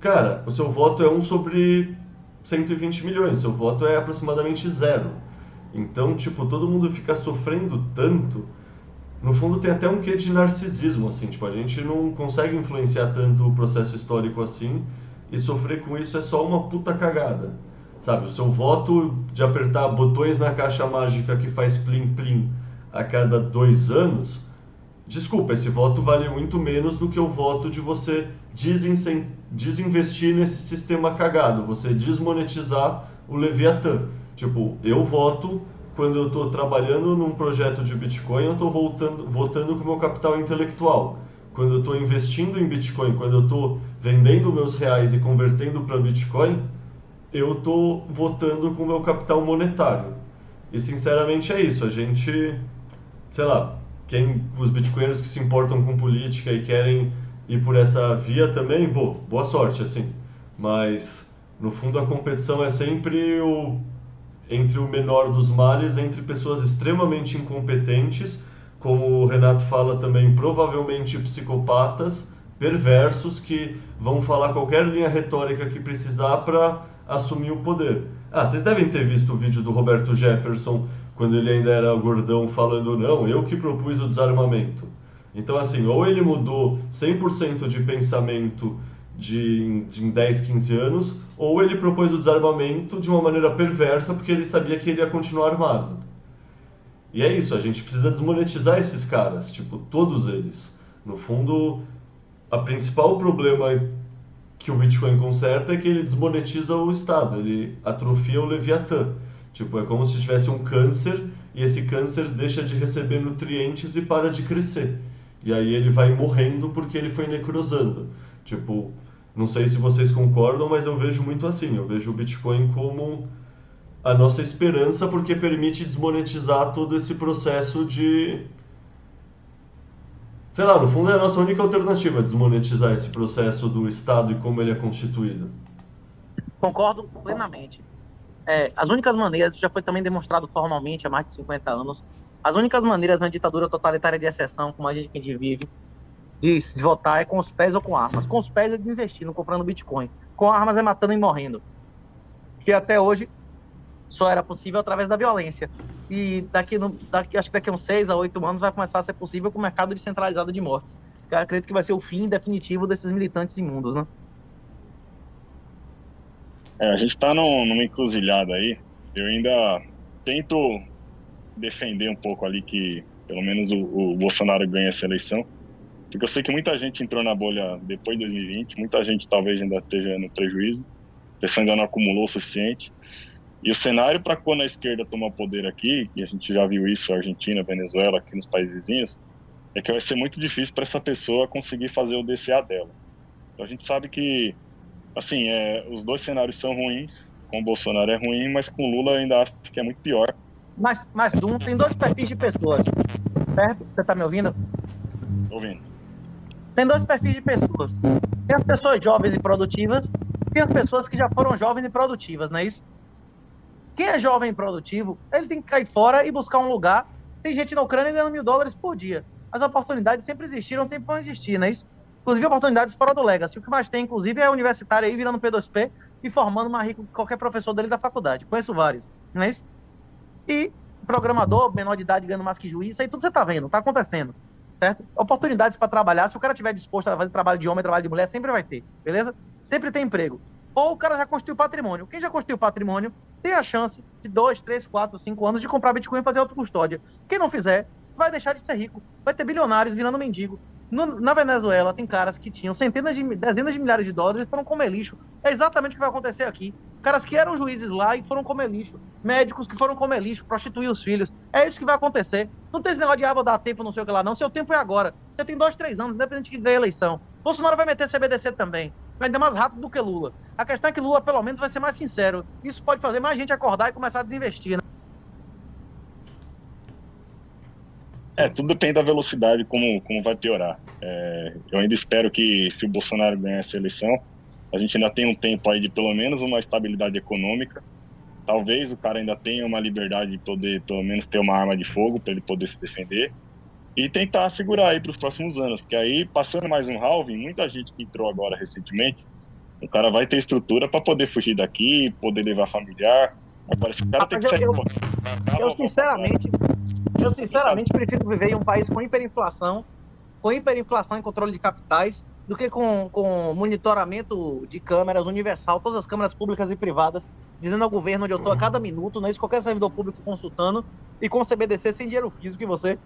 cara, o seu voto é um sobre 120 milhões, seu voto é aproximadamente zero. Então, tipo, todo mundo fica sofrendo tanto no fundo tem até um quê de narcisismo, assim, tipo, a gente não consegue influenciar tanto o processo histórico assim, e sofrer com isso é só uma puta cagada. Sabe, o seu voto de apertar botões na caixa mágica que faz plim plim a cada dois anos, desculpa, esse voto vale muito menos do que o voto de você desinvestir nesse sistema cagado, você desmonetizar o Leviatã. Tipo, eu voto quando eu estou trabalhando num projeto de Bitcoin, eu estou votando com o meu capital intelectual. Quando eu estou investindo em Bitcoin, quando eu estou vendendo meus reais e convertendo para Bitcoin, eu estou votando com o meu capital monetário. E sinceramente é isso. A gente, sei lá, quem, os bitcoinheiros que se importam com política e querem ir por essa via também, pô, boa sorte, assim. Mas, no fundo, a competição é sempre o entre o menor dos males, entre pessoas extremamente incompetentes, como o Renato fala também, provavelmente psicopatas, perversos, que vão falar qualquer linha retórica que precisar para assumir o poder. Ah, vocês devem ter visto o vídeo do Roberto Jefferson quando ele ainda era gordão falando não, eu que propus o desarmamento. Então assim, ou ele mudou 100% de pensamento de, de em 10, 15 anos, ou ele propôs o desarmamento de uma maneira perversa porque ele sabia que ele ia continuar armado. E é isso, a gente precisa desmonetizar esses caras, tipo, todos eles. No fundo, a principal problema que o Bitcoin conserta é que ele desmonetiza o Estado, ele atrofia o Leviatã. Tipo, é como se tivesse um câncer e esse câncer deixa de receber nutrientes e para de crescer. E aí ele vai morrendo porque ele foi necrosando. Tipo, não sei se vocês concordam, mas eu vejo muito assim. Eu vejo o Bitcoin como a nossa esperança porque permite desmonetizar todo esse processo de sei lá, no fundo é a nossa única alternativa desmonetizar esse processo do Estado e como ele é constituído. Concordo plenamente. É, as únicas maneiras, já foi também demonstrado formalmente há mais de 50 anos, as únicas maneiras na ditadura totalitária de exceção, como a gente, vive, de se votar é com os pés ou com armas. Com os pés é desinvestindo, comprando Bitcoin. Com armas é matando e morrendo. Que até hoje só era possível através da violência. E daqui, no, daqui acho que daqui a uns seis a oito anos vai começar a ser possível com o mercado descentralizado de mortes. Eu acredito que vai ser o fim definitivo desses militantes imundos, né? É, a gente está numa encruzilhada aí. Eu ainda tento defender um pouco ali que pelo menos o, o Bolsonaro ganhe essa eleição porque eu sei que muita gente entrou na bolha depois de 2020, muita gente talvez ainda esteja no prejuízo, a pessoa ainda não acumulou o suficiente. E o cenário para quando a esquerda tomar poder aqui, e a gente já viu isso na Argentina, Venezuela, aqui nos países vizinhos, é que vai ser muito difícil para essa pessoa conseguir fazer o DCA dela. Então a gente sabe que, assim, é, os dois cenários são ruins, com o Bolsonaro é ruim, mas com o Lula ainda acho que é muito pior. Mas, mas Dum tem dois perfis de pessoas, certo? Você está me ouvindo? Ouvindo. Tem dois perfis de pessoas. Tem as pessoas jovens e produtivas, tem as pessoas que já foram jovens e produtivas, não é isso? Quem é jovem e produtivo, ele tem que cair fora e buscar um lugar. Tem gente na Ucrânia ganhando mil dólares por dia. As oportunidades sempre existiram, sempre vão existir, não é isso? Inclusive oportunidades fora do Legacy. O que mais tem, inclusive, é universitário aí virando P2P e formando mais rico que qualquer professor dele da faculdade. Conheço vários, não é isso? E programador, menor de idade, ganhando mais que juiz, aí tudo você tá vendo, tá acontecendo certo? Oportunidades para trabalhar, se o cara tiver disposto a fazer trabalho de homem, trabalho de mulher, sempre vai ter, beleza? Sempre tem emprego. Ou o cara já construiu patrimônio. Quem já construiu patrimônio tem a chance de dois, três, quatro, cinco anos de comprar Bitcoin e fazer autocustódia. Quem não fizer, vai deixar de ser rico. Vai ter bilionários virando mendigo. No, na Venezuela, tem caras que tinham centenas de, dezenas de milhares de dólares e foram comer lixo. É exatamente o que vai acontecer aqui. Caras que eram juízes lá e foram comer lixo. Médicos que foram comer lixo, prostituir os filhos. É isso que vai acontecer. Não tem esse negócio de ah, vou dar tempo, não sei o que lá, não. Seu tempo é agora. Você tem dois, três anos, independente de que ganhe a eleição. Bolsonaro vai meter CBDC também. Ainda mais rápido do que Lula. A questão é que Lula, pelo menos, vai ser mais sincero. Isso pode fazer mais gente acordar e começar a desinvestir. Né? É, tudo depende da velocidade, como, como vai piorar. É, eu ainda espero que, se o Bolsonaro ganhar essa eleição, a gente ainda tem um tempo aí de pelo menos uma estabilidade econômica. Talvez o cara ainda tenha uma liberdade de poder, pelo menos, ter uma arma de fogo para ele poder se defender. E tentar segurar aí para os próximos anos. Porque aí, passando mais um halving, muita gente que entrou agora recentemente, o cara vai ter estrutura para poder fugir daqui, poder levar familiar. Agora, se o cara ah, tem que sair. Eu, eu, eu sinceramente, eu sinceramente prefiro viver em um país com hiperinflação, com hiperinflação e controle de capitais, do que com, com monitoramento de câmeras universal, todas as câmeras públicas e privadas, dizendo ao governo onde eu estou a cada minuto, não é isso qualquer servidor público consultando, e com CBDC sem dinheiro físico e você.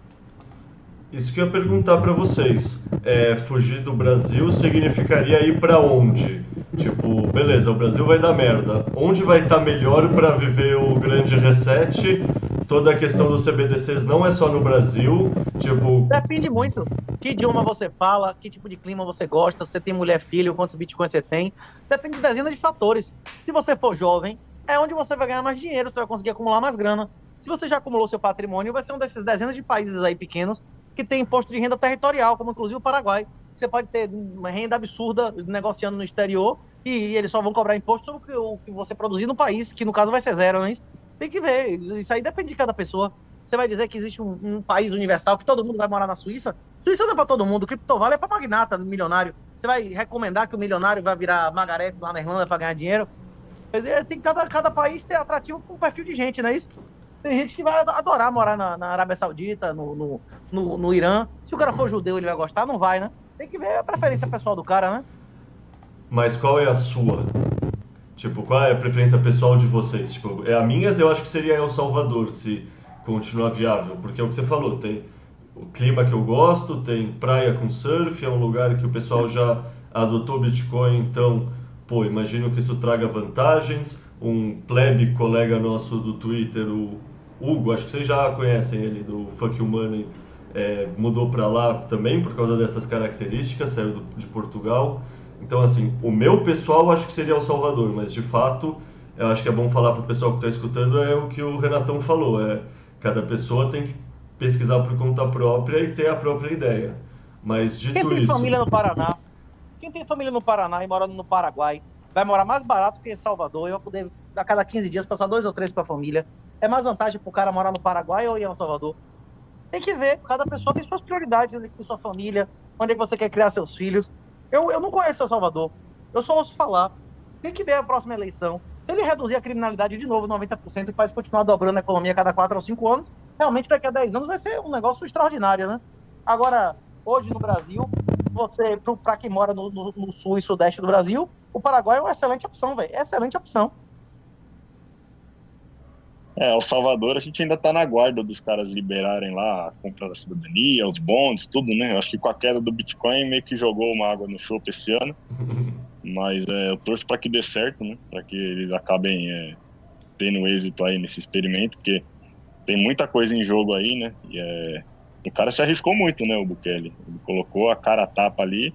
Isso que eu ia perguntar para vocês. É, fugir do Brasil significaria ir para onde? Tipo, beleza, o Brasil vai dar merda. Onde vai estar tá melhor para viver o grande reset? Toda a questão dos CBDCs não é só no Brasil, tipo... Depende muito. Que idioma você fala, que tipo de clima você gosta, se você tem mulher, filho, quantos bitcoins você tem. Depende de dezenas de fatores. Se você for jovem, é onde você vai ganhar mais dinheiro, você vai conseguir acumular mais grana. Se você já acumulou seu patrimônio, vai ser um desses dezenas de países aí pequenos que tem imposto de renda territorial, como inclusive o Paraguai. Você pode ter uma renda absurda negociando no exterior e eles só vão cobrar imposto sobre o que você produzir no país, que no caso vai ser zero, né? Tem que ver, isso aí depende de cada pessoa. Você vai dizer que existe um, um país universal que todo mundo vai morar na Suíça? Suíça não é para todo mundo, o criptovale é para magnata, milionário. Você vai recomendar que o milionário vai virar Magaré lá na Irlanda para ganhar dinheiro? Tem cada, cada país tem atrativo com um perfil de gente, não é isso? Tem gente que vai adorar morar na, na Arábia Saudita, no, no, no, no, Irã. Se o cara for judeu, ele vai gostar? Não vai, né? Tem que ver a preferência pessoal do cara, né? Mas qual é a sua? Tipo, qual é a preferência pessoal de vocês? Tipo, é a minha, eu acho que seria El Salvador, se continuar viável. Porque é o que você falou, tem o clima que eu gosto, tem praia com surf, é um lugar que o pessoal já adotou Bitcoin, então, pô, imagino que isso traga vantagens. Um plebe colega nosso do Twitter, o Hugo, acho que vocês já conhecem ele, do Fuck You Money, é, mudou para lá também por causa dessas características, saiu do, de Portugal. Então, assim, o meu pessoal acho que seria El Salvador, mas de fato, eu acho que é bom falar para o pessoal que está escutando é o que o Renatão falou, é cada pessoa tem que pesquisar por conta própria e ter a própria ideia. Mas dito Quem tem isso... família no Paraná, quem tem família no Paraná e mora no Paraguai, vai morar mais barato que em Salvador e vai poder, a cada 15 dias, passar dois ou três com a família. É mais vantagem pro cara morar no Paraguai ou em El Salvador? Tem que ver, cada pessoa tem suas prioridades, onde tem sua família, onde é você quer criar seus filhos. Eu, eu não conheço El Salvador, eu só ouço falar. Tem que ver a próxima eleição. Se ele reduzir a criminalidade de novo 90% e país continuar dobrando a economia a cada 4 ou 5 anos, realmente daqui a 10 anos vai ser um negócio extraordinário, né? Agora, hoje no Brasil, você, para quem mora no, no, no, sul e sudeste do Brasil, o Paraguai é uma excelente opção, velho. Excelente opção. É, El Salvador, a gente ainda tá na guarda dos caras liberarem lá a compra da cidadania, os bonds, tudo, né? Eu acho que com a queda do Bitcoin meio que jogou uma água no chope esse ano. Mas é, eu torço para que dê certo, né? Para que eles acabem é, tendo êxito aí nesse experimento, porque tem muita coisa em jogo aí, né? E é, o cara se arriscou muito, né? O Bukele. Ele colocou a cara a tapa ali.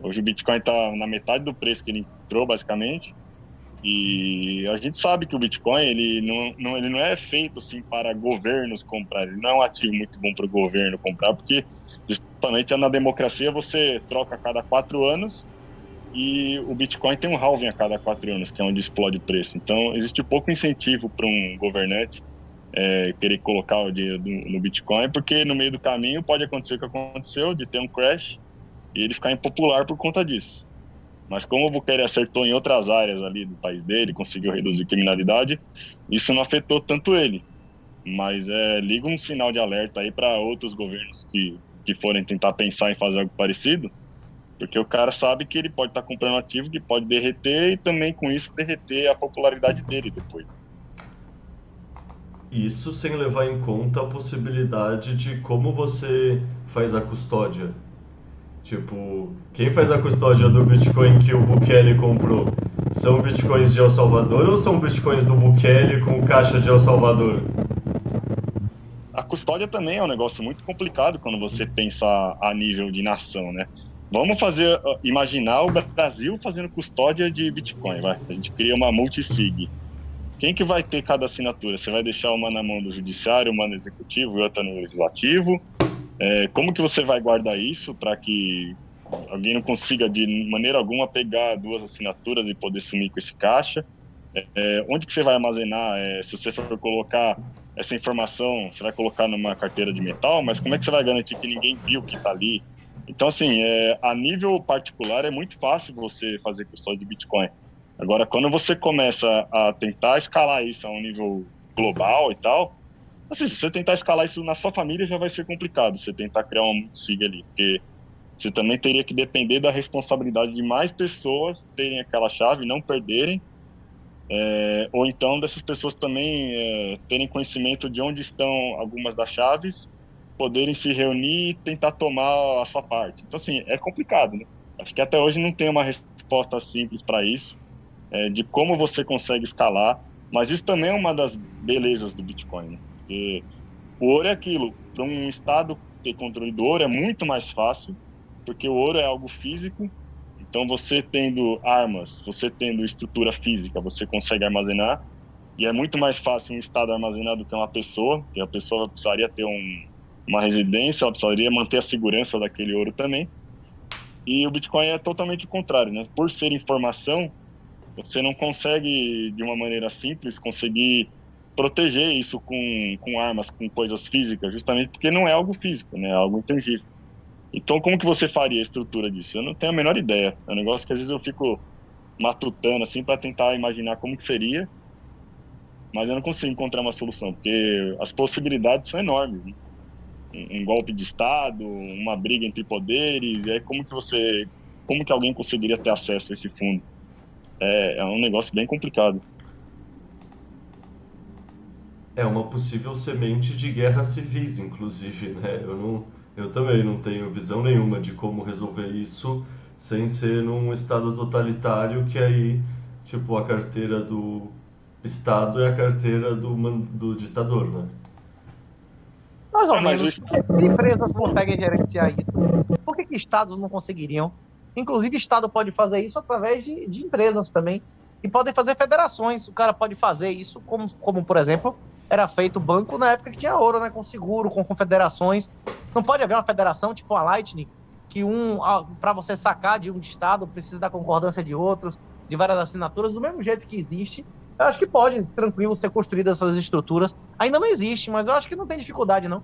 Hoje o Bitcoin está na metade do preço que ele entrou, basicamente. E a gente sabe que o Bitcoin ele não, não, ele não é feito assim para governos comprar. Ele não é um ativo muito bom para o governo comprar, porque justamente na democracia você troca a cada quatro anos e o Bitcoin tem um halving a cada quatro anos, que é onde explode o preço. Então, existe pouco incentivo para um governante é, querer colocar o dinheiro no Bitcoin, porque no meio do caminho pode acontecer o que aconteceu, de ter um crash e ele ficar impopular por conta disso. Mas como o Bukele acertou em outras áreas ali do país dele, conseguiu reduzir criminalidade, isso não afetou tanto ele. Mas é, liga um sinal de alerta aí para outros governos que, que forem tentar pensar em fazer algo parecido, porque o cara sabe que ele pode estar tá comprando ativo que pode derreter e também com isso derreter a popularidade dele depois. Isso sem levar em conta a possibilidade de como você faz a custódia. Tipo, quem faz a custódia do Bitcoin que o Bukele comprou? São bitcoins de El Salvador ou são bitcoins do Bukele com caixa de El Salvador? A custódia também é um negócio muito complicado quando você pensa a nível de nação, né? Vamos fazer, imaginar o Brasil fazendo custódia de Bitcoin, vai. A gente cria uma multisig. Quem que vai ter cada assinatura? Você vai deixar uma na mão do judiciário, uma no executivo e outra no legislativo? É, como que você vai guardar isso para que alguém não consiga de maneira alguma pegar duas assinaturas e poder sumir com esse caixa? É, onde que você vai armazenar? É, se você for colocar essa informação, você vai colocar numa carteira de metal, mas como é que você vai garantir que ninguém viu que está ali? Então, assim, é, a nível particular é muito fácil você fazer custódia de Bitcoin. Agora, quando você começa a tentar escalar isso a um nível global e tal, assim, se você tentar escalar isso na sua família já vai ser complicado, você tentar criar uma multisig ali, porque você também teria que depender da responsabilidade de mais pessoas terem aquela chave, não perderem, é, ou então dessas pessoas também é, terem conhecimento de onde estão algumas das chaves poderem se reunir e tentar tomar a sua parte. Então, assim, é complicado, né? Acho que até hoje não tem uma resposta simples para isso, é, de como você consegue escalar, mas isso também é uma das belezas do Bitcoin, né? Porque o ouro é aquilo, para um Estado ter controle do ouro é muito mais fácil, porque o ouro é algo físico, então você tendo armas, você tendo estrutura física, você consegue armazenar, e é muito mais fácil um Estado armazenar do que uma pessoa, que a pessoa precisaria ter um, uma residência, ela precisaria manter a segurança daquele ouro também. E o Bitcoin é totalmente o contrário, né? Por ser informação, você não consegue, de uma maneira simples, conseguir proteger isso com, com armas, com coisas físicas, justamente porque não é algo físico, né? É algo intangível. Então, como que você faria a estrutura disso? Eu não tenho a menor ideia. É um negócio que às vezes eu fico matutando assim para tentar imaginar como que seria, mas eu não consigo encontrar uma solução, porque as possibilidades são enormes. Né? Um, golpe de estado, uma briga entre poderes, e aí como que você, como que alguém conseguiria ter acesso a esse fundo? É, é um negócio bem complicado. É uma possível semente de guerras civis, inclusive, né? Eu não, eu também não tenho visão nenhuma de como resolver isso sem ser num estado totalitário que aí, tipo, a carteira do Estado é a carteira do, do ditador, né? Mais ou é, menos. Se empresas conseguem gerenciar isso, por que, que estados não conseguiriam? Inclusive, o Estado pode fazer isso através de, de empresas também. E podem fazer federações. O cara pode fazer isso, como, como por exemplo, era feito banco na época que tinha ouro, né? Com seguro, com confederações. Não pode haver uma federação tipo a Lightning, que um, para você sacar de um estado, precisa da concordância de outros, de várias assinaturas, do mesmo jeito que existe. Eu acho que pode, tranquilo, ser construídas essas estruturas. Ainda não existe, mas eu acho que não tem dificuldade, não.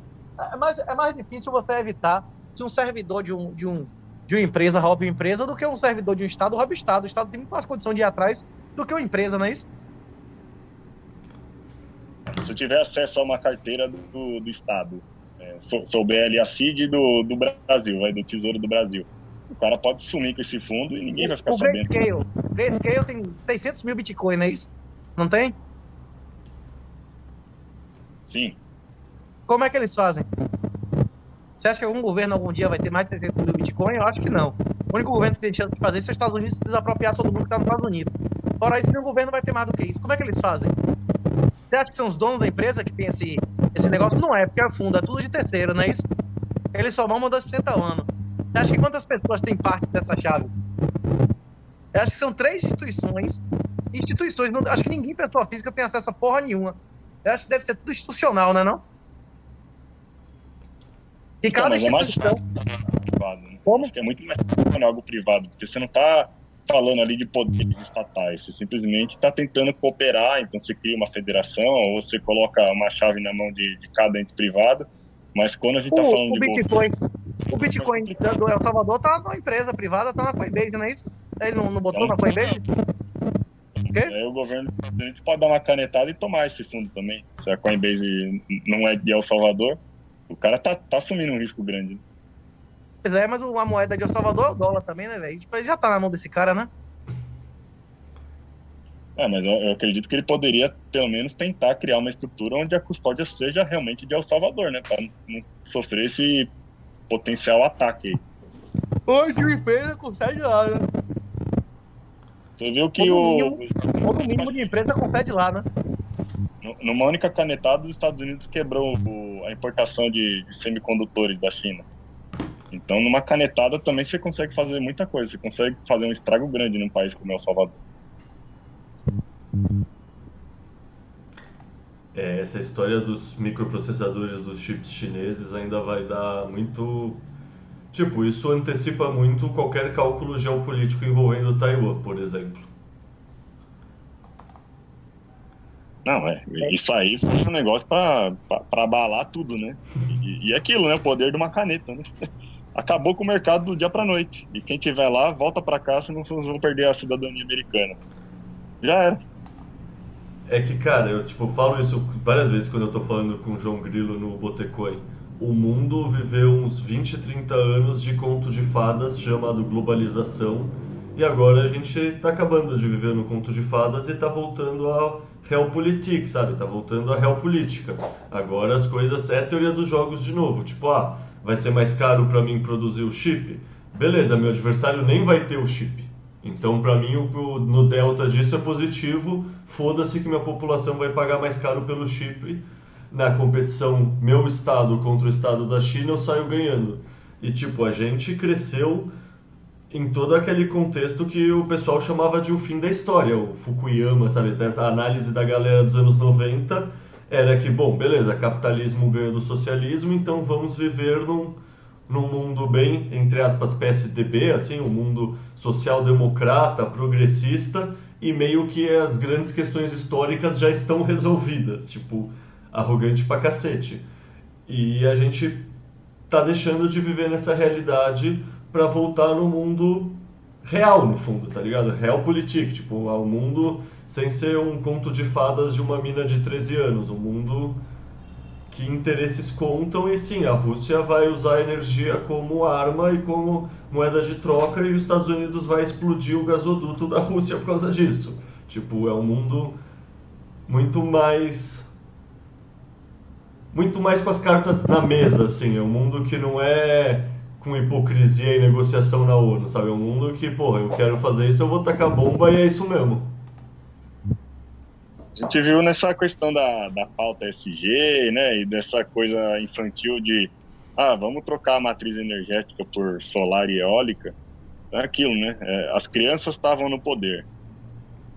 É mais, é mais difícil você evitar que um servidor de, um, de, um, de uma empresa roube uma empresa do que um servidor de um Estado roube o Estado. O Estado tem muito mais condição de ir atrás do que uma empresa, não é isso? Se eu tiver acesso a uma carteira do, do Estado, é, souber ali a CID do, do Brasil, vai, do Tesouro do Brasil, o cara pode sumir com esse fundo e ninguém vai ficar o sabendo. Grayscale, Grayscale tem 600 mil Bitcoin, não é isso? Não tem? Sim. Como é que eles fazem? Você acha que algum governo algum dia vai ter mais de 300 mil Bitcoin? Eu acho que não. O único governo que tem chance de fazer isso é os Estados Unidos se desapropriar todo mundo que está nos Estados Unidos. Fora isso, nenhum governo vai ter mais do que isso. Como é que eles fazem? Você acha que são os donos da empresa que tem esse, esse negócio? Não é, porque é fundo, é tudo de terceiro, não é isso? Eles só vão 2% ao ano. Você acha que quantas pessoas têm parte dessa chave? Eu acho que são três instituições. Instituições, não, acho que ninguém, pessoa física, tem acesso a porra nenhuma. Eu acho que deve ser tudo institucional, né, não? E então, cada então, instituição... É mais privado, né? Como? Acho que é muito mais institucional algo privado, porque você não está falando ali de poderes estatais, você simplesmente está tentando cooperar, então você cria uma federação ou você coloca uma chave na mão de, de cada ente privado, mas quando a gente está falando o de Bitcoin, o Bitcoin do El Salvador está numa empresa privada, está na Coinbase, não é isso? Ele não, não botou na Coinbase? Aí o governo a gente pode dar uma canetada e tomar esse fundo também. Se a Coinbase não é de El Salvador, o cara tá, tá assumindo um risco grande. Pois é, mas a moeda de El Salvador é o dólar também, né, velho? Tipo, já tá na mão desse cara, né? É, mas eu, eu, acredito que ele poderia, pelo menos, tentar criar uma estrutura onde a custódia seja realmente de El Salvador, né? Pra não sofrer esse potencial ataque aí. Hoje o empresa consegue lá, né? Você viu que o. Mínimo, o mínimo de empresa consegue lá, né? Numa única canetada, os Estados Unidos quebrou a importação de, de semicondutores da China. Então, numa canetada também você consegue fazer muita coisa. Você consegue fazer um estrago grande num país como El Salvador. É, essa história dos microprocessadores dos chips chineses ainda vai dar muito. Tipo, isso antecipa muito qualquer cálculo geopolítico envolvendo Taiwan, por exemplo. Não, é. Isso aí foi um negócio para abalar tudo, né? E, e aquilo, né? O poder de uma caneta, né? acabou com o mercado do dia para noite. E quem tiver lá, volta para cá, senão vocês vão perder a cidadania americana. Já era. É que, cara, eu tipo, falo isso várias vezes quando eu tô falando com o João Grilo no Botecoin. O mundo viveu uns 20, 30 anos de conto de fadas chamado globalização. E agora a gente tá acabando de viver no conto de fadas e tá voltando a realpolitik, sabe? Tá voltando a realpolitica. Agora as coisas é a teoria dos jogos de novo. Tipo, ah, vai ser mais caro para mim produzir o chip? Beleza, meu adversário nem vai ter o chip. Então, para mim, o, no delta disso é positivo. Foda-se que minha população vai pagar mais caro pelo chip. Na competição, meu estado contra o estado da China, eu saio ganhando. E, tipo, a gente cresceu em todo aquele contexto que o pessoal chamava de o fim da história. O Fukuyama, sabe? Essa análise da galera dos anos 90 era que, bom, beleza, capitalismo ganha do socialismo, então vamos viver num, num mundo bem, entre aspas, PSDB, assim, um mundo social-democrata, progressista, e meio que as grandes questões históricas já estão resolvidas, tipo, arrogante pra cacete. E a gente tá deixando de viver nessa realidade para voltar no mundo real, no fundo, tá ligado? Realpolitik, tipo, o mundo sem ser um conto de fadas de uma mina de 13 anos, um mundo que interesses contam e sim, a Rússia vai usar a energia como arma e como moeda de troca e os Estados Unidos vai explodir o gasoduto da Rússia por causa disso. Tipo, é um mundo muito mais muito mais com as cartas na mesa, assim, é um mundo que não é com hipocrisia e negociação na ONU, sabe? É um mundo que, porra, eu quero fazer isso, eu vou tacar bomba e é isso mesmo. A gente viu nessa questão da, da pauta SG, né, e dessa coisa infantil de, ah, vamos trocar a matriz energética por solar e eólica. É aquilo, né? É, as crianças estavam no poder.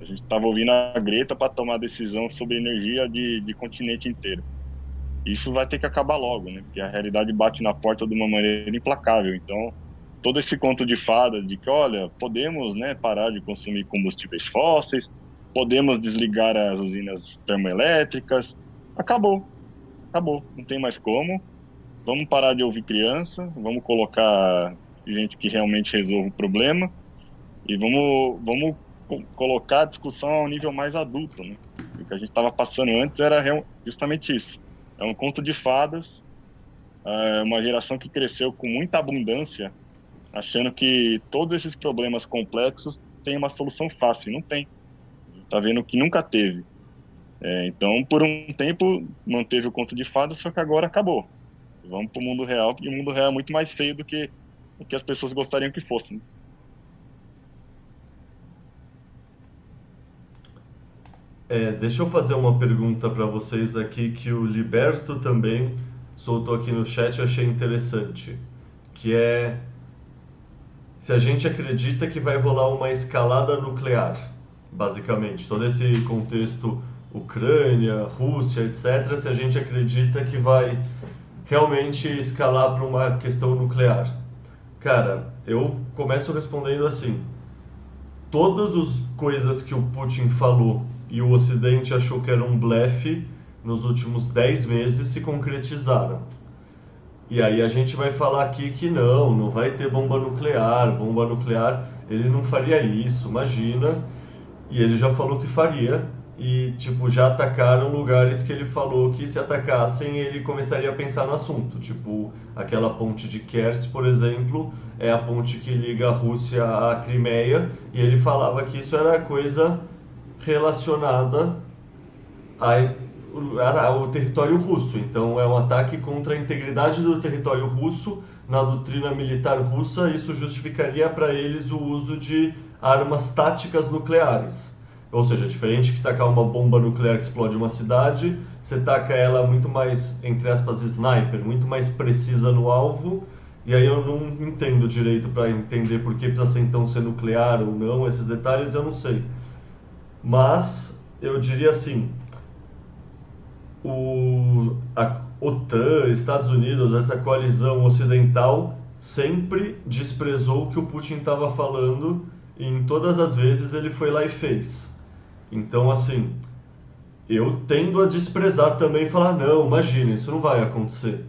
A gente estava ouvindo a Greta para tomar decisão sobre energia de, de continente inteiro. Isso vai ter que acabar logo, né? Porque a realidade bate na porta de uma maneira implacável. Então, todo esse conto de fada de que, olha, podemos, né, parar de consumir combustíveis fósseis, podemos desligar as usinas termoelétricas. Acabou. Acabou. Não tem mais como. Vamos parar de ouvir criança, vamos colocar gente que realmente resolva o problema e vamos, vamos colocar a discussão a um nível mais adulto. Né? O que a gente estava passando antes era justamente isso. É um conto de fadas, é uma geração que cresceu com muita abundância, achando que todos esses problemas complexos têm uma solução fácil. Não tem tá vendo que nunca teve. É, então, por um tempo, manteve o conto de fadas, só que agora acabou. Vamos para o mundo real, porque o mundo real é muito mais feio do que o que as pessoas gostariam que fosse. É, deixa eu fazer uma pergunta para vocês aqui que o Liberto também soltou aqui no chat, eu achei interessante, que é se a gente acredita que vai rolar uma escalada nuclear basicamente. Todo esse contexto Ucrânia, Rússia, etc., se a gente acredita que vai realmente escalar para uma questão nuclear. Cara, eu começo respondendo assim: todas as coisas que o Putin falou e o Ocidente achou que era um blefe nos últimos 10 meses se concretizaram. E aí a gente vai falar aqui que não, não vai ter bomba nuclear, bomba nuclear, ele não faria isso, imagina. E ele já falou que faria. E, tipo, já atacaram lugares que ele falou que se atacassem ele começaria a pensar no assunto. Tipo, aquela ponte de Kers, por exemplo, é a ponte que liga a Rússia à Crimeia. E ele falava que isso era coisa relacionada ao território russo. Então, é um ataque contra a integridade do território russo. Na doutrina militar russa, isso justificaria para eles o uso de armas táticas nucleares. Ou seja, diferente que tacar uma bomba nuclear que explode uma cidade, você taca ela muito mais, entre aspas, sniper, muito mais precisa no alvo. E aí eu não entendo direito para entender por que precisa ser, então ser nuclear ou não, esses detalhes eu não sei. Mas eu diria assim, o, a OTAN, Estados Unidos, essa coalizão ocidental sempre desprezou o que o Putin estava falando em todas as vezes ele foi lá e fez. Então, assim, eu tendo a desprezar também e falar: não, imagina, isso não vai acontecer.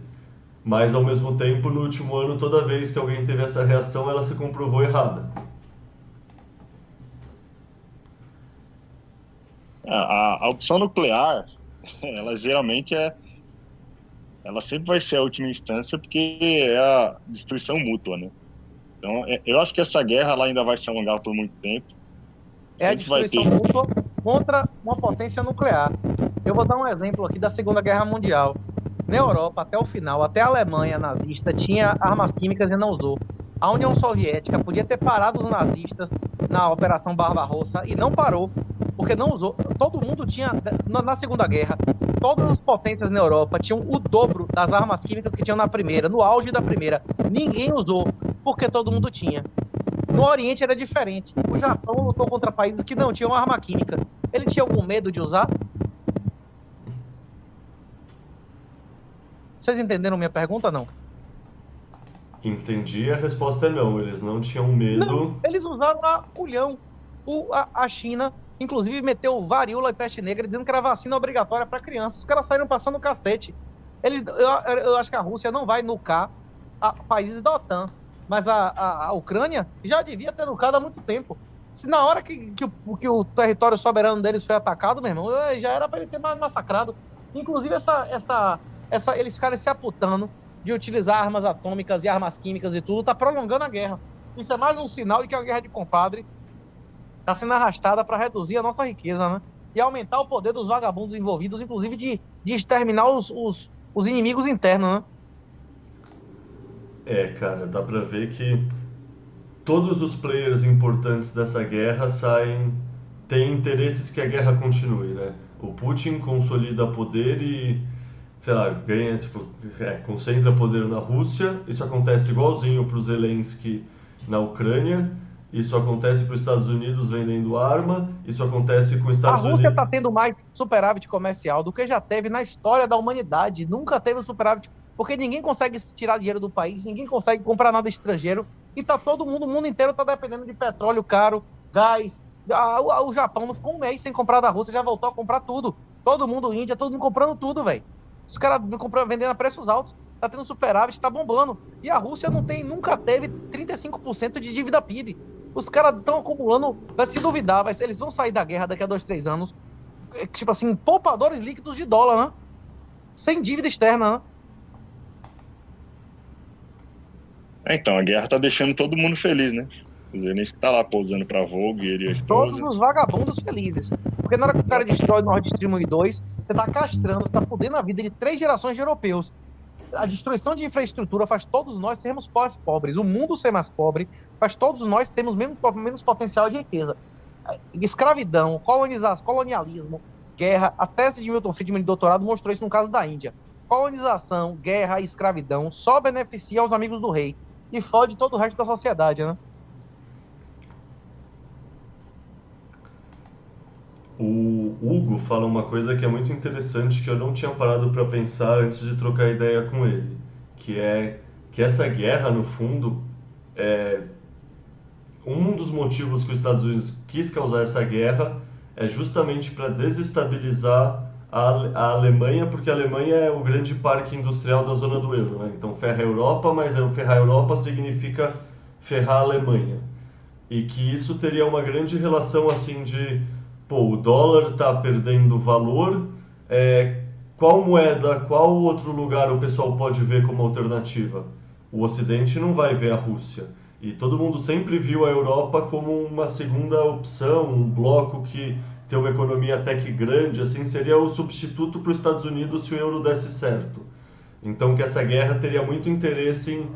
Mas, ao mesmo tempo, no último ano, toda vez que alguém teve essa reação, ela se comprovou errada. A, a opção nuclear, ela geralmente é. Ela sempre vai ser a última instância porque é a destruição mútua, né? Então, é, eu acho que essa guerra lá ainda vai se alongar por muito tempo. É a destruição ter... mútua contra uma potência nuclear. Eu vou dar um exemplo aqui da Segunda Guerra Mundial. Na Europa, até o final, até a Alemanha nazista tinha armas químicas e não usou. A União Soviética podia ter parado os nazistas na Operação Barbarossa e não parou, porque não usou. Todo mundo tinha, na Segunda Guerra, todas as potências na Europa tinham o dobro das armas químicas que tinham na primeira, no auge da primeira. Ninguém usou, porque todo mundo tinha. No Oriente era diferente. O Japão lutou contra países que não tinham arma química. Ele tinha algum medo de usar? Vocês entenderam minha pergunta, não? Entendi, a resposta é não. Eles não tinham medo. Não, eles usaram a culhão. O, a, a China, inclusive, meteu varíola e peste negra dizendo que era vacina obrigatória para crianças. Os caras saíram passando cacete. Eles, eu, eu, acho que a Rússia não vai nucar a, países da OTAN. Mas a, a, a Ucrânia já devia ter educado há muito tempo. Se na hora que, que, que o território soberano deles foi atacado, meu irmão, já era para ele ter massacrado. Inclusive, essa, essa, essa, eles ficarem se aputando de utilizar armas atômicas e armas químicas e tudo, tá prolongando a guerra. Isso é mais um sinal de que a guerra de compadre está sendo arrastada para reduzir a nossa riqueza, né? E aumentar o poder dos vagabundos envolvidos, inclusive de, de exterminar os, os, os inimigos internos, né? É, cara, dá pra ver que todos os players importantes dessa guerra saem. têm interesses que a guerra continue, né? O Putin consolida poder e, sei lá, ganha, tipo, é, concentra poder na Rússia. Isso acontece igualzinho pro Zelensky na Ucrânia. Isso acontece para os Estados Unidos vendendo arma. Isso acontece com os Estados Unidos. A Rússia está tendo mais superávit comercial do que já teve na história da humanidade. Nunca teve um superávit porque ninguém consegue tirar dinheiro do país, ninguém consegue comprar nada estrangeiro, e tá todo mundo, o mundo inteiro tá dependendo de petróleo caro, gás. o, Japão não ficou um mês sem comprar da Rússia, já voltou a comprar tudo. Todo mundo, Índia, todo mundo comprando tudo, velho. Os caras vendendo a preços altos, tá tendo superávit, tá bombando. E a Rússia não tem, nunca teve 35% de dívida PIB. Os caras estão acumulando, vai se duvidar, vai, eles vão sair da guerra daqui a dois, três anos. É, tipo assim, poupadores líquidos de dólar, né? Sem dívida externa, né? É, então, a guerra tá deixando todo mundo feliz, né? O Zelensky tá lá pousando pra Vogue, ele e a esposa. Todos os vagabundos felizes. Porque na hora que o cara destrói o Nord Stream 2, você tá castrando, você tá fudendo a vida de três gerações de europeus. A destruição de infraestrutura faz todos nós sermos mais pobres. O mundo ser mais pobre faz todos nós termos menos, menos potencial de riqueza. Escravidão, colonização, colonialismo, guerra. A tese de Milton Friedman de doutorado mostrou isso no caso da Índia. Colonização, guerra escravidão só beneficia os amigos do rei e fode todo o resto da sociedade, né? O Hugo fala uma coisa que é muito interessante que eu não tinha parado para pensar antes de trocar ideia com ele, que é que essa guerra, no fundo, é um dos motivos que os Estados Unidos quis causar essa guerra é justamente para desestabilizar a, Alemanha, porque a Alemanha é o grande parque industrial da zona do euro, né? Então ferra a Europa, mas é, ferrar a Europa significa ferrar a Alemanha. E que isso teria uma grande relação assim de, pô, o dólar está perdendo valor, é, qual moeda, qual outro lugar o pessoal pode ver como alternativa? O Ocidente não vai ver a Rússia. E todo mundo sempre viu a Europa como uma segunda opção, um bloco que ter uma economia até que grande, assim, seria o substituto para os Estados Unidos se o euro desse certo. Então que essa guerra teria muito interesse em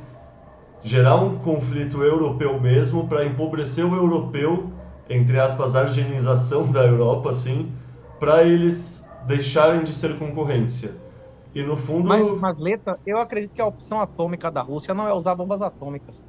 gerar um conflito europeu mesmo para empobrecer o europeu, entre aspas, a argenização da Europa, assim, para eles deixarem de ser concorrência. E no fundo. Mas, mas Leta, eu acredito que a opção atômica da Rússia não é usar bombas atômicas.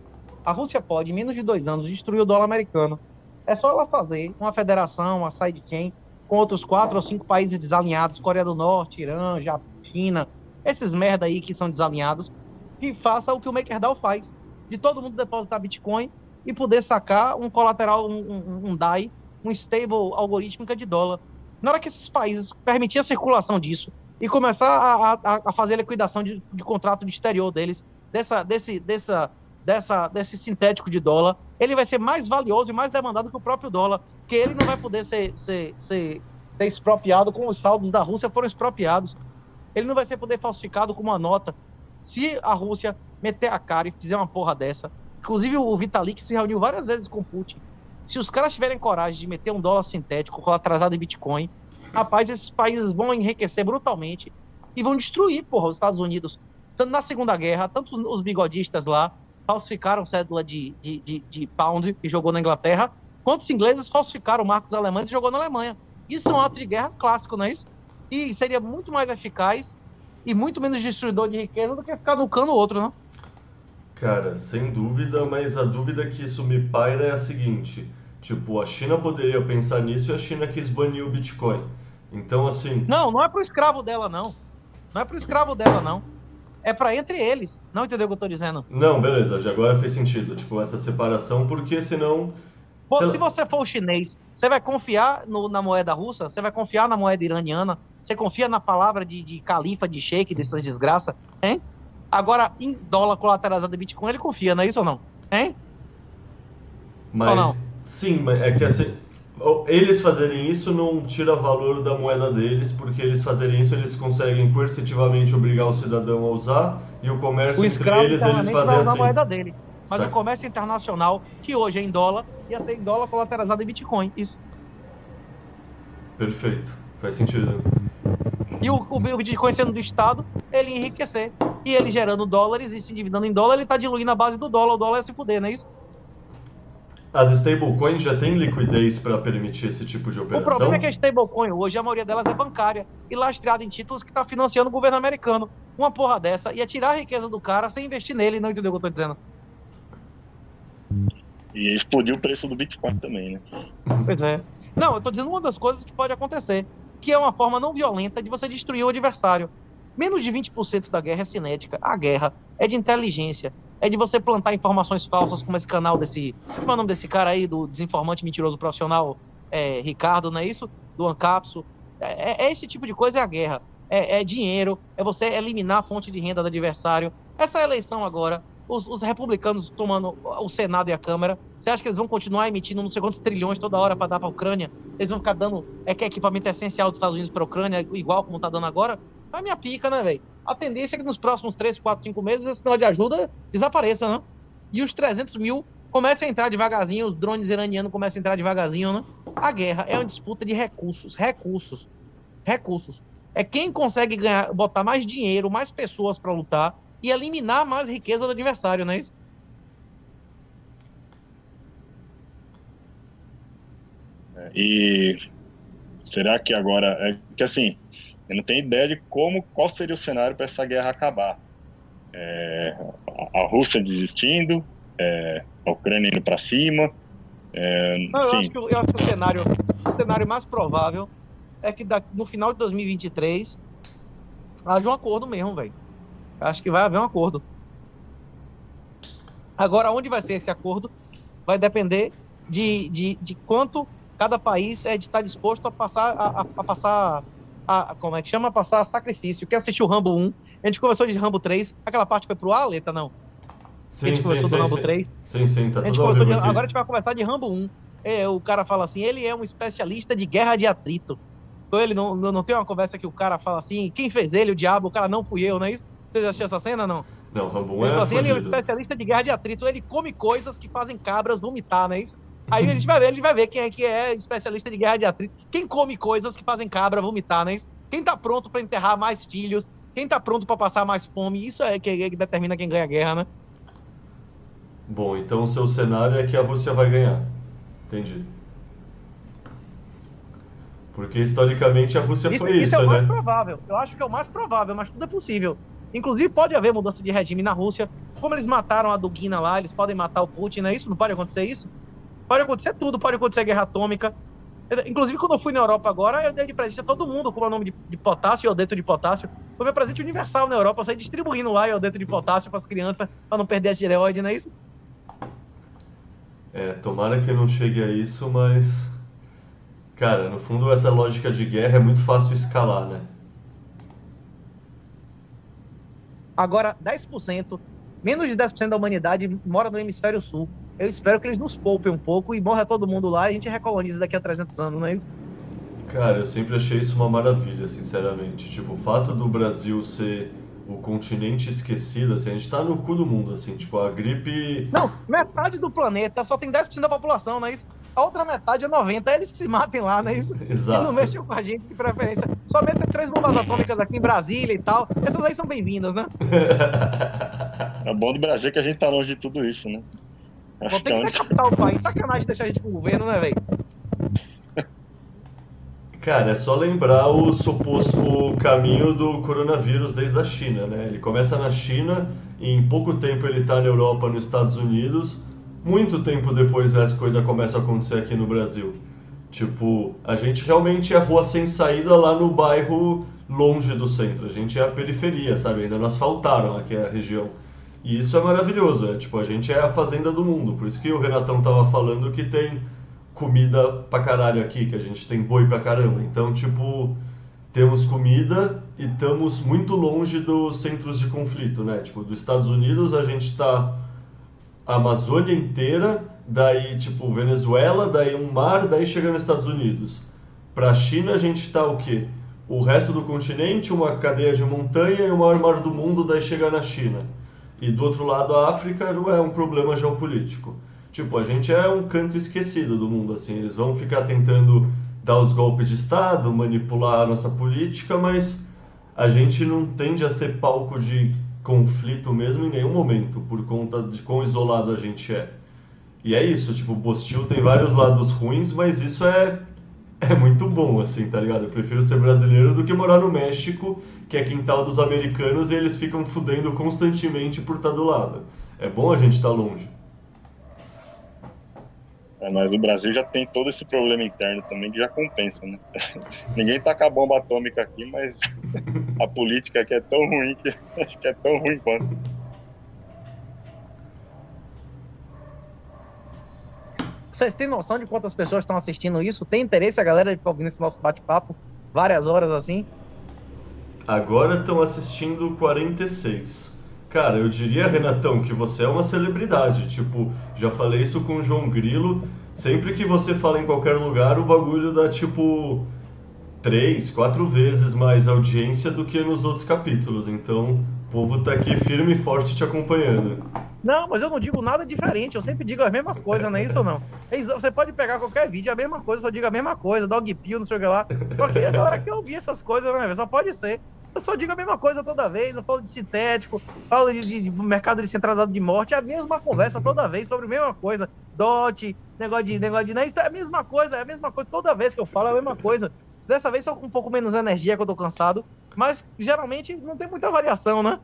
A Rússia pode, em menos de dois anos, destruir o dólar americano. É só ela fazer uma federação, uma sidechain, com outros quatro ou cinco países desalinhados, Coreia do Norte, Irã, Japão, China, esses merda aí que são desalinhados, que faça o que o MakerDAO faz, de todo mundo depositar Bitcoin e poder sacar um colateral, um, um, um DAI, um stable algorítmica de dólar. Na hora que esses países permitir a circulação disso e começar a, a, a fazer a liquidação de, de contrato de exterior deles, dessa, desse, dessa, dessa, desse sintético de dólar, ele vai ser mais valioso e mais demandado que o próprio dólar, que ele não vai poder ser, ser, ser, ser expropriado como os saldos da Rússia foram expropriados. Ele não vai ser poder falsificado com uma nota. Se a Rússia meter a cara e fizer uma porra dessa, inclusive o Vitalik se reuniu várias vezes com Putin. Se os caras tiverem coragem de meter um dólar sintético atrasado em Bitcoin, rapaz, esses países vão enriquecer brutalmente e vão destruir, porra, os Estados Unidos. Tanto na Segunda Guerra, tanto os bigodistas lá, falsificaram cédula de, de, de, de pound e jogou na Inglaterra, quantos ingleses falsificaram marcos alemães e jogou na Alemanha. Isso é um ato de guerra clássico, não é isso? E seria muito mais eficaz e muito menos destruidor de riqueza do que ficar nucando o outro, não? Cara, sem dúvida, mas a dúvida que isso me paira é a seguinte: tipo, a China poderia pensar nisso e a China quis banir o Bitcoin. Então, assim. Não, não é pro escravo dela, não. Não é pro escravo dela, não é para entre eles. Não entendeu o que eu tô dizendo? Não, beleza, já agora fez sentido. Tipo, essa separação, porque senão. Pô, se você for o chinês, você vai confiar no, na moeda russa? Você vai confiar na moeda iraniana? Você confia na palavra de, de califa, de sheik, dessas desgraças? Hein? Agora, em dólar colateralizado de Bitcoin, ele confia, não é isso ou não? Hein? Mas, Ou não? sim, mas é que assim, eles fazerem isso não tira valor da moeda deles, porque eles fazerem isso eles conseguem coercitivamente obrigar o cidadão a usar e o comércio O entre eles eles internamente vai fazem assim. moeda dele. Mas Certo. o comércio internacional, que hoje é em dólar, ia ser em dólar colateralizado em Bitcoin. Isso. Perfeito, faz sentido. E o, o Bitcoin sendo do Estado, ele ia enriquecer. E ele gerando dólares e se endividando em dólar, ele tá diluindo a base do dólar. O dólar ia se fuder, não é isso? As stablecoins já têm liquidez para permitir esse tipo de O operação? problema é que a stablecoin hoje, a maioria delas é bancária e lastreada em títulos que está financiando o governo americano. Uma porra dessa ia tirar a riqueza do cara sem investir nele, não entendeu o que eu tô dizendo? E explodiu o preço do Bitcoin também, né? Pois é. Não, eu tô dizendo uma das coisas que pode acontecer, que é uma forma não violenta de você destruir o adversário. Menos de 20% da guerra é cinética. A guerra é de inteligência. É de você plantar informações falsas, como esse canal desse. Como é o nome desse cara aí, do desinformante mentiroso profissional? É, Ricardo, não é isso? Do Ancapso. É, é esse tipo de coisa é a guerra. É, é dinheiro, é você eliminar a fonte de renda do adversário. Essa eleição agora, os, os republicanos tomando o Senado e a Câmara, você acha que eles vão continuar emitindo não sei quantos trilhões toda hora para dar para a Ucrânia? Eles vão ficar dando é que é equipamento essencial dos Estados Unidos para a Ucrânia, igual como tá dando agora? É a minha pica, né, velho? A tendência é que nos próximos 3, 4, 5 meses esse sinal de ajuda desapareça, né? E os 300 mil comecem a entrar devagarzinho, os drones iranianos começam a entrar devagarzinho, né? A guerra é uma disputa de recursos, recursos, recursos. É quem consegue ganhar, botar mais dinheiro, mais pessoas para lutar e eliminar mais riqueza do adversário, não é isso? E será que agora. É que assim, eu não tenho ideia de como, qual seria o cenário para essa guerra acabar. É, a, Rússia desistindo, é, a Ucrânia indo para cima. É, Não, eu, sim, acho que, eu acho que o cenário, o cenário mais provável é que da- no final de 2023 haja um acordo mesmo, velho. Acho que vai haver um acordo. Agora, onde vai ser esse acordo vai depender de, de, de quanto cada país é de estar disposto a passar a- a passar a, como é que chama? A passar sacrifício. Quem assistiu Rambo 1? A gente conversou de Rambo 3. Aquela parte foi pro Aleta? Não. a Sim, gente sim, conversou do sim, Rambo sim. 3. Sim, sim, tá A gente vivo de- agora a gente vai conversar de Rambo 1. É, o cara fala assim, ele é um especialista de guerra de atrito. Então ele não, não, não tem uma conversa que o cara fala assim, quem fez ele, o diabo, o cara não fui eu, não é isso? Vocês assistiram essa cena, não? Não, Rambo Ele é fala assim, ele é um especialista de guerra de atrito, ele come coisas que fazem cabras vomitar, não é isso? Aí a gente vai ver, a gente vai ver quem é que é especialista de guerra de atrito. Quem come coisas que fazem cabra vomitar, é isso? Quem tá pronto pra enterrar mais filhos, quem tá pronto pra passar mais fome, isso é que, é que determina quem ganha a guerra, né? Bom, então o seu cenário é que a Rússia vai ganhar. Entendi. Porque historicamente a Rússia Isso, foi isso isso, é o mais né? provável. Eu acho que é o mais provável, mas tudo é possível. Inclusive, pode haver mudança de regime na Rússia. Como eles mataram a Dugina lá, eles podem matar o Putin, não é isso? Não pode acontecer isso? Pode acontecer tudo, pode acontecer guerra atômica. Inclusive, quando eu fui na Europa agora, eu dei de presente a todo mundo com o nome de, de potássio, iodeto de potássio. Foi meu presente universal na Europa, eu saí distribuindo lá iodeto de potássio para as crianças, para não perder a tireoide, não é isso? É, tomara que não chegue a isso, mas. Cara, no fundo essa lógica de guerra é muito fácil escalar, né? Agora, 10%, menos de 10% da humanidade mora no hemisfério sul. Eu espero que eles nos poupem um pouco e morra todo mundo lá e a gente recolonize daqui a 300 anos, não é isso? Cara, eu sempre achei isso uma maravilha, sinceramente. Tipo, o fato do Brasil ser o continente esquecido, assim, a gente tá no cu do mundo, assim, tipo, a gripe. Não, metade do planeta só tem 10% da população, não é isso? A outra metade é 90%, é eles que se matem lá, não é isso? E Exato. não mexam com a gente de preferência. Só metem três bombas atômicas aqui em Brasília e tal. Essas aí são bem-vindas, né? é bom do Brasil que a gente tá longe de tudo isso, né? Vão ter que decapitar o país. Sacanagem deixar a gente com o governo, né, velho? Cara, é só lembrar o suposto caminho do coronavírus desde a China, né? Ele começa na China e em pouco tempo ele tá na Europa, nos Estados Unidos. Muito tempo depois essa coisa começa a acontecer aqui no Brasil. Tipo, a gente realmente é rua sem saída lá no bairro longe do centro. A gente é a periferia, sabe? Ainda não asfaltaram aqui a região. E isso é maravilhoso, é tipo, a gente é a fazenda do mundo. Por isso que o Renatão tava falando que tem comida pra caralho aqui, que a gente tem boi pra caramba. Então, tipo, temos comida e estamos muito longe dos centros de conflito, né? Tipo, dos Estados Unidos a gente tá a Amazônia inteira, daí tipo Venezuela, daí um mar, daí chega nos Estados Unidos. Para a China a gente está o quê? O resto do continente, uma cadeia de montanha e o maior mar do mundo, daí chega na China. E do outro lado a África é um problema geopolítico. Tipo, a gente é um canto esquecido do mundo, assim. Eles vão ficar tentando dar os golpes de Estado, manipular a nossa política, mas a gente não tende a ser palco de conflito mesmo em nenhum momento, por conta de quão isolado a gente é. E é isso, tipo, Bostil tem vários lados ruins, mas isso é, é muito bom, assim, tá ligado? Eu prefiro ser brasileiro do que morar no México, que é quintal dos americanos e eles ficam fudendo constantemente por estar do lado. É bom a gente estar tá longe. É, mas o Brasil já tem todo esse problema interno também que já compensa, né? Ninguém taca a bomba atômica aqui, mas a política aqui é tão ruim que acho que é tão ruim quanto. Vocês têm noção de quantas pessoas estão assistindo isso? Tem interesse a galera de ficar ouvindo esse nosso bate-papo várias horas assim? Agora estão assistindo 46. Cara, eu diria, Renatão, que você é uma celebridade. Tipo, já falei isso com o João Grilo. Sempre que você fala em qualquer lugar, o bagulho dá tipo três, quatro vezes mais audiência do que nos outros capítulos. Então, o povo tá aqui firme e forte te acompanhando. Não, mas eu não digo nada diferente. Eu sempre digo as mesmas coisas, não é isso ou não? É você pode pegar qualquer vídeo, é a mesma coisa, só diga a mesma coisa, dog pill, não sei o que lá. Só que a galera que ouvir essas coisas, né? Só pode ser. Eu só digo a mesma coisa toda vez. Eu falo de sintético, falo de, de, de mercado de centralizado de morte, é a mesma conversa toda vez sobre a mesma coisa. DOT, negócio de negócio de. Né? É a mesma coisa, é a mesma coisa. Toda vez que eu falo é a mesma coisa. Dessa vez só com um pouco menos energia que eu tô cansado. Mas geralmente não tem muita variação, né?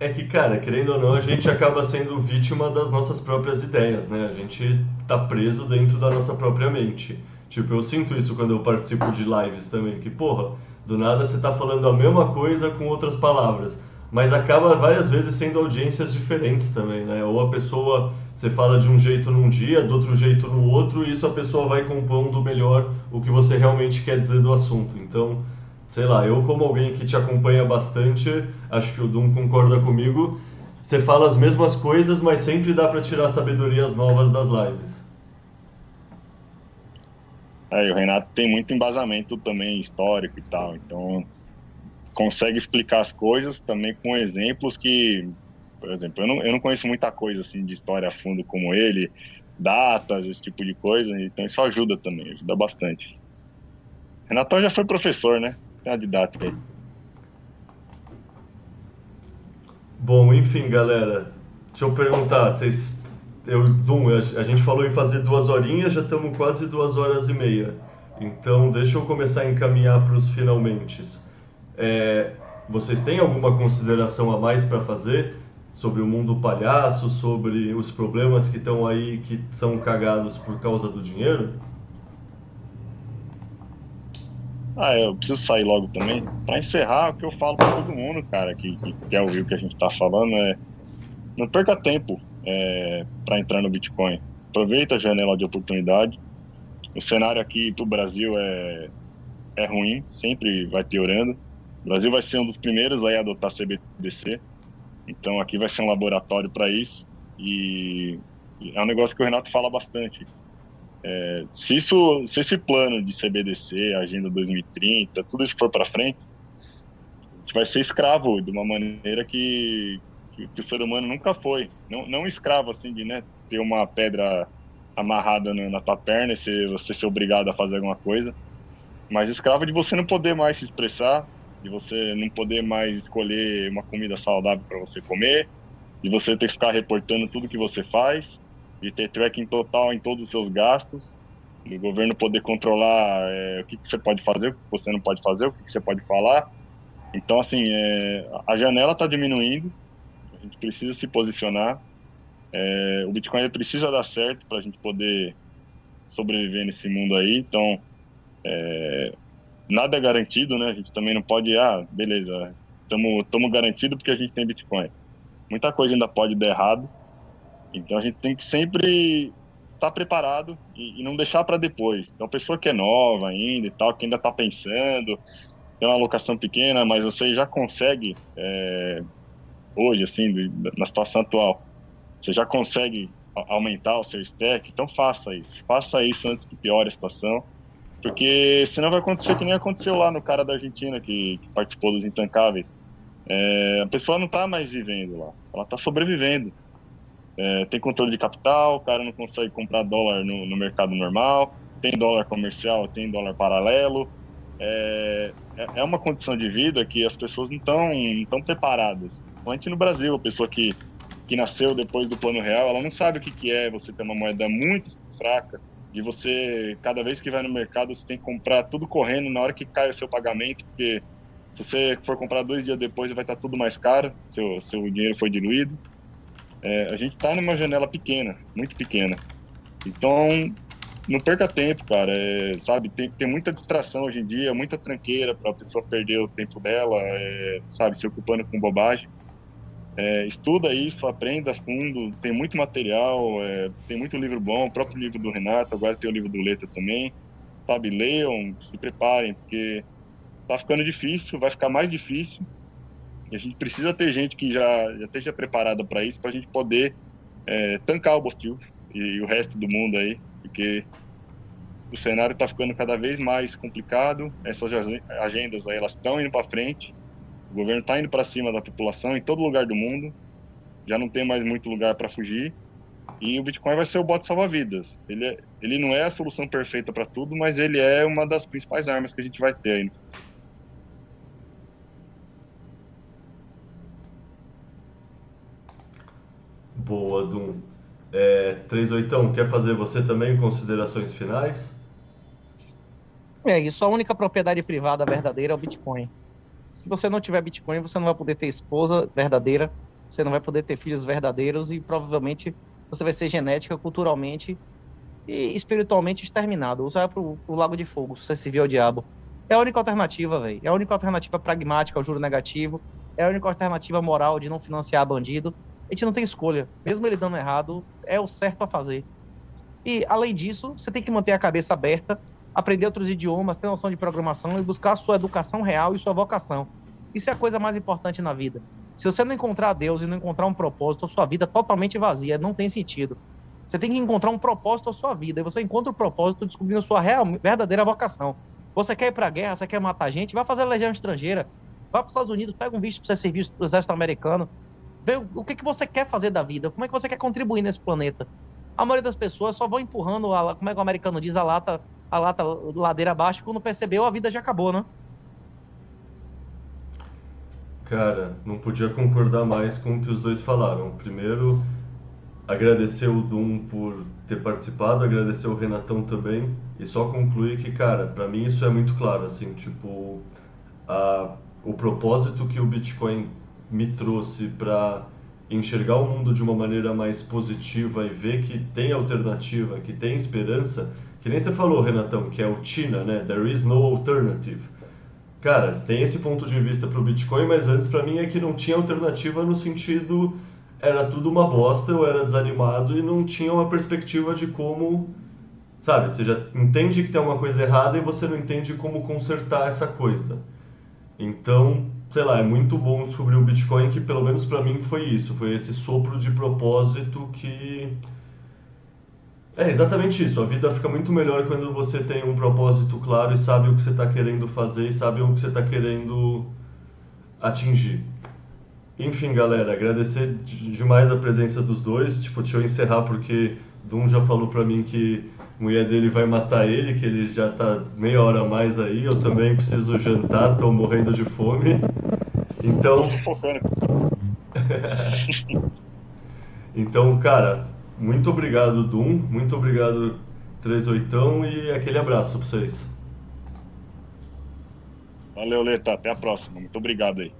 É que, cara, querendo ou não, a gente acaba sendo vítima das nossas próprias ideias, né? A gente tá preso dentro da nossa própria mente. Tipo, eu sinto isso quando eu participo de lives também, que, porra, do nada você está falando a mesma coisa com outras palavras. Mas acaba várias vezes sendo audiências diferentes também, né? Ou a pessoa, você fala de um jeito num dia, do outro jeito no outro, e isso a pessoa vai compondo melhor o que você realmente quer dizer do assunto. Então, sei lá, eu como alguém que te acompanha bastante, acho que o Dum concorda comigo, você fala as mesmas coisas, mas sempre dá para tirar sabedorias novas das lives. É, o Renato tem muito embasamento também histórico e tal, então consegue explicar as coisas também com exemplos que, por exemplo, eu não, eu não conheço muita coisa assim de história a fundo como ele, datas, esse tipo de coisa, então isso ajuda também, ajuda bastante. Renato já foi professor, né? Tem a didática aí. Bom, enfim, galera, deixa eu perguntar, vocês eu, Dum, a gente falou em fazer duas horinhas, já estamos quase duas horas e meia. Então, deixa eu começar a encaminhar para os finalmente. É, vocês têm alguma consideração a mais para fazer sobre o mundo palhaço, sobre os problemas que estão aí que são cagados por causa do dinheiro? Ah, eu preciso sair logo também. Para encerrar, o que eu falo para todo mundo, cara, que, que quer ouvir o que a gente está falando é não perca tempo é, para entrar no Bitcoin. Aproveita a janela de oportunidade. O cenário aqui para o Brasil é, é ruim, sempre vai piorando. O Brasil vai ser um dos primeiros a adotar CBDC, então aqui vai ser um laboratório para isso. E é um negócio que o Renato fala bastante. É, se, isso, se esse plano de CBDC, Agenda 2030, tudo isso for para frente, a gente vai ser escravo de uma maneira que, que, que, o ser humano nunca foi. Não, não escravo, assim, de né, ter uma pedra amarrada na, na tua perna e ser, você ser obrigado a fazer alguma coisa, mas escravo de você não poder mais se expressar, de você não poder mais escolher uma comida saudável para você comer, de você ter que ficar reportando tudo que você faz, de ter tracking total em todos os seus gastos, do governo poder controlar é, o que, que, você pode fazer, o que você não pode fazer, o que, que você pode falar. Então, assim, é, a janela está diminuindo, a gente precisa se posicionar. É, o Bitcoin precisa dar certo para a gente poder sobreviver nesse mundo aí. Então, é, nada é garantido, né? A gente também não pode, ah, beleza, estamos garantidos porque a gente tem Bitcoin. Muita coisa ainda pode dar errado. Então, a gente tem que sempre estar tá preparado e, e, não deixar para depois. Então, pessoa que é nova ainda e tal, que ainda está pensando, tem uma alocação pequena, mas você já consegue é, hoje, assim, na situação atual, você já consegue aumentar o seu stack, então faça isso. Faça isso antes que piore a situação, porque senão vai acontecer que nem aconteceu lá no cara da Argentina que, que participou dos Intancáveis. É, a pessoa não está mais vivendo lá, ela está sobrevivendo. É, tem controle de capital, o cara não consegue comprar dólar no, no mercado normal, tem dólar comercial, tem dólar paralelo. É, é, é uma condição de vida que as pessoas não estão não preparadas. Principalmente no Brasil, a pessoa que que nasceu depois do plano real, ela não sabe o que, que é você ter uma moeda muito fraca, de você, cada vez que vai no mercado, você tem que comprar tudo correndo na hora que cai o seu pagamento, porque se você for comprar dois dias depois, vai estar tudo mais caro, seu, seu dinheiro foi diluído. É, a gente está numa janela pequena, muito pequena. Então, não perca tempo, cara. É, sabe, tem, tem muita distração hoje em dia, muita tranqueira para a pessoa perder o tempo dela, é, sabe, se ocupando com bobagem. É, estuda isso, aprenda a fundo, tem muito material, é, tem muito livro bom, o próprio livro do Renato, agora tem o livro do Letra também, sabe, leiam, se preparem, porque tá ficando difícil, vai ficar mais difícil, e a gente precisa ter gente que já, já esteja preparada para isso, para a gente poder é, tancar o Bostil e, e, o resto do mundo aí, porque o cenário está ficando cada vez mais complicado, essas agendas aí, elas estão indo para frente, o governo está indo para cima da população em todo lugar do mundo, já não tem mais muito lugar para fugir. E o Bitcoin vai ser o bote salva-vidas. Ele, é, ele não é a solução perfeita para tudo, mas ele é uma das principais armas que a gente vai ter aí. Boa, Dum. É, 38, quer fazer você também considerações finais? É isso, a única propriedade privada verdadeira é o Bitcoin. Se você não tiver Bitcoin, você não vai poder ter esposa verdadeira, você não vai poder ter filhos verdadeiros e provavelmente você vai ser genética, culturalmente e espiritualmente exterminado. Você vai pro, pro Lago de Fogo, você se viu ao diabo. É a única alternativa, velho. É a única alternativa pragmática ao juro negativo. É a única alternativa moral de não financiar bandido. A gente não tem escolha. Mesmo ele dando errado, é o certo a fazer. E, além disso, você tem que manter a cabeça aberta aprender outros idiomas, ter noção de programação e buscar a sua educação real e sua vocação. Isso é a coisa mais importante na vida. Se você não encontrar Deus e não encontrar um propósito, a sua vida é totalmente vazia, não tem sentido. Você tem que encontrar um propósito à sua vida. E você encontra o propósito descobrindo a sua real, verdadeira vocação. Você quer ir pra guerra, você quer matar gente, vai fazer legião estrangeira. Vai para os Estados Unidos, pega um visto para você servir o exército americano. Vê o que, que você quer fazer da vida, como é que você quer contribuir nesse planeta. A maioria das pessoas só vão empurrando, a, como é que o americano diz, a lata a lata ladeira abaixo, quando percebeu, a vida já acabou, né? Cara, não podia concordar mais com o que os dois falaram. Primeiro, agradecer o Dum por ter participado, agradecer o Renatão também, e só concluir que, cara, para mim isso é muito claro, assim, tipo, a, o propósito que o Bitcoin me trouxe para enxergar o mundo de uma maneira mais positiva e ver que tem alternativa, que tem esperança, que nem você falou, Renatão, que é o Tina, né? There is no alternative. Cara, tem esse ponto de vista para o Bitcoin, mas antes para mim é que não tinha alternativa no sentido era tudo uma bosta, eu era desanimado e não tinha uma perspectiva de como, sabe, você já entende que tem uma coisa errada e você não entende como consertar essa coisa. Então, sei lá, é muito bom descobrir o Bitcoin que pelo menos para mim foi isso, foi esse sopro de propósito que é exatamente isso. A vida fica muito melhor quando você tem um propósito claro e sabe o que você está querendo fazer e sabe o que você está querendo atingir. Enfim, galera, agradecer demais a presença dos dois. Tipo, deixa eu encerrar porque Dum já falou pra mim que mulher dele vai matar ele, que ele já tá meia hora a mais aí. Eu também preciso jantar, tô morrendo de fome. Então. Tô sufocando. então, cara, muito obrigado, Dum. Muito obrigado, 38 e aquele abraço para vocês. Valeu, Leta. Até a próxima. Muito obrigado aí.